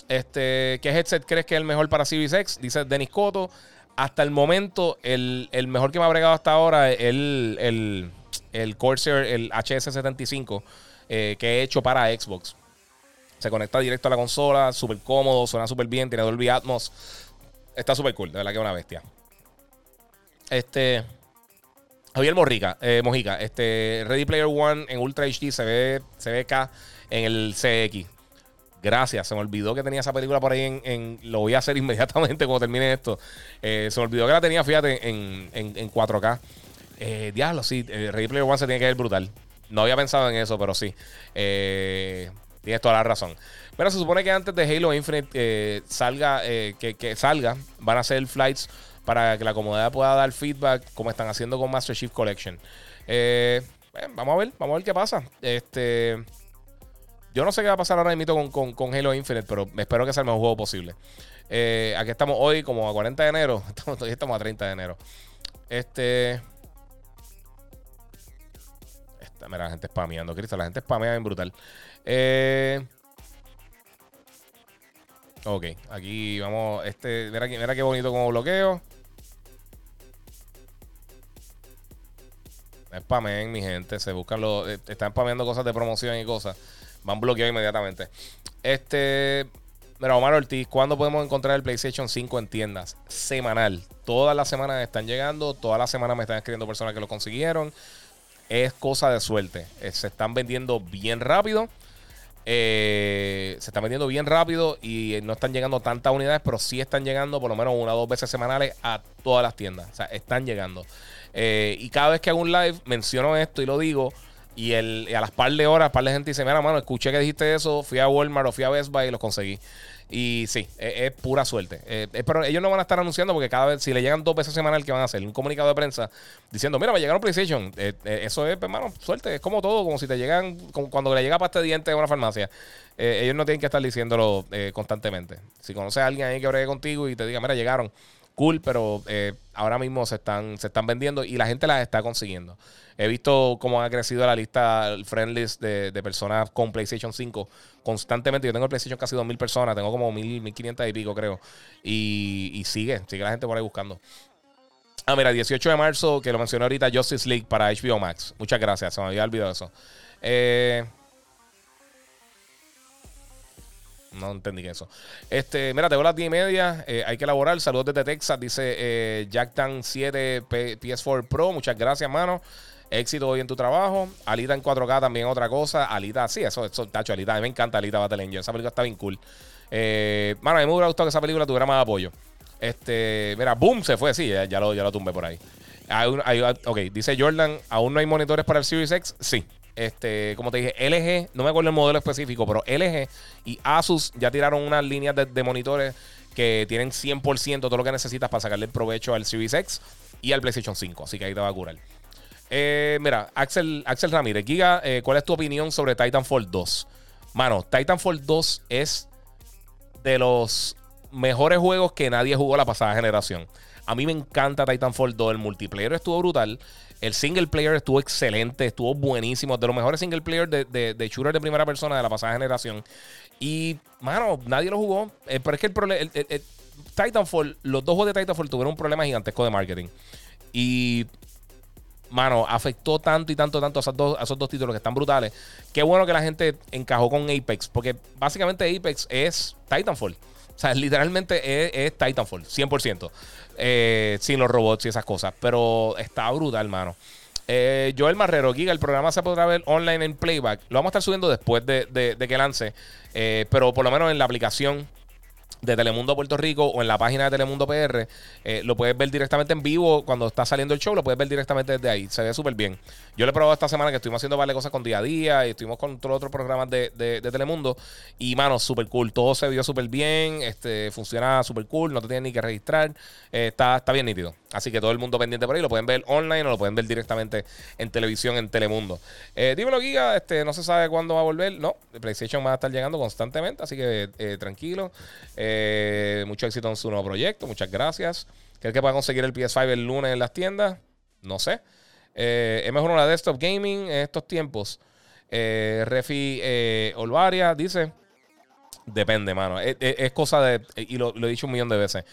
Este, ¿qué headset crees que es el mejor para Series X? Dice Denis Coto. Hasta el momento, el, mejor que me ha bregado hasta ahora es el el Corsair, el HS75, eh, que he hecho para Xbox. Se conecta directo a la consola, súper cómodo, suena súper bien, tiene Dolby Atmos. Está súper cool, de verdad que es una bestia. Este. Javier Morrica, eh, Mojica, este Ready Player One en Ultra HD se ve, se ve acá en el CX. Gracias, se me olvidó que tenía esa película por ahí en. lo voy a hacer inmediatamente cuando termine esto. Eh, se me olvidó que la tenía, fíjate, en, en, en 4K. Eh, diablo, sí. Eh, Ready Player One se tiene que ver brutal. No había pensado en eso, pero sí. Tienes toda la razón. Pero se supone que antes de Halo Infinite salga, que, salga, van a hacer flights para que la comunidad pueda dar feedback, como están haciendo con Master Chief Collection. vamos a ver, vamos a ver qué pasa. Este. yo no sé qué va a pasar ahora mismo con, con, Halo Infinite, pero espero que sea el mejor juego posible. Eh, aquí estamos hoy como a 40 de enero. Estamos, estamos a 30 de enero. Este. Esta, mira, la gente spameando, Cristo. La gente spamea bien brutal. Eh. Ok, aquí vamos. Este, mira, mira qué bonito como bloqueo. Spamen, mi gente. Se buscan los. Eh, están spameando cosas de promoción y cosas. Van bloqueados inmediatamente. Este. Mira, Omar Ortiz, ¿cuándo podemos encontrar el PlayStation 5 en tiendas? Semanal. Todas las semanas están llegando. Todas las semanas me están escribiendo personas que lo consiguieron. Es cosa de suerte. Eh, se están vendiendo bien rápido. Eh, se están vendiendo bien rápido y no están llegando tantas unidades, pero sí están llegando por lo menos una o dos veces semanales a todas las tiendas. O sea, están llegando. Eh, y cada vez que hago un live menciono esto y lo digo. Y, el, a las par de horas, par de gente dice: Mira, mano, escuché que dijiste eso. Fui a Walmart o fui a Best Buy y lo conseguí. Y sí, es, pura suerte. Eh, pero ellos no van a estar anunciando porque cada vez, si le llegan dos veces semanal, ¿qué van a hacer? Un comunicado de prensa diciendo: Mira, me llegaron PlayStation. Eh, eso es, hermano, suerte. Es como todo, como si te llegan, como cuando le llega pasta de dientes en una farmacia. ellos no tienen que estar diciéndolo constantemente. Si conoces a alguien ahí que bregue contigo y te diga: Mira, llegaron cool, pero eh, ahora mismo se están, se están vendiendo y la gente las está consiguiendo. He visto cómo ha crecido la lista, el friend list de, personas con PlayStation 5 constantemente. Yo tengo el PlayStation casi 2.000 personas, tengo como 1.000, 1.500 y pico, creo. Y, sigue, sigue la gente por ahí buscando. Ah, mira, 18 de marzo, que lo mencioné ahorita, Justice League para HBO Max. Muchas gracias, se me había olvidado eso. Eh, No entendí eso. Este, mira, tengo las 10 y media. Eh, hay que elaborar. Saludos desde Texas. Dice eh, Jack Tan 7 PS4 Pro. Muchas gracias, mano. Éxito hoy en tu trabajo. Alita en 4K también otra cosa. Alita, sí, eso, eso, tacho, Alita. A mí me encanta Alita Battle Angel. Esa película está bien cool. Eh, mano, a mí me hubiera gustado que esa película tuviera más apoyo. Este, mira, boom, se fue, sí, ya, lo, ya lo tumbé por ahí. ok, dice Jordan, ¿aún no hay monitores para el Series X? Sí, este, como te dije, LG, no me acuerdo el modelo específico, pero LG y Asus ya tiraron unas líneas de, monitores que tienen 100% todo lo que necesitas para sacarle el provecho al Series X y al PlayStation 5. Así que ahí te va a curar. Eh, mira, Axel, Axel Ramírez, Giga, eh, ¿cuál es tu opinión sobre Titanfall 2? Mano, Titanfall 2 es de los mejores juegos que nadie jugó la pasada generación. A mí me encanta Titanfall 2. El multiplayer estuvo brutal. El single player estuvo excelente, estuvo buenísimo. De los mejores single player de, de, shooter de primera persona de la pasada generación. Y, mano, nadie lo jugó. Eh, pero es que el problema. Titanfall, los dos juegos de Titanfall tuvieron un problema gigantesco de marketing. Y, mano, afectó tanto y tanto, tanto a a esos dos títulos que están brutales. Qué bueno que la gente encajó con Apex. Porque básicamente Apex es Titanfall. O sea, literalmente es, Titanfall, 100%. Eh, sin los robots y esas cosas. Pero está brutal, hermano. Eh, Joel Marrero, Giga, el programa se podrá ver online en playback. Lo vamos a estar subiendo después de, que lance. Eh, pero por lo menos en la aplicación de Telemundo Puerto Rico o en la página de Telemundo PR, eh, lo puedes ver directamente en vivo cuando está saliendo el show, lo puedes ver directamente desde ahí. Se ve súper bien. Yo le he probado esta semana que estuvimos haciendo varias cosas con día a día y estuvimos con todos los otros programas de, de, Telemundo. Y, mano, súper cool. Todo se vio súper bien. Este, funciona súper cool. No te tienes ni que registrar. Eh, está, está bien nítido. Así que todo el mundo pendiente por ahí. Lo pueden ver online o lo pueden ver directamente en televisión en Telemundo. Eh, dímelo, Giga. Este, no se sabe cuándo va a volver. No, PlayStation va a estar llegando constantemente. Así que eh, tranquilo. Mucho éxito en su nuevo proyecto. Muchas gracias. ¿Crees que pueda conseguir el PS5 el lunes en las tiendas? No sé. Eh, es mejor una desktop gaming en estos tiempos. Eh, Refi Olvaria dice: Depende, mano. Es, cosa de. Y lo, he dicho un millón de veces.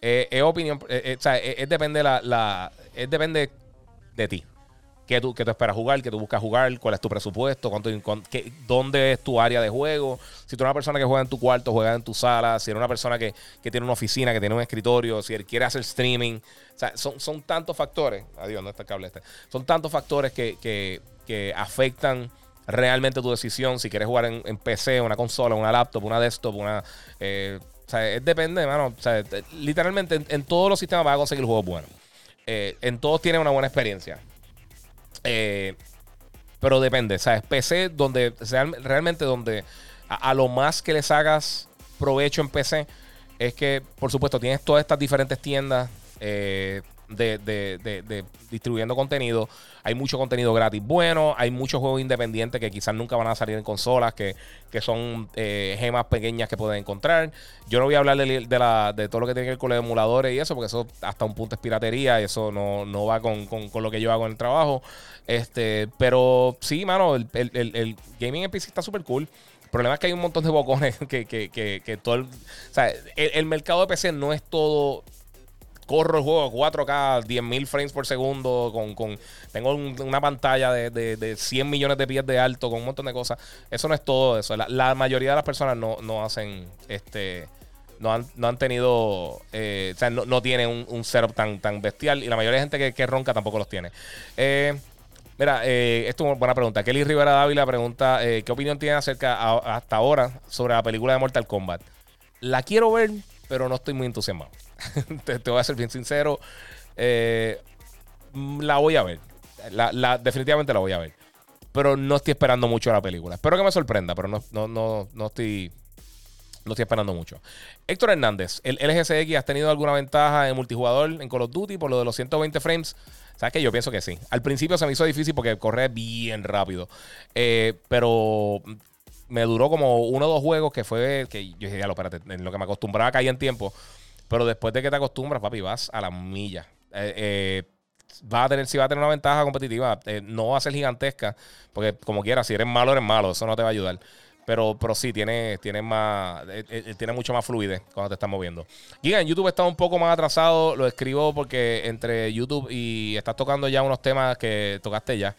es opinión. o sea, es, depende la, la, es depende de ti qué tú, qué tú esperas jugar, qué tú buscas jugar, cuál es tu presupuesto, cuánto, dónde es tu área de juego. Si tú eres una persona que juega en tu cuarto, juega en tu sala, si eres una persona que, tiene una oficina, que tiene un escritorio, si quiere hacer streaming. O sea, son, son tantos factores. Adiós, no está el cable este. Son tantos factores que, afectan realmente tu decisión. Si quieres jugar en, PC, una consola, una laptop, una desktop, una. Eh, o sea, depende, hermano. O sea, literalmente en, todos los sistemas vas a conseguir juegos buenos. Eh, en todos tienen una buena experiencia. Eh, pero depende, ¿sabes? PC donde realmente donde a, lo más que les hagas provecho en PC es que, por supuesto, tienes todas estas diferentes tiendas. Eh, de, de, de, distribuyendo contenido. Hay mucho contenido gratis bueno, hay muchos juegos independientes que quizás nunca van a salir en consolas, que, que son eh, gemas pequeñas que pueden encontrar. Yo no voy a hablar de, la, de todo lo que tiene que ver con los emuladores y eso, porque eso hasta un punto es piratería y eso no, no va con, con, con, lo que yo hago en el trabajo. Este, pero sí, mano, el, el, el gaming en PC está súper cool. El problema es que hay un montón de bocones que, que, que, que todo el, sea, el, mercado de PC no es todo corro el juego 4K, 10.000 frames por segundo, con, con tengo una pantalla de, de, 100 millones de pies de alto, con un montón de cosas. Eso no es todo eso. La, mayoría de las personas no, no hacen, este, no han, no han tenido, eh, o sea, no, no tienen un, un, setup tan, tan bestial y la mayoría de gente que, que ronca tampoco los tiene. Eh, Mira, eh, esto es una buena pregunta. Kelly Rivera Dávila pregunta: ¿Qué opinión tiene acerca hasta ahora sobre la película de Mortal Kombat? La quiero ver, pero no estoy muy entusiasmado. te, voy a ser bien sincero. Eh, la voy a ver. La, definitivamente la voy a ver. Pero no estoy esperando mucho a la película. Espero que me sorprenda, pero no, no, no, no estoy. No estoy esperando mucho. Héctor Hernández, ¿el LGCX has tenido alguna ventaja en multijugador en Call of Duty por lo de los 120 frames? ¿Sabes qué? Yo pienso que sí. Al principio se me hizo difícil porque corre bien rápido. Eh, pero me duró como uno o dos juegos que fue que yo dije, ya lo, espérate, en lo que me acostumbraba a en tiempo. Pero después de que te acostumbras, papi, vas a la milla. Eh, eh, va a tener, si va a tener una ventaja competitiva, no va a ser gigantesca, porque como quieras, si eres malo, eres malo, eso no te va a ayudar. Pero, pero sí, tiene, tiene más. Eh, eh, tiene mucho más fluidez cuando te estás moviendo. Giga, en YouTube está un poco más atrasado. Lo escribo porque entre YouTube y estás tocando ya unos temas que tocaste ya.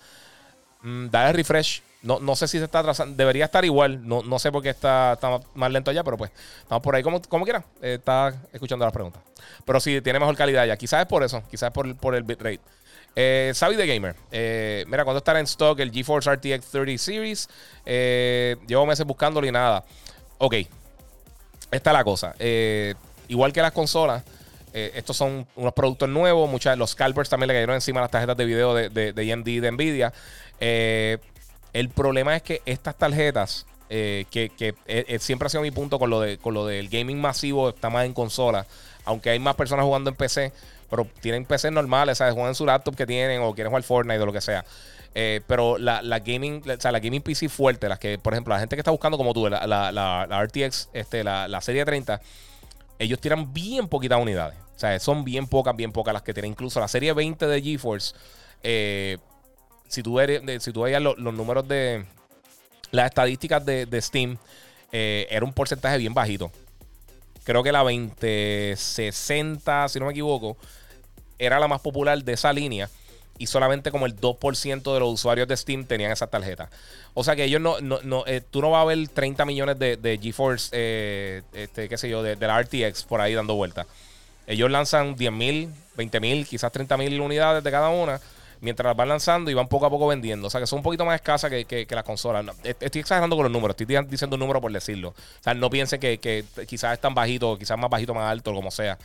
Mm, dale refresh. No, no sé si se está atrasando. Debería estar igual. No, no sé por qué está, está más lento allá, pero pues estamos por ahí como, como quiera. está escuchando las preguntas. Pero sí, tiene mejor calidad ya. Quizás es por eso. Quizás por, por el bitrate. Eh, Sabi de Gamer. Eh, mira, cuando estará en stock el GeForce RTX 30 Series. Eh, llevo meses buscándolo y nada. Ok. Esta es la cosa. Eh, igual que las consolas. Estos son unos productos nuevos. Muchas, los scalpers también le cayeron encima las tarjetas de video de, de, de AMD de Nvidia. el problema es que estas tarjetas. que, siempre ha sido mi punto con lo, de, con lo del gaming masivo, está más en consola. Aunque hay más personas jugando en PC pero tienen PC normales, ¿sabes? Juegan en su laptop que tienen o quieren jugar Fortnite o lo que sea. Eh, pero la, gaming, o sea, la gaming PC fuerte, las que, por ejemplo, la gente que está buscando como tú, la, la, RTX, este, la, serie 30, ellos tiran bien poquitas unidades. O sea, son bien pocas, bien pocas las que tienen. Incluso la serie 20 de GeForce, eh, si tú, si veías los números de las estadísticas de, Steam, eh, era un porcentaje bien bajito. Creo que la 2060, si no me equivoco, era la más popular de esa línea y solamente como el 2% de los usuarios de Steam tenían esa tarjeta. O sea que ellos no, no, eh, tú no vas a ver 30 millones de, de GeForce, eh, este, qué sé yo, de, la RTX por ahí dando vueltas. Ellos lanzan 10 mil, 20 mil, quizás 30 mil unidades de cada una mientras las van lanzando y van poco a poco vendiendo. O sea, que son un poquito más escasas que, que, las consolas. estoy exagerando con los números, estoy diciendo un número por decirlo. O sea, no piensen que, que quizás es tan bajito, quizás más bajito, más alto, como sea.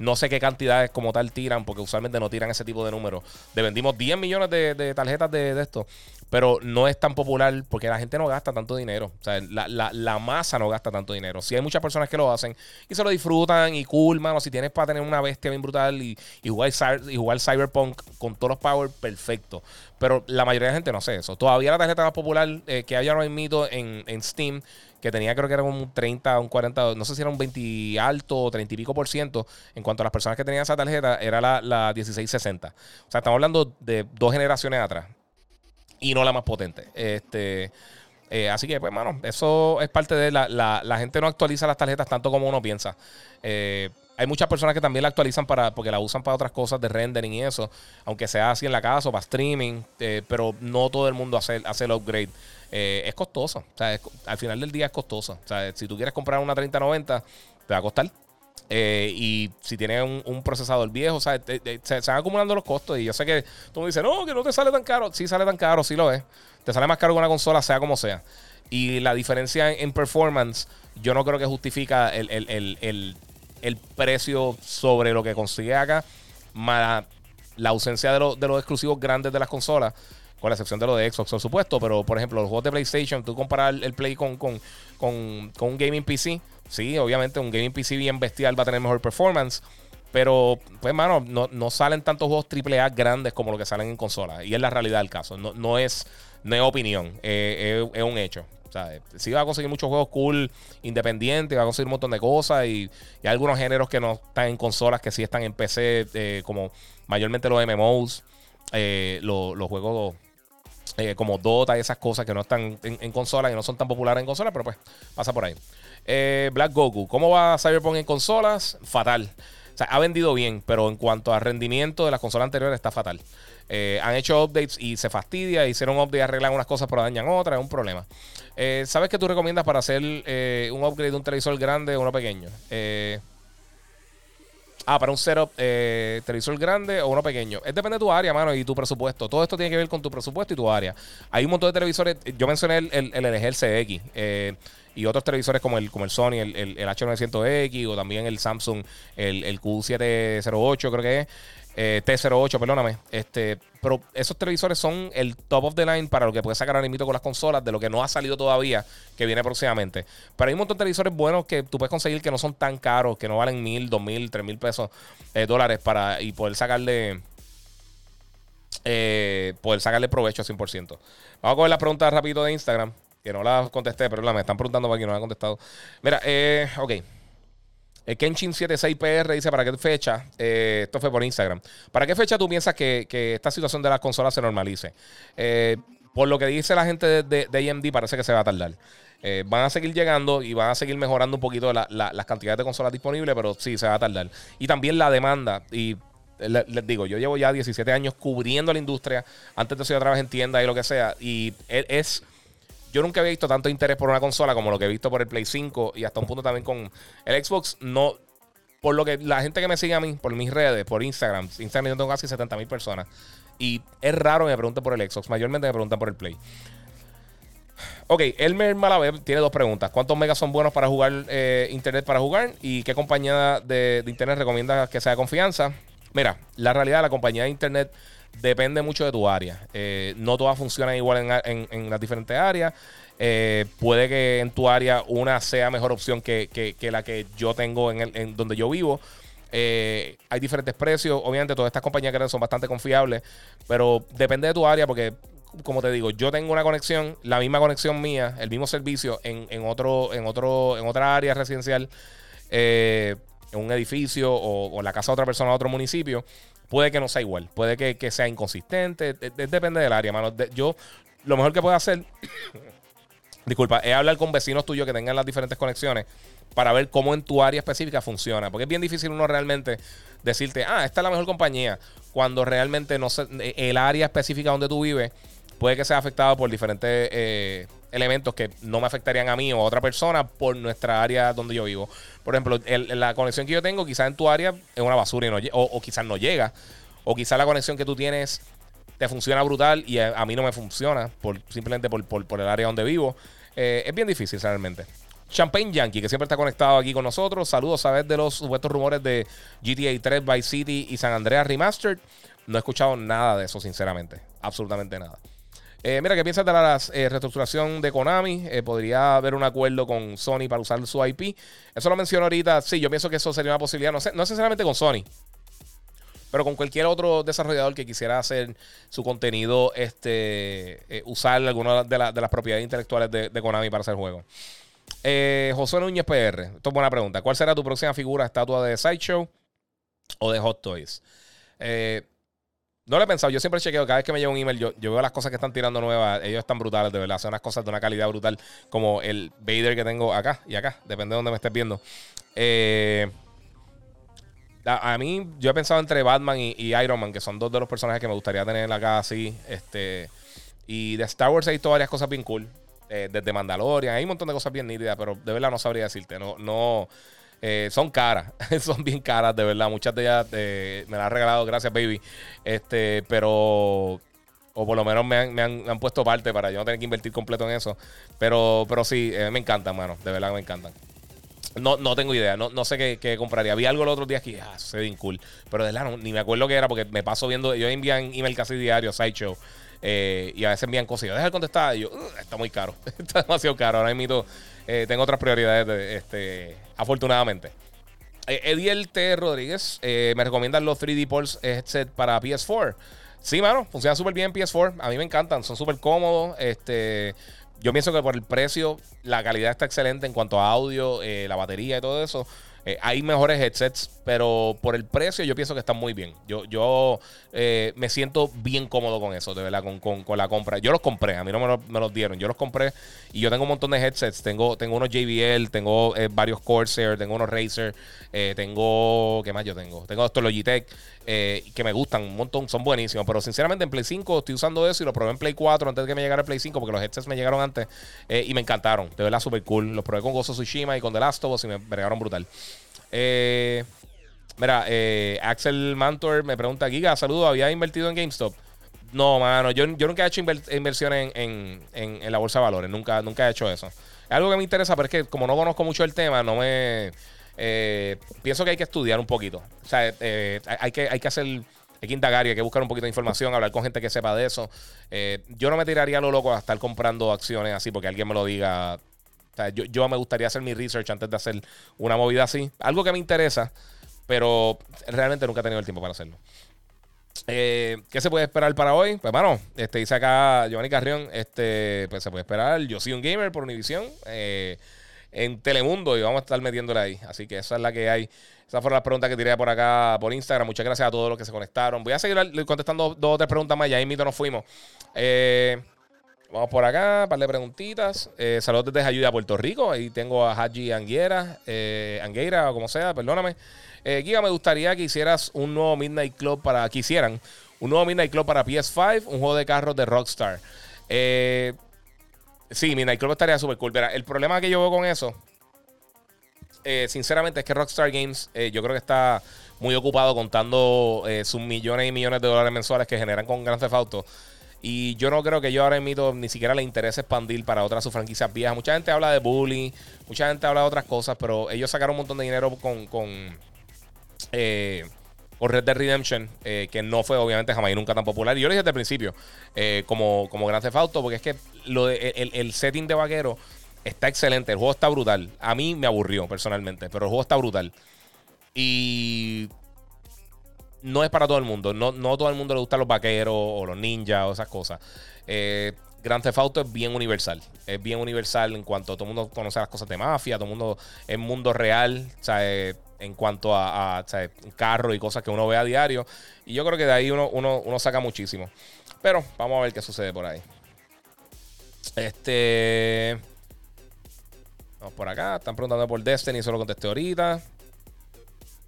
No sé qué cantidades como tal tiran, porque usualmente no tiran ese tipo de números. De vendimos 10 millones de, tarjetas de, esto, pero no es tan popular porque la gente no gasta tanto dinero. O sea, la, la, la masa no gasta tanto dinero. Si hay muchas personas que lo hacen y se lo disfrutan y cool, mano. Si tienes para tener una bestia bien brutal y, jugar, y jugar Cyberpunk con todos los power, perfecto. Pero la mayoría de la gente no sé eso. Todavía la tarjeta más popular eh, que haya no mito en, en Steam que tenía creo que era un 30, un 40, no sé si era un 20 alto o 30 y pico por ciento en cuanto a las personas que tenían esa tarjeta, era la, la 1660. O sea, estamos hablando de dos generaciones atrás y no la más potente. Este, eh, así que, pues, mano, eso es parte de la, la, la, gente no actualiza las tarjetas tanto como uno piensa. Eh, hay muchas personas que también la actualizan para porque la usan para otras cosas de rendering y eso, aunque sea así en la casa o para streaming, eh, pero no todo el mundo hace, hace el upgrade. Eh, es costoso. O sea, al final del día es costoso. O sea, si tú quieres comprar una 3090, te va a costar. Eh, y si tienes un, procesador viejo, o sea, se, van acumulando los costos. Y yo sé que tú me dices, no, que no te sale tan caro. Sí sale tan caro, sí lo es. Te sale más caro que una consola, sea como sea. Y la diferencia en, performance, yo no creo que justifica el, el, precio sobre lo que consigue acá, más la ausencia de, de los exclusivos grandes de las consolas con la excepción de lo de Xbox, por supuesto, pero por ejemplo, los juegos de PlayStation, tú comparas el, Play con, con, con, un gaming PC, sí, obviamente un gaming PC bien bestial va a tener mejor performance, Pero, pues, mano, no, no salen tantos juegos AAA grandes como lo que salen en consolas. Y es la realidad del caso. No, no, es, no es opinión, eh, es, un hecho. O sea, sí va a conseguir muchos juegos cool, independientes, va a conseguir un montón de cosas. Y, hay algunos géneros que no están en consolas, que sí están en PC, eh, como mayormente los MMOs, eh, los, juegos como Dota y esas cosas que no están en, en consolas y no son tan populares en consolas, pero pues pasa por ahí. Black Goku, ¿cómo va Cyberpunk en consolas? Fatal ha vendido bien, pero en cuanto a rendimiento de las consolas anteriores está fatal. Eh, han hecho updates y se fastidia. Hicieron un update, arreglan unas cosas, pero dañan otras. Es un problema. Eh, ¿Sabes qué tú recomiendas para hacer eh, un upgrade de un televisor grande o uno pequeño? Ah, para un setup, televisor grande o uno pequeño. Es depende de tu área, mano, y tu presupuesto. Todo esto tiene que ver con tu presupuesto y tu área. Hay un montón de televisores. Yo mencioné el, el, el LG CX y otros televisores como el, como el Sony, el, el, H900X o también el Samsung, el, Q708 creo que es. Eh, T08, perdóname. Este, pero esos televisores son el top of the line para lo que puedes sacar mismo con las consolas, de lo que no ha salido todavía, que viene próximamente. Pero hay un montón de televisores buenos que tú puedes conseguir que no son tan caros, que no valen mil, dos mil, tres mil pesos, eh, dólares para y poder sacarle. Eh, poder sacarle provecho 100%. Vamos a coger las preguntas rápido de Instagram que no la contesté, pero me están preguntando para que no la he contestado. Mira, eh, ok. El Kenshin76PR dice: ¿Para qué fecha? Eh, esto fue por Instagram. ¿Para qué fecha tú piensas que, esta situación de las consolas se normalice? Eh, por lo que dice la gente de, de, AMD, parece que se va a tardar. Eh, van a seguir llegando y van a seguir mejorando un poquito las cantidades de consolas disponibles, pero sí, se va a tardar. Y también la demanda. Y les, digo, yo llevo ya 17 años cubriendo la industria. Antes de eso yo trabajé en tiendas y lo que sea. Y es yo nunca había visto tanto interés por una consola como lo que he visto por el Play 5 y hasta un punto también con el Xbox. No, por lo que la gente que me sigue a mí, por mis redes, por Instagram, Instagram yo tengo casi 70 mil personas. Y es raro que me pregunten por el Xbox, mayormente me preguntan por el Play. Ok, Elmer Malaver tiene dos preguntas. ¿Cuántos megas son buenos para jugar eh, internet para jugar? ¿Y qué compañía de, internet recomienda que sea de confianza? Mira, la realidad la compañía de internet depende mucho de tu área. Eh, no todas funcionan igual en, las diferentes áreas. Eh, puede que en tu área una sea mejor opción que, la que yo tengo en, el, donde yo vivo. Eh, hay diferentes precios. Obviamente, todas estas compañías que son bastante confiables, pero depende de tu área porque, como te digo, yo tengo una conexión, la misma conexión mía, el mismo servicio en, otro, en, otro, en otra área residencial, en un edificio o, o, la casa de otra persona en otro municipio puede que no sea igual, puede que, sea inconsistente, depende del área, mano. yo, lo mejor que puedo hacer, disculpa, es hablar con vecinos tuyos que tengan las diferentes conexiones para ver cómo en tu área específica funciona, porque es bien difícil uno realmente decirte, ah, esta es la mejor compañía, cuando realmente no sé, el área específica donde tú vives puede que sea afectado por diferentes eh, elementos que no me afectarían a mí o a otra persona por nuestra área donde yo vivo. Por ejemplo, la conexión que yo tengo quizás en tu área es una basura y no, o, o quizás no llega. O quizás la conexión que tú tienes te funciona brutal y a, mí no me funciona por, simplemente por, por, el área donde vivo. Eh, es bien difícil realmente. Champagne Yankee, que siempre está conectado aquí con nosotros. Saludos a ver de los supuestos rumores de GTA 3, Vice City y San Andreas Remastered. No he escuchado nada de eso, sinceramente. Absolutamente nada. Eh, mira, ¿qué piensas de la eh, reestructuración de Konami? Eh, ¿Podría haber un acuerdo con Sony para usar su IP? Eso lo menciono ahorita. Sí, yo pienso que eso sería una posibilidad. No, sé, no necesariamente con Sony, pero con cualquier otro desarrollador que quisiera hacer su contenido, este, usar alguna de, las propiedades intelectuales de, Konami para hacer juegos. José Núñez PR, esto es buena pregunta. ¿Cuál será tu próxima figura, estatua de Sideshow o de Hot Toys? Eh, no lo he pensado. Yo siempre chequeo. Cada vez que me llega un email, yo, veo las cosas que están tirando nuevas. Ellos están brutales, de verdad. Son unas cosas de una calidad brutal. Como el Vader que tengo acá y acá. Depende de donde me estés viendo. Eh, a, mí, yo he pensado entre Batman y, Iron Man, que son dos de los personajes que me gustaría tener acá así. Este, y de Star Wars he visto varias cosas bien cool. Eh, desde Mandalorian. Hay un montón de cosas bien nítidas, pero de verdad no sabría decirte. No, no. Eh, son caras, son bien caras, de verdad. Muchas de ellas eh, me las han regalado, gracias, baby. Este, pero. O por lo menos me han, puesto parte para yo no tener que invertir completo en eso. Pero, pero sí, eh, me encantan, mano. De verdad me encantan. No, no tengo idea, no, no sé qué, compraría. Vi algo el otro día que ah, se ve cool. Pero de verdad ni me acuerdo qué era porque me paso viendo. Yo envían email casi diario, Sideshow. y a veces envían cosas. Yo dejo de contestar y yo, está muy caro. está demasiado caro. Ahora mismo tengo otras prioridades, este, afortunadamente. Eh, Ediel T. Rodríguez eh, me recomiendan los 3D Pulse headset para PS4. Sí, mano, funciona súper bien en PS4. A mí me encantan, son súper cómodos. Este, yo pienso que por el precio, la calidad está excelente en cuanto a audio, eh, la batería y todo eso. Eh, hay mejores headsets, pero por el precio yo pienso que están muy bien. Yo, yo eh, me siento bien cómodo con eso, de verdad, con, con, la compra. Yo los compré, a mí no me, los dieron. Yo los compré y yo tengo un montón de headsets. Tengo, tengo unos JBL, tengo eh, varios Corsair, tengo unos Razer, tengo... ¿Qué más yo tengo? Tengo estos Logitech que me gustan un montón, son buenísimos. Pero sinceramente en Play 5 estoy usando eso y lo probé en Play 4 antes de que me llegara el Play 5 porque los headsets me llegaron antes y me encantaron. De verdad, súper cool. Los probé con Gozo Tsushima y con The Last of Us y me bregaron brutal. Eh, mira, eh, Axel Mantor me pregunta, Giga, saludo, ¿había invertido en GameStop? No, mano, yo, yo nunca he hecho inversión en, la bolsa de valores, nunca, nunca he hecho eso. Es algo que me interesa, pero es que como no conozco mucho el tema, no me... Eh, pienso que hay que estudiar un poquito. O sea, eh, hay, que, hay que hacer... Hay que hay que buscar un poquito de información, hablar con gente que sepa de eso. yo no me tiraría lo loco a estar comprando acciones así porque alguien me lo diga yo, me gustaría hacer mi research antes de hacer una movida así. Algo que me interesa, pero realmente nunca he tenido el tiempo para hacerlo. Eh, ¿Qué se puede esperar para hoy? Pues, bueno, este, dice acá Giovanni Carrión, este, pues se puede esperar. Yo soy un gamer por Univision eh, en Telemundo y vamos a estar metiéndole ahí. Así que esa es la que hay. Esas fueron las preguntas que tiré por acá por Instagram. Muchas gracias a todos los que se conectaron. Voy a seguir contestando dos o tres preguntas más. Ya ahí mismo nos fuimos. Eh, Vamos por acá, un par de preguntitas. Eh, saludos desde Ayuda Puerto Rico. Ahí tengo a Haji Anguera, eh, Anguera o como sea, perdóname. Eh, Giga, me gustaría que hicieras un nuevo Midnight Club para. Que hicieran un nuevo Midnight Club para PS5, un juego de carros de Rockstar. Eh, sí, Midnight Club estaría súper cool. El problema que yo veo con eso, sinceramente, es que Rockstar Games, yo creo que está muy ocupado contando sus millones y millones de dólares mensuales que generan con Grand Theft Auto. Y yo no creo que yo ahora emito ni siquiera le interese expandir para otras sus franquicias viejas. Mucha gente habla de bullying, mucha gente habla de otras cosas, pero ellos sacaron un montón de dinero con, con, eh, Red Dead Redemption, eh, que no fue obviamente jamás y nunca tan popular. Y yo lo dije desde el principio, eh, como, como Grand Theft Auto, porque es que lo el, el setting de vaquero está excelente, el juego está brutal. A mí me aburrió personalmente, pero el juego está brutal. Y no es para todo el mundo. No, no todo el mundo le gustan los vaqueros o los ninjas o esas cosas. Eh, Grand Theft Auto es bien universal. Es bien universal en cuanto a todo el mundo conoce las cosas de mafia, todo el mundo es mundo real, en cuanto a, a carro y cosas que uno ve a diario. Y yo creo que de ahí uno, uno, saca muchísimo. Pero vamos a ver qué sucede por ahí. Este. Vamos por acá. Están preguntando por Destiny, solo contesté ahorita.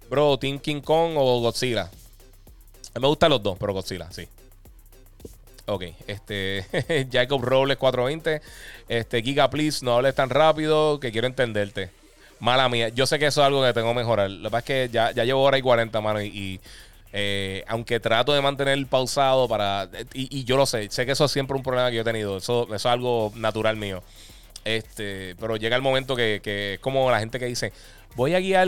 Bro, Team King Kong o Godzilla. Me gustan los dos, pero Godzilla, sí. Ok, este. Jacob Robles 420. Este, Giga, please, no hables tan rápido que quiero entenderte. Mala mía. Yo sé que eso es algo que tengo que mejorar. Lo que pasa es que ya, ya llevo hora y 40, mano. Y, eh, aunque trato de mantener pausado para. Y, yo lo sé. Sé que eso es siempre un problema que yo he tenido. Eso, eso es algo natural mío. Este, pero llega el momento que, que es como la gente que dice: Voy a guiar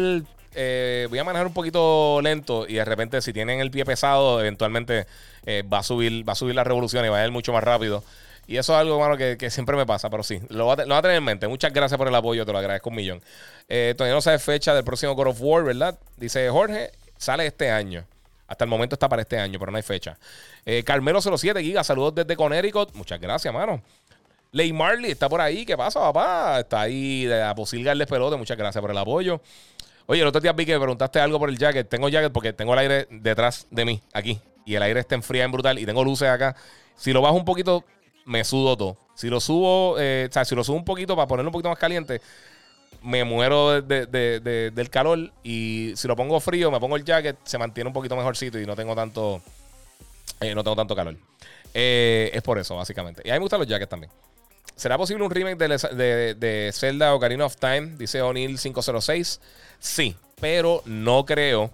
eh, voy a manejar un poquito lento y de repente si tienen el pie pesado, eventualmente eh, va, a subir, va a subir la revolución y va a ir mucho más rápido. Y eso es algo, mano, que, siempre me pasa, pero sí, lo voy, a, tener en mente. Muchas gracias por el apoyo, te lo agradezco un millón. Eh, todavía no sabe fecha del próximo God of War, ¿verdad? Dice Jorge, sale este año. Hasta el momento está para este año, pero no hay fecha. Eh, Carmelo07 Giga, saludos desde Connecticut. Muchas gracias, mano. Ley Marley está por ahí. ¿Qué pasa, papá? Está ahí de a posilgarles pelote. Muchas gracias por el apoyo. Oye, el otro día vi que preguntaste algo por el jacket. Tengo jacket porque tengo el aire detrás de mí, aquí. Y el aire está enfriado en brutal. Y tengo luces acá. Si lo bajo un poquito, me sudo todo. Si lo subo, eh, o sea, si lo subo un poquito para ponerlo un poquito más caliente, me muero del calor. Y si lo pongo frío, me pongo el jacket, se mantiene un poquito mejorcito y no tengo tanto, eh, no tengo tanto calor. Eh, es por eso, básicamente. Y a mí me gustan los jackets también. ¿Será posible un remake de, de, Zelda Ocarina of Time? Dice O'Neill 506. Sí, pero no creo.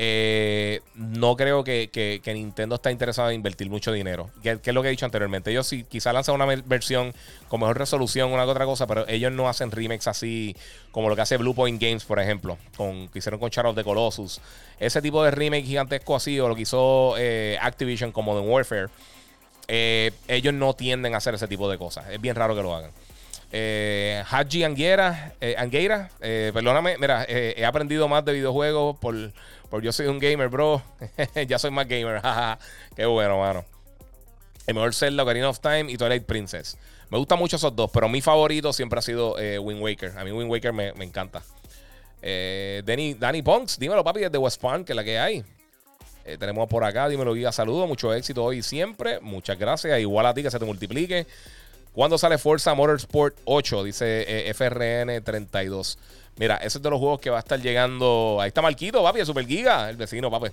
Eh, no creo que, Nintendo está interesado en invertir mucho dinero. Que, es lo que he dicho anteriormente. Ellos sí, quizá lanzan una versión con mejor resolución, una que otra cosa, pero ellos no hacen remakes así como lo que hace Blue Point Games, por ejemplo, con, que hicieron con Shadow of the Colossus. Ese tipo de remake gigantesco así, o lo que hizo eh, Activision como The Warfare. Eh, ellos no tienden a hacer ese tipo de cosas. Es bien raro que lo hagan. Eh, Haji Anguera, eh, Angueira, eh, perdóname, mira, he aprendido más de videojuegos por, por yo soy un gamer, bro. ya soy más gamer, Qué bueno, mano. El mejor Zelda, Ocarina of Time y Twilight Princess. Me gustan mucho esos dos, pero mi favorito siempre ha sido Wind Waker. A mí Wind Waker me, me encanta. Danny, Danny Ponks, dímelo, papi, desde West Palm, que es la que hay. Tenemos por acá, dímelo, guía, saludos, mucho éxito hoy y siempre. Muchas gracias. Igual a ti, que se te multiplique. ¿Cuándo sale Forza Motorsport 8? Dice eh, FRN32. Mira, ese es de los juegos que va a estar llegando. Ahí está Marquito, papi, el Super Giga, el vecino, papi.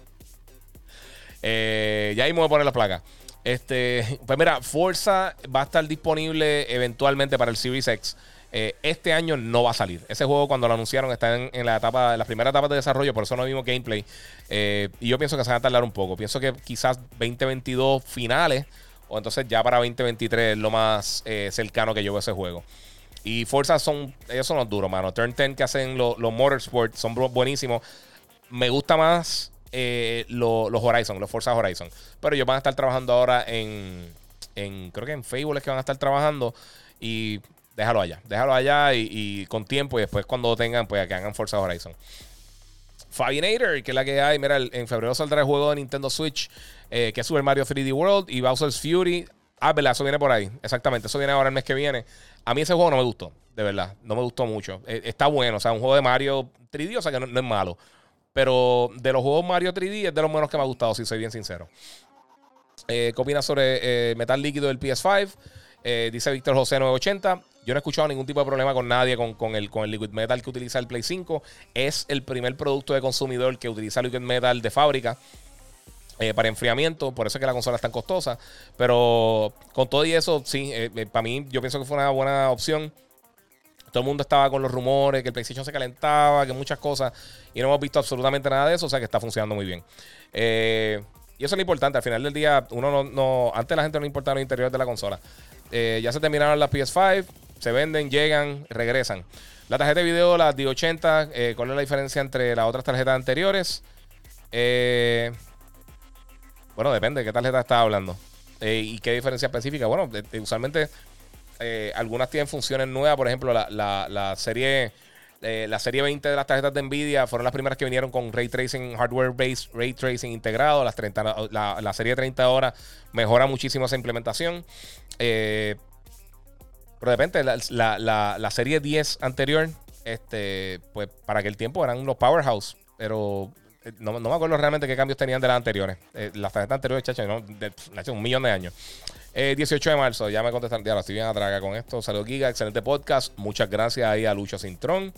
Eh, ya ahí me voy a poner la placa. Este, pues mira, Forza va a estar disponible eventualmente para el Series X. Eh, este año no va a salir. Ese juego, cuando lo anunciaron, está en, la etapa, en las primeras etapas de desarrollo, por eso no vimos gameplay. Eh, y yo pienso que se va a tardar un poco. Pienso que quizás 2022 finales, o entonces ya para 2023 es lo más eh, cercano que yo veo ese juego. Y Forza son, ellos son los duros, mano. Turn 10 que hacen los, los Motorsport son bu- buenísimos. Me gusta más eh, lo- los Horizon, los Forza Horizon. Pero ellos van a estar trabajando ahora en, en creo que en Facebook es que van a estar trabajando. Y déjalo allá, déjalo allá y, y con tiempo. Y después cuando tengan, pues que hagan Forza Horizon. Fabinator, que es la que hay. Mira, en febrero saldrá el juego de Nintendo Switch, eh, que es Super Mario 3D World y Bowser's Fury. Ah, verdad, eso viene por ahí. Exactamente, eso viene ahora el mes que viene. A mí ese juego no me gustó, de verdad. No me gustó mucho. Eh, está bueno, o sea, un juego de Mario 3D, o sea que no, es malo. Pero de los juegos Mario 3D es de los menos que me ha gustado, si soy bien sincero. Eh, ¿Qué sobre eh, metal líquido del PS5? Eh, dice Víctor José 980. Yo no he escuchado ningún tipo de problema con nadie con, con el, con el Liquid Metal que utiliza el Play 5. Es el primer producto de consumidor que utiliza Liquid Metal de fábrica eh, para enfriamiento. Por eso es que la consola es tan costosa. Pero con todo y eso, sí, eh, eh, para mí yo pienso que fue una buena opción. Todo el mundo estaba con los rumores, que el PlayStation se calentaba, que muchas cosas. Y no hemos visto absolutamente nada de eso. O sea que está funcionando muy bien. Y eso es lo importante. Al final del día, uno no. no- antes la gente no importaba los interiores de la consola. Ya se terminaron las PS5. Se venden, llegan, regresan. La tarjeta de video, la D80. eh, ¿Cuál es la diferencia entre las otras tarjetas anteriores? Eh, bueno, depende de qué tarjeta estás hablando. Eh, ¿Y qué diferencia específica? Bueno, de- de- usualmente algunas tienen funciones nuevas. Por ejemplo, la, la- serie la serie 20 de las tarjetas de Nvidia fueron las primeras que vinieron con Ray Tracing, Hardware Based Ray Tracing integrado. Las 30, la, la serie 30 ahora mejora muchísimo esa implementación. Pero de repente, la, la- la- serie 10 anterior, este, pues para aquel tiempo eran los Powerhouse. Pero eh, no, no me acuerdo realmente qué cambios tenían de las anteriores. Eh, las tarjetas anteriores, chacho, ¿no? de, un millón de años. Eh, 18 de marzo, ya me contestaron. Ya lo estoy bien atraga con esto. Saludos, Giga. Excelente podcast. Muchas gracias ahí a Lucho Cintrón.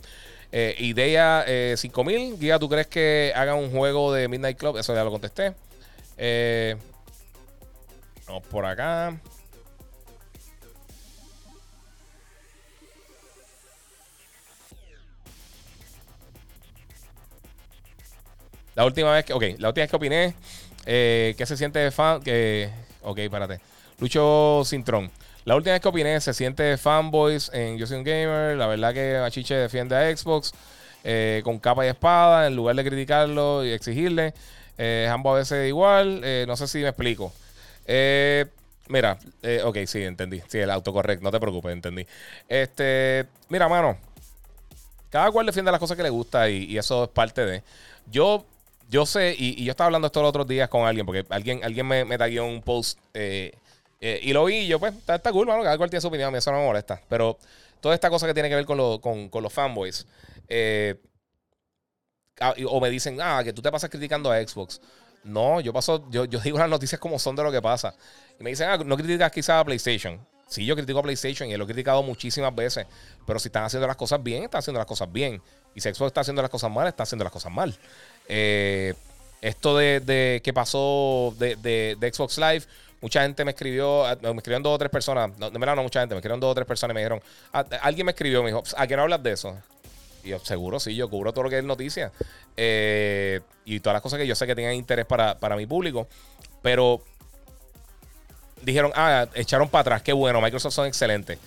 Eh, idea eh, 5000. Giga, ¿tú crees que hagan un juego de Midnight Club? Eso ya lo contesté. Eh, vamos por acá. La última vez que, ok, la última vez que opiné, eh, ¿qué se siente fan? Que, ok, párate. Lucho Cintrón. La última vez que opiné, se siente fanboys en Yo Soy un Gamer. La verdad que Machiche defiende a Xbox eh, con capa y espada en lugar de criticarlo y exigirle. Eh, ambos a veces igual. Eh, no sé si me explico. Mira, ok, sí, entendí. Sí, el autocorrect, no te preocupes, entendí. Este, mira, mano, cada cual defiende las cosas que le gusta y eso es parte de. Yo, yo sé, y, y yo estaba hablando esto los otros días con alguien, porque alguien, alguien me, me un post eh, eh, y lo vi y yo, pues, está, está cool, mano, cada cual tiene su opinión, a mí eso no me molesta. Pero toda esta cosa que tiene que ver con, lo- con, con los fanboys, eh, ah, o me dicen, ah, que tú te pasas criticando a Xbox. No, yo paso, yo, yo digo las noticias como son de lo que pasa. Y me dicen, ah, no criticas quizás a PlayStation. Sí, yo critico a PlayStation y lo he criticado muchísimas veces. Pero si están haciendo las cosas bien, están haciendo las cosas bien. Y si Xbox está haciendo las cosas mal, está haciendo las cosas mal. Eh, esto de, de que pasó de, Xbox Live, mucha gente me escribió, ah, me escribieron dos o tres personas, no, de verdad no mucha gente, me escribieron dos o tres personas y me dijeron, ah, alguien me escribió, me dijo, ¿a qué no hablas de eso? Y yo, seguro, sí, yo cubro todo lo que es noticia. Eh, y todas las cosas que yo sé que tienen interés para, para mi público. Pero dijeron, ah, echaron para atrás, qué bueno, Microsoft son excelentes.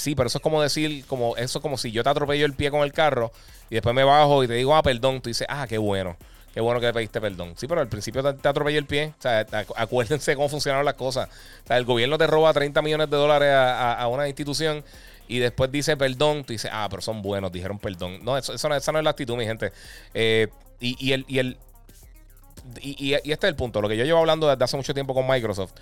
Sí, pero eso es como decir, como, eso es como si yo te atropello el pie con el carro y después me bajo y te digo, ah, perdón. Tú dices, ah, qué bueno. Qué bueno que le pediste perdón. Sí, pero al principio te, te el pie. O sea, acu- acuérdense cómo funcionaron las cosas. El gobierno te roba 30 millones de dólares a, una institución y después dice perdón, tú dices, ah, pero son buenos, dijeron perdón. No, eso, no, esa no es la actitud, mi gente. Eh, y, el, y, el y, este es el punto, lo que yo llevo hablando desde hace mucho tiempo con Microsoft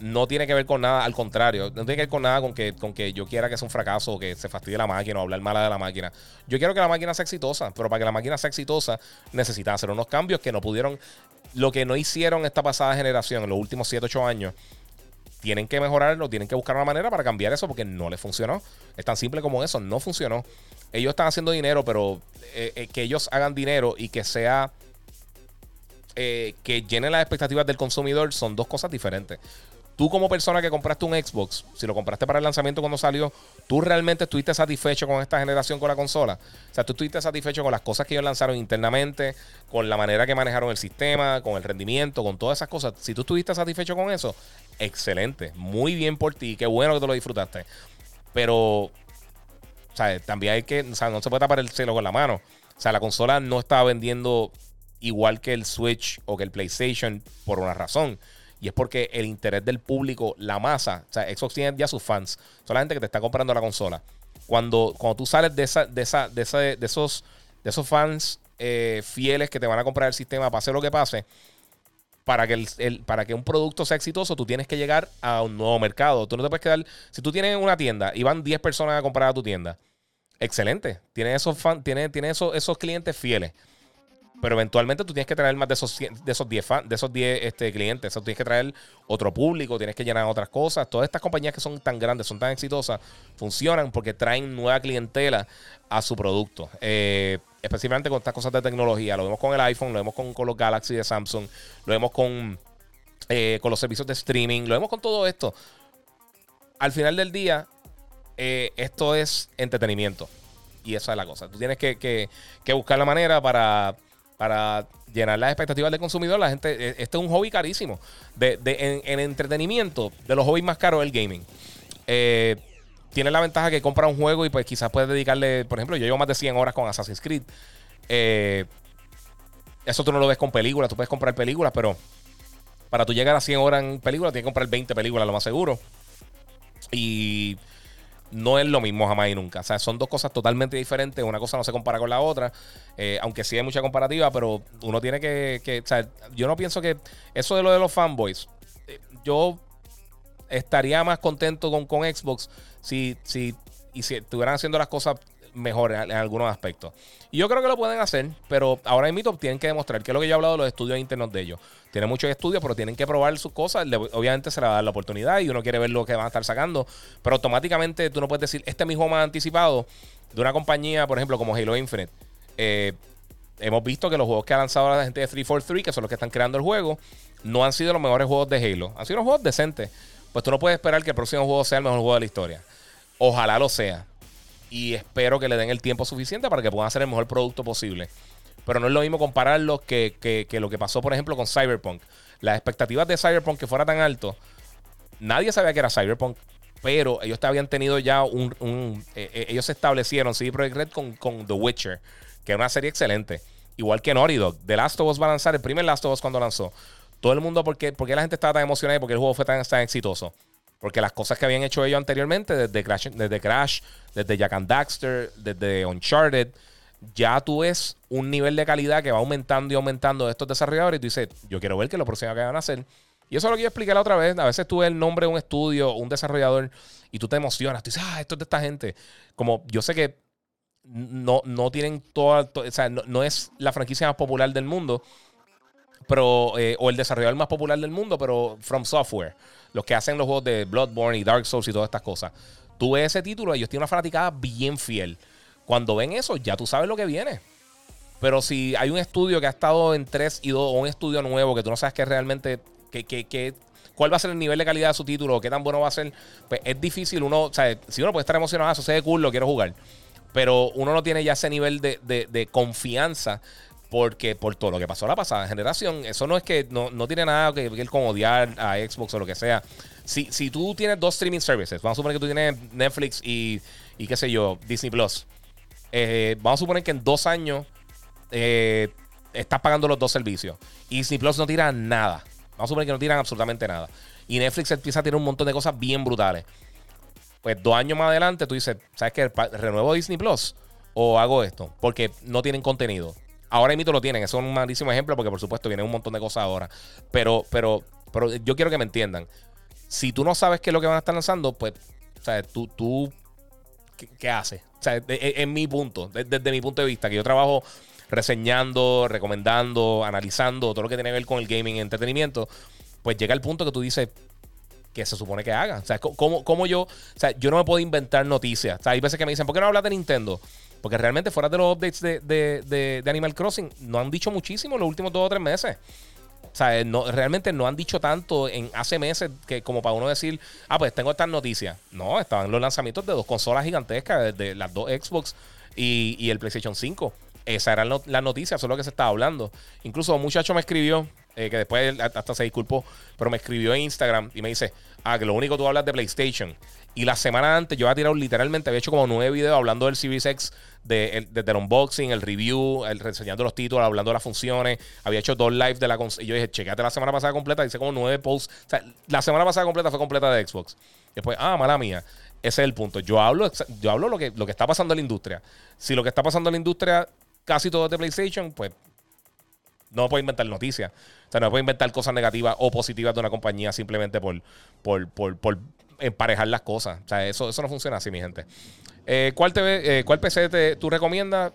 no tiene que ver con nada, al contrario, no tiene que ver con nada con que, con que yo quiera que sea un fracaso o que se fastidie la máquina o hablar mala de la máquina. Yo quiero que la máquina sea exitosa, pero para que la máquina sea exitosa necesita hacer unos cambios que no pudieron, lo que no hicieron esta pasada generación en los últimos 7, 8 años. Tienen que mejorarlo, tienen que buscar una manera para cambiar eso porque no les funcionó. Es tan simple como eso, no funcionó. Ellos están haciendo dinero, pero eh, eh, que ellos hagan dinero y que sea eh, que llenen las expectativas del consumidor son dos cosas diferentes tú como persona que compraste un Xbox, si lo compraste para el lanzamiento cuando salió, tú realmente estuviste satisfecho con esta generación con la consola. O sea, tú estuviste satisfecho con las cosas que ellos lanzaron internamente, con la manera que manejaron el sistema, con el rendimiento, con todas esas cosas. Si tú estuviste satisfecho con eso, excelente. Muy bien por ti. Qué bueno que te lo disfrutaste. Pero, sea, también hay que, o sea, no se puede tapar el cielo con la mano. O sea, la consola no estaba vendiendo igual que el Switch o que el PlayStation por una razón. Y es porque el interés del público, la masa, o sea, Xbox tiene ya sus fans, son la gente que te está comprando la consola. Cuando, cuando tú sales de, esa, de, esa, de, de, esos, de esos fans eh, fieles que te van a comprar el sistema, pase lo que pase, para que, el, para que un producto sea exitoso, tú tienes que llegar a un nuevo mercado. Tú no te puedes quedar. Si tú tienes una tienda y van 10 personas a comprar a tu tienda, excelente. Tienes esos, fan, tienes esos, esos clientes fieles. Pero eventualmente tú tienes que traer más de esos, de esos 10 de esos 10 este, clientes. O tienes que traer otro público, tienes que llenar otras cosas. Todas estas compañías que son tan grandes, son tan exitosas, funcionan porque traen nueva clientela a su producto. Eh, especialmente con estas cosas de tecnología. Lo vemos con el iPhone, lo vemos con, los Galaxy de Samsung, lo vemos con, eh, con los servicios de streaming, lo vemos con todo esto. Al final del día, eh, esto es entretenimiento. Y esa es la cosa. Tú tienes que, que buscar la manera para para llenar las expectativas del consumidor. La gente, e, este es un hobby carísimo. De, en, entretenimiento, de los hobbies más caros el gaming. Eh, tiene la ventaja que compra un juego y pues quizás puedes dedicarle, por ejemplo, yo llevo más de 100 horas con Assassin's Creed. Eh, eso tú no lo ves con películas, tú puedes comprar películas, pero para tú llegar a 100 horas en películas tienes que comprar 20 películas, lo más seguro. Y no es lo mismo jamás y nunca. O sea, son dos cosas totalmente diferentes. Una cosa no se compara con la otra. Eh, aunque sí hay mucha comparativa, pero uno tiene que, O sea, yo no pienso que. Eso de lo de los fanboys. Eh, yo estaría más contento con, con Xbox si, si, y si estuvieran haciendo las cosas mejor en, algunos aspectos. Y yo creo que lo pueden hacer, pero ahora mismo tienen que demostrar que es lo que yo he hablado de los estudios internos de ellos. Tienen muchos estudios, pero tienen que probar sus cosas. obviamente se le va a dar la oportunidad y uno quiere ver lo que van a estar sacando, pero automáticamente tú no puedes decir, este es mi juego más anticipado de una compañía, por ejemplo, como Halo Infinite. Eh, hemos visto que los juegos que ha lanzado la gente de 343, que son los que están creando el juego, no han sido los mejores juegos de Halo. Han sido unos juegos decentes. Pues tú no puedes esperar que el próximo juego sea el mejor juego de la historia. Ojalá lo sea y espero que le den el tiempo suficiente para que puedan hacer el mejor producto posible. Pero no es lo mismo compararlo que, que, lo que pasó, por ejemplo, con Cyberpunk. Las expectativas de Cyberpunk que fuera tan alto, nadie sabía que era Cyberpunk, pero ellos habían tenido ya un... Eh, eh, ellos se establecieron, sí, Project Red con, con The Witcher, que es una serie excelente. Igual que Naughty Dog. The Last of Us va a lanzar, el primer Last of Us cuando lanzó. Todo el mundo, porque qué, la gente estaba tan emocionada y por qué el juego fue tan, tan exitoso? Porque las cosas que habían hecho ellos anteriormente, desde Crash, desde, Crash, desde Jack and Daxter, desde Uncharted, ya tú ves un nivel de calidad que va aumentando y aumentando de estos desarrolladores. Y tú dices, yo quiero ver que lo próximo que van a hacer. Y eso es lo que yo expliqué la otra vez. A veces tú ves el nombre de un estudio, un desarrollador, y tú te emocionas. Tú dices, ah, esto es de esta gente. Como yo sé que no, no tienen toda. o sea, no, es la franquicia más popular del mundo. Pero, eh, o el desarrollador más popular del mundo, pero From Software los que hacen los juegos de Bloodborne y Dark Souls y todas estas cosas. Tú ves ese título, ellos tienen una fanaticada bien fiel. Cuando ven eso, ya tú sabes lo que viene. Pero si hay un estudio que ha estado en 3 y 2 o un estudio nuevo que tú no sabes que realmente, que, cuál va a ser el nivel de calidad de su título qué tan bueno va a ser, pues es difícil. Uno, o sea, si uno puede estar emocionado, eso se ve lo quiero jugar. Pero uno no tiene ya ese nivel de, de confianza porque por todo lo que pasó la pasada generación, eso no es que no, tiene nada que ver con odiar a Xbox o lo que sea. Si, si tú tienes dos streaming services, vamos a suponer que tú tienes Netflix y, y qué sé yo, Disney Plus. Eh, vamos a suponer que en dos años eh, estás pagando los dos servicios. Y Disney Plus no tira nada. Vamos a suponer que no tiran absolutamente nada. Y Netflix empieza a tener un montón de cosas bien brutales. pues dos años más adelante tú dices, ¿sabes qué? ¿Renuevo Disney Plus o hago esto? Porque no tienen contenido. Ahora mismo lo tienen, eso es un malísimo ejemplo porque por supuesto viene un montón de cosas ahora. Pero, pero, pero yo quiero que me entiendan. Si tú no sabes qué es lo que van a estar lanzando, pues, tú, tú ¿qué, haces? O sea, en mi punto, desde, mi punto de vista, que yo trabajo reseñando, recomendando, analizando todo lo que tiene que ver con el gaming y entretenimiento, pues llega el punto que tú dices, que se supone que haga. O sea, ¿cómo, yo, o sea, yo no me puedo inventar noticias. O sea, hay veces que me dicen, ¿por qué no hablas de Nintendo? Porque realmente fuera de los updates de, Animal Crossing, no han dicho muchísimo los últimos dos o tres meses. O sea, no, realmente no han dicho tanto en hace meses que como para uno decir, ah, pues tengo estas noticias. No, estaban los lanzamientos de dos consolas gigantescas, de, las dos Xbox y, el PlayStation 5. Esa era la noticia, eso es lo que se estaba hablando. Incluso un muchacho me escribió, eh, que después hasta se disculpó, pero me escribió en Instagram y me dice, ah, que lo único tú hablas de PlayStation. Y la semana antes yo había tirado literalmente, había hecho como nueve videos hablando del Series X, de, del unboxing, el review, el reseñando los títulos, hablando de las funciones. Había hecho dos lives de la Y yo dije, checate la semana pasada completa, hice como nueve posts. O sea, la semana pasada completa fue completa de Xbox. Después, ah, mala mía. Ese es el punto. Yo hablo, yo hablo lo que, lo que está pasando en la industria. Si lo que está pasando en la industria casi todo de PlayStation, pues no puedo inventar noticias. O sea, no puedo inventar cosas negativas o positivas de una compañía simplemente por, por, por, por emparejar las cosas. O sea, eso, eso no funciona así, mi gente. Eh, ¿cuál, TV, eh, ¿Cuál PC te, tú recomiendas?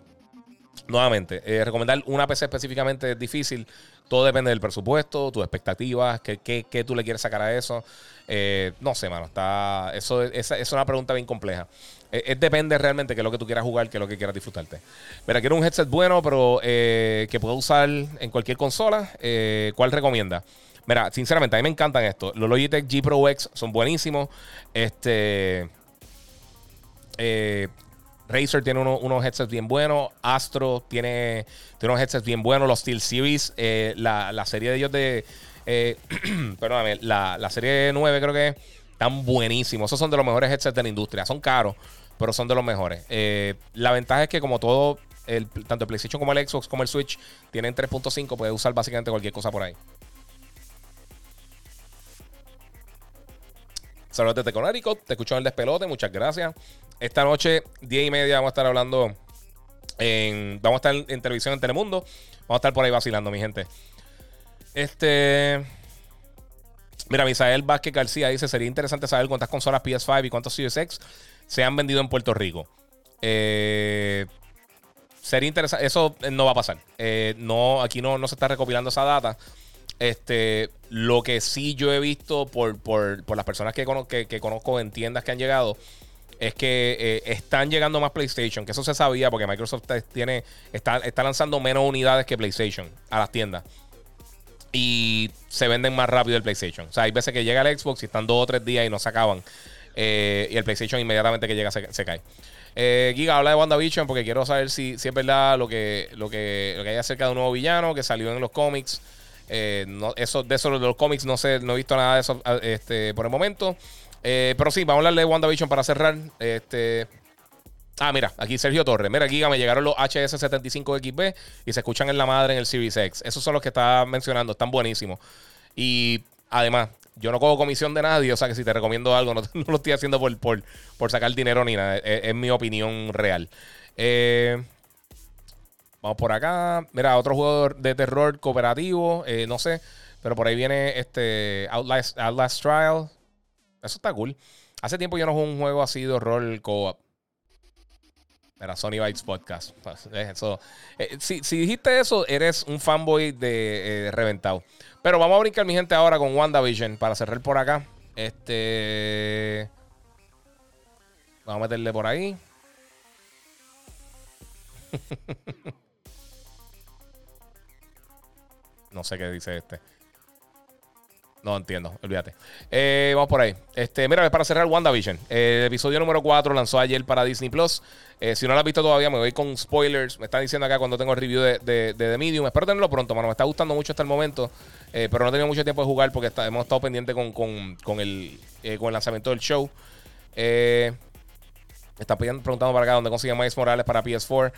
Nuevamente, eh, recomendar una PC específicamente es difícil. Todo depende del presupuesto, tus expectativas, qué, qué, qué tú le quieres sacar a eso. no sé, mano. Está, eso es una pregunta bien compleja. Es, depende realmente qué es lo que tú quieras jugar, qué es lo que quieras disfrutarte. Mira, quiero un headset bueno, pero eh, que pueda usar en cualquier consola. Eh, ¿Cuál recomienda? Mira, sinceramente, a mí me encantan estos. Los Logitech G Pro X son buenísimos. Este. Eh, Razer tiene unos headsets bien buenos. Astro tiene, tiene unos headsets bien buenos. Los Steel Series, la, serie de ellos de. perdóname, la, la, serie 9 creo que están buenísimos. Esos son de los mejores headsets de la industria. Son caros, pero son de los mejores. Eh, la ventaja es que como todo, el, tanto el PlayStation como el Xbox como el Switch tienen 3.5, puedes usar básicamente cualquier cosa por ahí. Saludos desde Connecticut, te escucho en el despelote, muchas gracias. Esta noche, 10 y media, vamos a estar hablando en. Vamos a estar en, televisión en Telemundo. Vamos a estar por ahí vacilando, mi gente. Este. Mira, Misael Vázquez García dice: Sería interesante saber cuántas consolas PS5 y cuántos Series X se han vendido en Puerto Rico. Eh, sería interesante. Eso no va a pasar. Eh, no, aquí no, no se está recopilando esa data. Este, lo que sí yo he visto por, las personas que, que, conozco en tiendas que han llegado es que eh, están llegando más PlayStation, que eso se sabía porque Microsoft tiene, está, está lanzando menos unidades que PlayStation a las tiendas. Y se venden más rápido el PlayStation. O sea, hay veces que llega el Xbox y están dos o tres días y no se acaban. Eh, y el PlayStation inmediatamente que llega se, cae. Eh, Giga habla de WandaVision porque quiero saber si, es verdad lo que, lo, que, lo que hay acerca de un nuevo villano que salió en los cómics. Eh, eso, de eso los cómics no sé, no he visto nada de eso este, por el momento. Pero sí, vamos a hablar de WandaVision para cerrar. Este. Ah, mira, aquí Sergio Torres. Mira, Giga, me llegaron los HS75XB y se escuchan en la madre en el Series X. Esos son los que estaba mencionando, están buenísimos. Y además, yo no cojo comisión de nadie, o sea que si te recomiendo algo, no, lo estoy haciendo por, por, sacar dinero ni nada. Es, mi opinión real. Eh, vamos por acá. Mira, otro juego de terror cooperativo. Eh, no sé. Pero por ahí viene este Outlast, Outlast Trial. Eso está cool. Hace tiempo yo no juego un juego así de horror co-op. Era Sony Bites Podcast. Pues, eh, eso. si, si, dijiste eso, eres un fanboy de reventado. Pero vamos a brincar, mi gente, ahora con WandaVision para cerrar por acá. Este. Vamos a meterle por ahí. no sé qué dice este. No entiendo, olvídate. Eh, vamos por ahí. Este, mira, para cerrar WandaVision. el episodio número 4 lanzó ayer para Disney Plus. Eh, si no lo has visto todavía, me voy con spoilers. Me están diciendo acá cuando tengo el review de, de, The Medium. Espero tenerlo pronto, mano. Me está gustando mucho hasta el momento. Eh, pero no he tenido mucho tiempo de jugar porque hemos estado pendientes con, el, con el lanzamiento del show. están preguntando para acá dónde consiguen Miles Morales para PS4.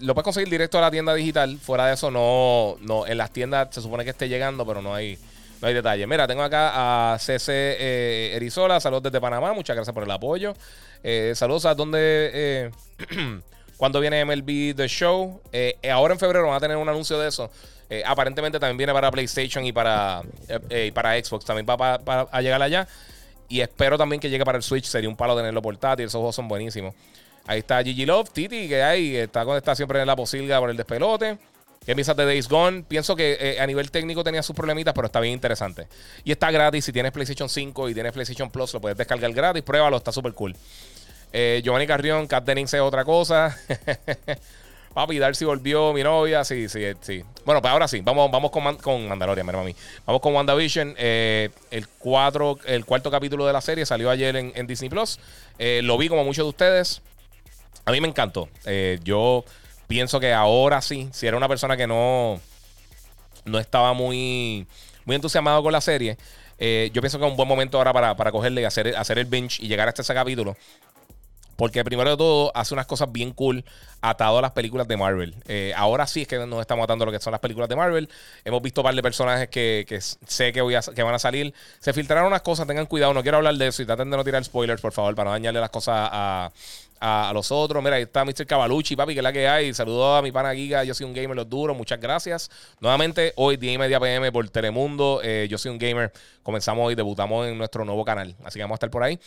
lo puedes conseguir directo a la tienda digital. Fuera de eso, no, no. En las tiendas se supone que esté llegando, pero no hay No hay detalle. Mira, tengo acá a CC eh, Erizola. Saludos desde Panamá. Muchas gracias por el apoyo. Eh, saludos a donde. cuando viene MLB The Show. ahora en febrero van a tener un anuncio de eso. aparentemente también viene para PlayStation y para, para Xbox. También va para, a llegar allá. Y espero también que llegue para el Switch. Sería un palo tenerlo portátil. Esos juegos son buenísimos. Ahí está Gigi Love, Titi, que hay. Está, está siempre en la posilga por el despelote. ¿Qué piensas de Days Gone? Pienso que eh, a nivel técnico tenía sus problemitas, pero está bien interesante. Y está gratis. Si tienes PlayStation 5 y tienes PlayStation Plus, lo puedes descargar gratis. Pruébalo, está súper cool. Eh, Giovanni Carrión, Cat Dennings es otra cosa. Papi, Darcy volvió, mi novia. Sí, sí, sí. Bueno, pues ahora sí. Vamos, vamos con, con Mandalorian, mira, mami. Vamos con WandaVision. Eh, el cuarto capítulo de la serie salió ayer en, Disney Plus. lo vi como muchos de ustedes. A mí me encantó. yo pienso que ahora sí, si era una persona que no, no estaba muy, muy entusiasmado con la serie, eh, yo pienso que es un buen momento ahora para, para cogerle y hacer, hacer el binge y llegar hasta ese capítulo. Porque primero de todo hace unas cosas bien cool atado a las películas de Marvel. Eh, ahora sí es que nos estamos atando a lo que son las películas de Marvel. Hemos visto un par de personajes que, sé que, voy a, que van a salir. Se filtraron unas cosas, tengan cuidado, no quiero hablar de eso y traten de no tirar spoilers, por favor, para no dañarle las cosas a, a, los otros. Mira, ahí está Mr. Cavalucci, papi, que es la que hay. Saludos a mi pana Giga, yo soy un gamer, los duros, muchas gracias. Nuevamente, hoy 10 y media pm por Telemundo, eh, yo soy un gamer. Comenzamos y debutamos en nuestro nuevo canal, así que vamos a estar por ahí.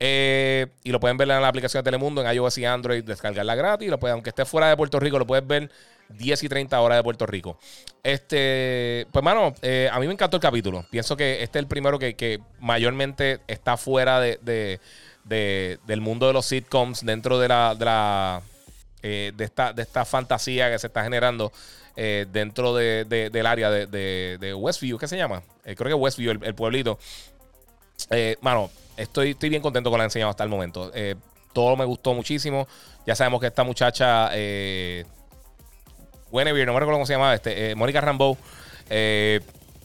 Eh, y lo pueden ver en la aplicación de Telemundo, en iOS y Android, descargarla gratis. Lo pueden, aunque esté fuera de Puerto Rico, lo puedes ver 10 y 30 horas de Puerto Rico. Este, pues, mano, eh, a mí me encantó el capítulo. Pienso que este es el primero que, mayormente está fuera de del mundo de los sitcoms dentro de la, de, la, eh, de, esta, de esta fantasía que se está generando eh, dentro de, del área de, Westview, ¿qué se llama? Eh, creo que Westview, el, pueblito. mano, estoy, estoy bien contento con la enseñanza hasta el momento. todo me gustó muchísimo. Ya sabemos que esta muchacha, eh, no me recuerdo cómo se llamaba, este, Mónica Rambeau,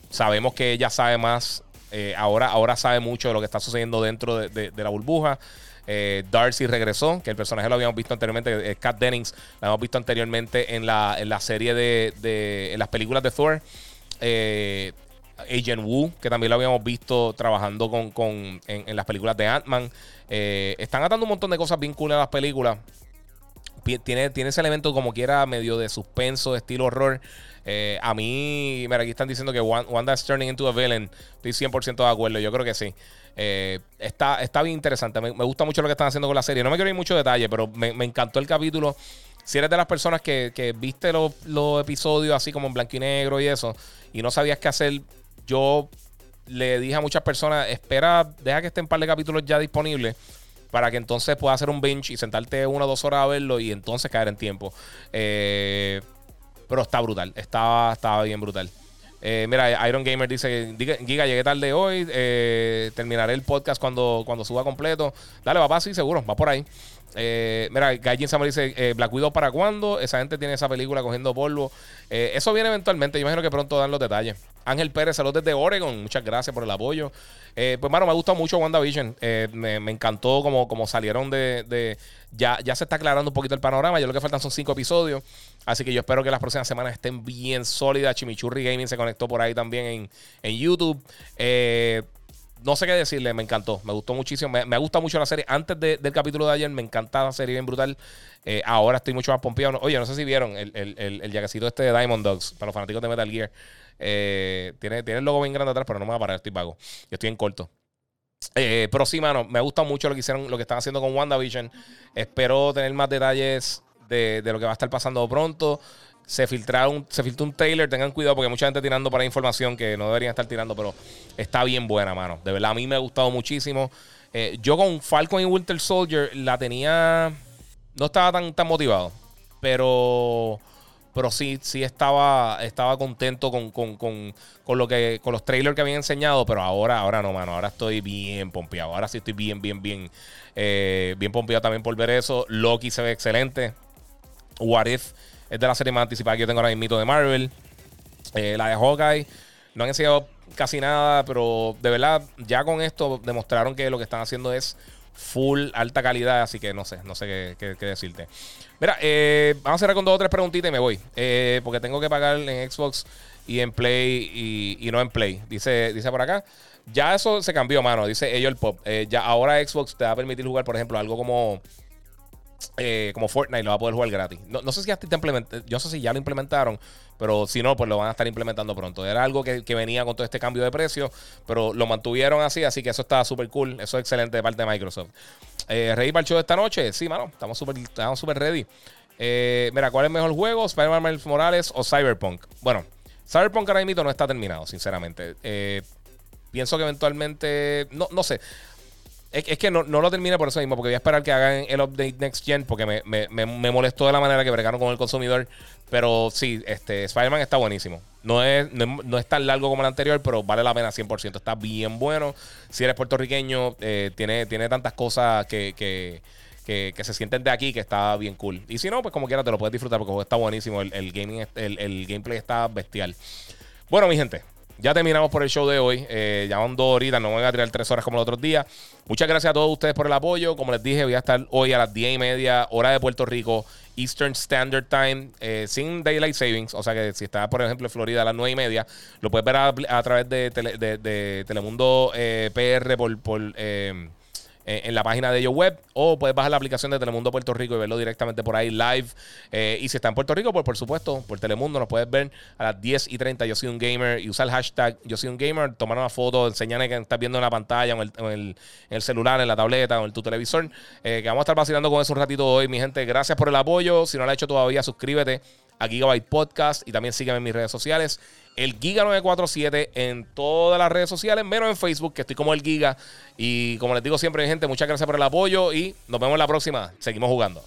sabemos que ella sabe más eh, ahora, ahora sabe mucho de lo que está sucediendo dentro de, la burbuja. Eh, Darcy regresó, que el personaje lo habíamos visto anteriormente, es Kat Dennings, la hemos visto anteriormente en la, en la serie de, en las películas de Thor. Eh, Agent Wu, que también lo habíamos visto trabajando con, en, las películas de Ant-Man. están atando un montón de cosas cool a las películas. Tiene, tiene ese elemento como quiera medio de suspenso, de estilo horror. Eh, a mí, mira, aquí están diciendo que Wanda is turning into a villain. Estoy 100% de acuerdo. Yo creo que sí. Eh, está, está bien interesante. Me, gusta mucho lo que están haciendo con la serie. No me quiero ir mucho detalle, pero me, encantó el capítulo. Si eres de las personas que, viste los, episodios así como en blanco y negro y eso, y no sabías qué hacer, yo le dije a muchas personas: espera, deja que estén un par de capítulos ya disponibles para que entonces puedas hacer un binge y sentarte una o dos horas a verlo y entonces caer en tiempo. Eh, pero está brutal. Estaba, estaba bien brutal. Eh, mira, Iron Gamer dice: Giga, llegué tarde hoy. Eh, terminaré el podcast cuando, cuando suba completo. Dale, papá, sí, seguro. Va por ahí. Eh, mira, Gaijin Samuel dice: Black Widow para cuándo? Esa gente tiene esa película cogiendo polvo. eso viene eventualmente. Yo imagino que pronto dan los detalles. Ángel Pérez, saludos desde Oregon. Muchas gracias por el apoyo. pues, mano, me gusta mucho WandaVision. Me, me, encantó como, como salieron de. ya, ya se está aclarando un poquito el panorama. Ya lo que faltan son cinco episodios. Así que yo espero que las próximas semanas estén bien sólidas. Chimichurri Gaming se conectó por ahí también en, YouTube. Eh, no sé qué decirle, me encantó, me gustó muchísimo, me, gusta mucho la serie. Antes del capítulo de ayer me encantaba la serie bien brutal. Eh, ahora estoy mucho más pompeado. Oye, no sé si vieron el, el, el, este de Diamond Dogs para los fanáticos de Metal Gear. Eh, tiene, tiene el logo bien grande atrás, pero no me va a parar, estoy vago. Yo estoy en corto. pero sí, mano, me gusta mucho lo que hicieron, lo que están haciendo con WandaVision. Espero tener más detalles de, lo que va a estar pasando pronto. Se filtraron, se filtró un trailer, tengan cuidado porque mucha gente tirando para información que no deberían estar tirando, pero está bien buena, mano. De verdad, a mí me ha gustado muchísimo. Eh, yo con Falcon y Winter Soldier la tenía. No estaba tan, tan motivado. Pero. Pero sí, sí estaba, estaba contento con, lo que, con los trailers que habían enseñado. Pero ahora, ahora no, mano. Ahora estoy bien pompeado. Ahora sí estoy bien, bien, bien. Eh, bien pompeado también por ver eso. Loki se ve excelente. What If es de la serie más anticipada que yo tengo ahora mismo de Marvel. Eh, la de Hawkeye. No han enseñado casi nada, pero de verdad, ya con esto demostraron que lo que están haciendo es full alta calidad, así que no sé, no sé qué, decirte. Mira, eh, vamos a cerrar con dos o tres preguntitas y me voy, eh, porque tengo que pagar en Xbox y en Play y, no en Play. Dice, dice por acá. Ya eso se cambió, mano. Dice ellos el pop. Eh, ya ahora Xbox te va a permitir jugar, por ejemplo, algo como eh, como Fortnite lo va a poder jugar gratis. No, sé si ya yo sé si ya lo implementaron, pero si no, pues lo van a estar implementando pronto. Era algo que, venía con todo este cambio de precio, pero lo mantuvieron así, así que eso está súper cool. Eso es excelente de parte de Microsoft. Eh, ¿Ready para el show de esta noche? Sí, mano, estamos súper estamos super ready. Eh, mira, ¿cuál es mejor juego? ¿Spider-Man Morales o Cyberpunk? Bueno, Cyberpunk ahora mismo no está terminado, sinceramente. Eh, pienso que eventualmente, no, no sé. Es, que no, lo termine por eso mismo, porque voy a esperar que hagan el update next gen, porque me, me, molestó de la manera que bregaron con el consumidor. Pero sí, este, Spider-Man está buenísimo. No es, no, es tan largo como el anterior, pero vale la pena 100%. Está bien bueno. Si eres puertorriqueño, eh, tiene, tiene tantas cosas que, que, se sienten de aquí que está bien cool. Y si no, pues como quiera te lo puedes disfrutar porque está buenísimo. El, el gaming, el, el gameplay está bestial. Bueno, mi gente, ya terminamos por el show de hoy. Eh, ya van dos horitas, no voy a tirar tres horas como el otro día. Muchas gracias a todos ustedes por el apoyo. Como les dije, voy a estar hoy a las 10 y media, hora de Puerto Rico, Eastern Standard Time, eh, sin Daylight Savings. O sea que si estás, por ejemplo, en Florida a las 9 y media, lo puedes ver a, través de, de, Telemundo eh, PR por. por eh, en la página de ellos web o puedes bajar la aplicación de Telemundo Puerto Rico y verlo directamente por ahí live. Eh, y si está en Puerto Rico, pues por supuesto, por Telemundo nos puedes ver a las 10 y 30. Yo soy un gamer y usar el hashtag Yo soy un gamer, tomar una foto, enseñarle que estás viendo en la pantalla o en el, celular, en la tableta o en tu televisor. Eh, que vamos a estar vacilando con eso un ratito hoy, mi gente. Gracias por el apoyo. Si no lo has hecho todavía, suscríbete a Gigabyte Podcast y también sígueme en mis redes sociales el Giga947 en todas las redes sociales, menos en Facebook, que estoy como el Giga. Y como les digo siempre, gente, muchas gracias por el apoyo y nos vemos la próxima. Seguimos jugando.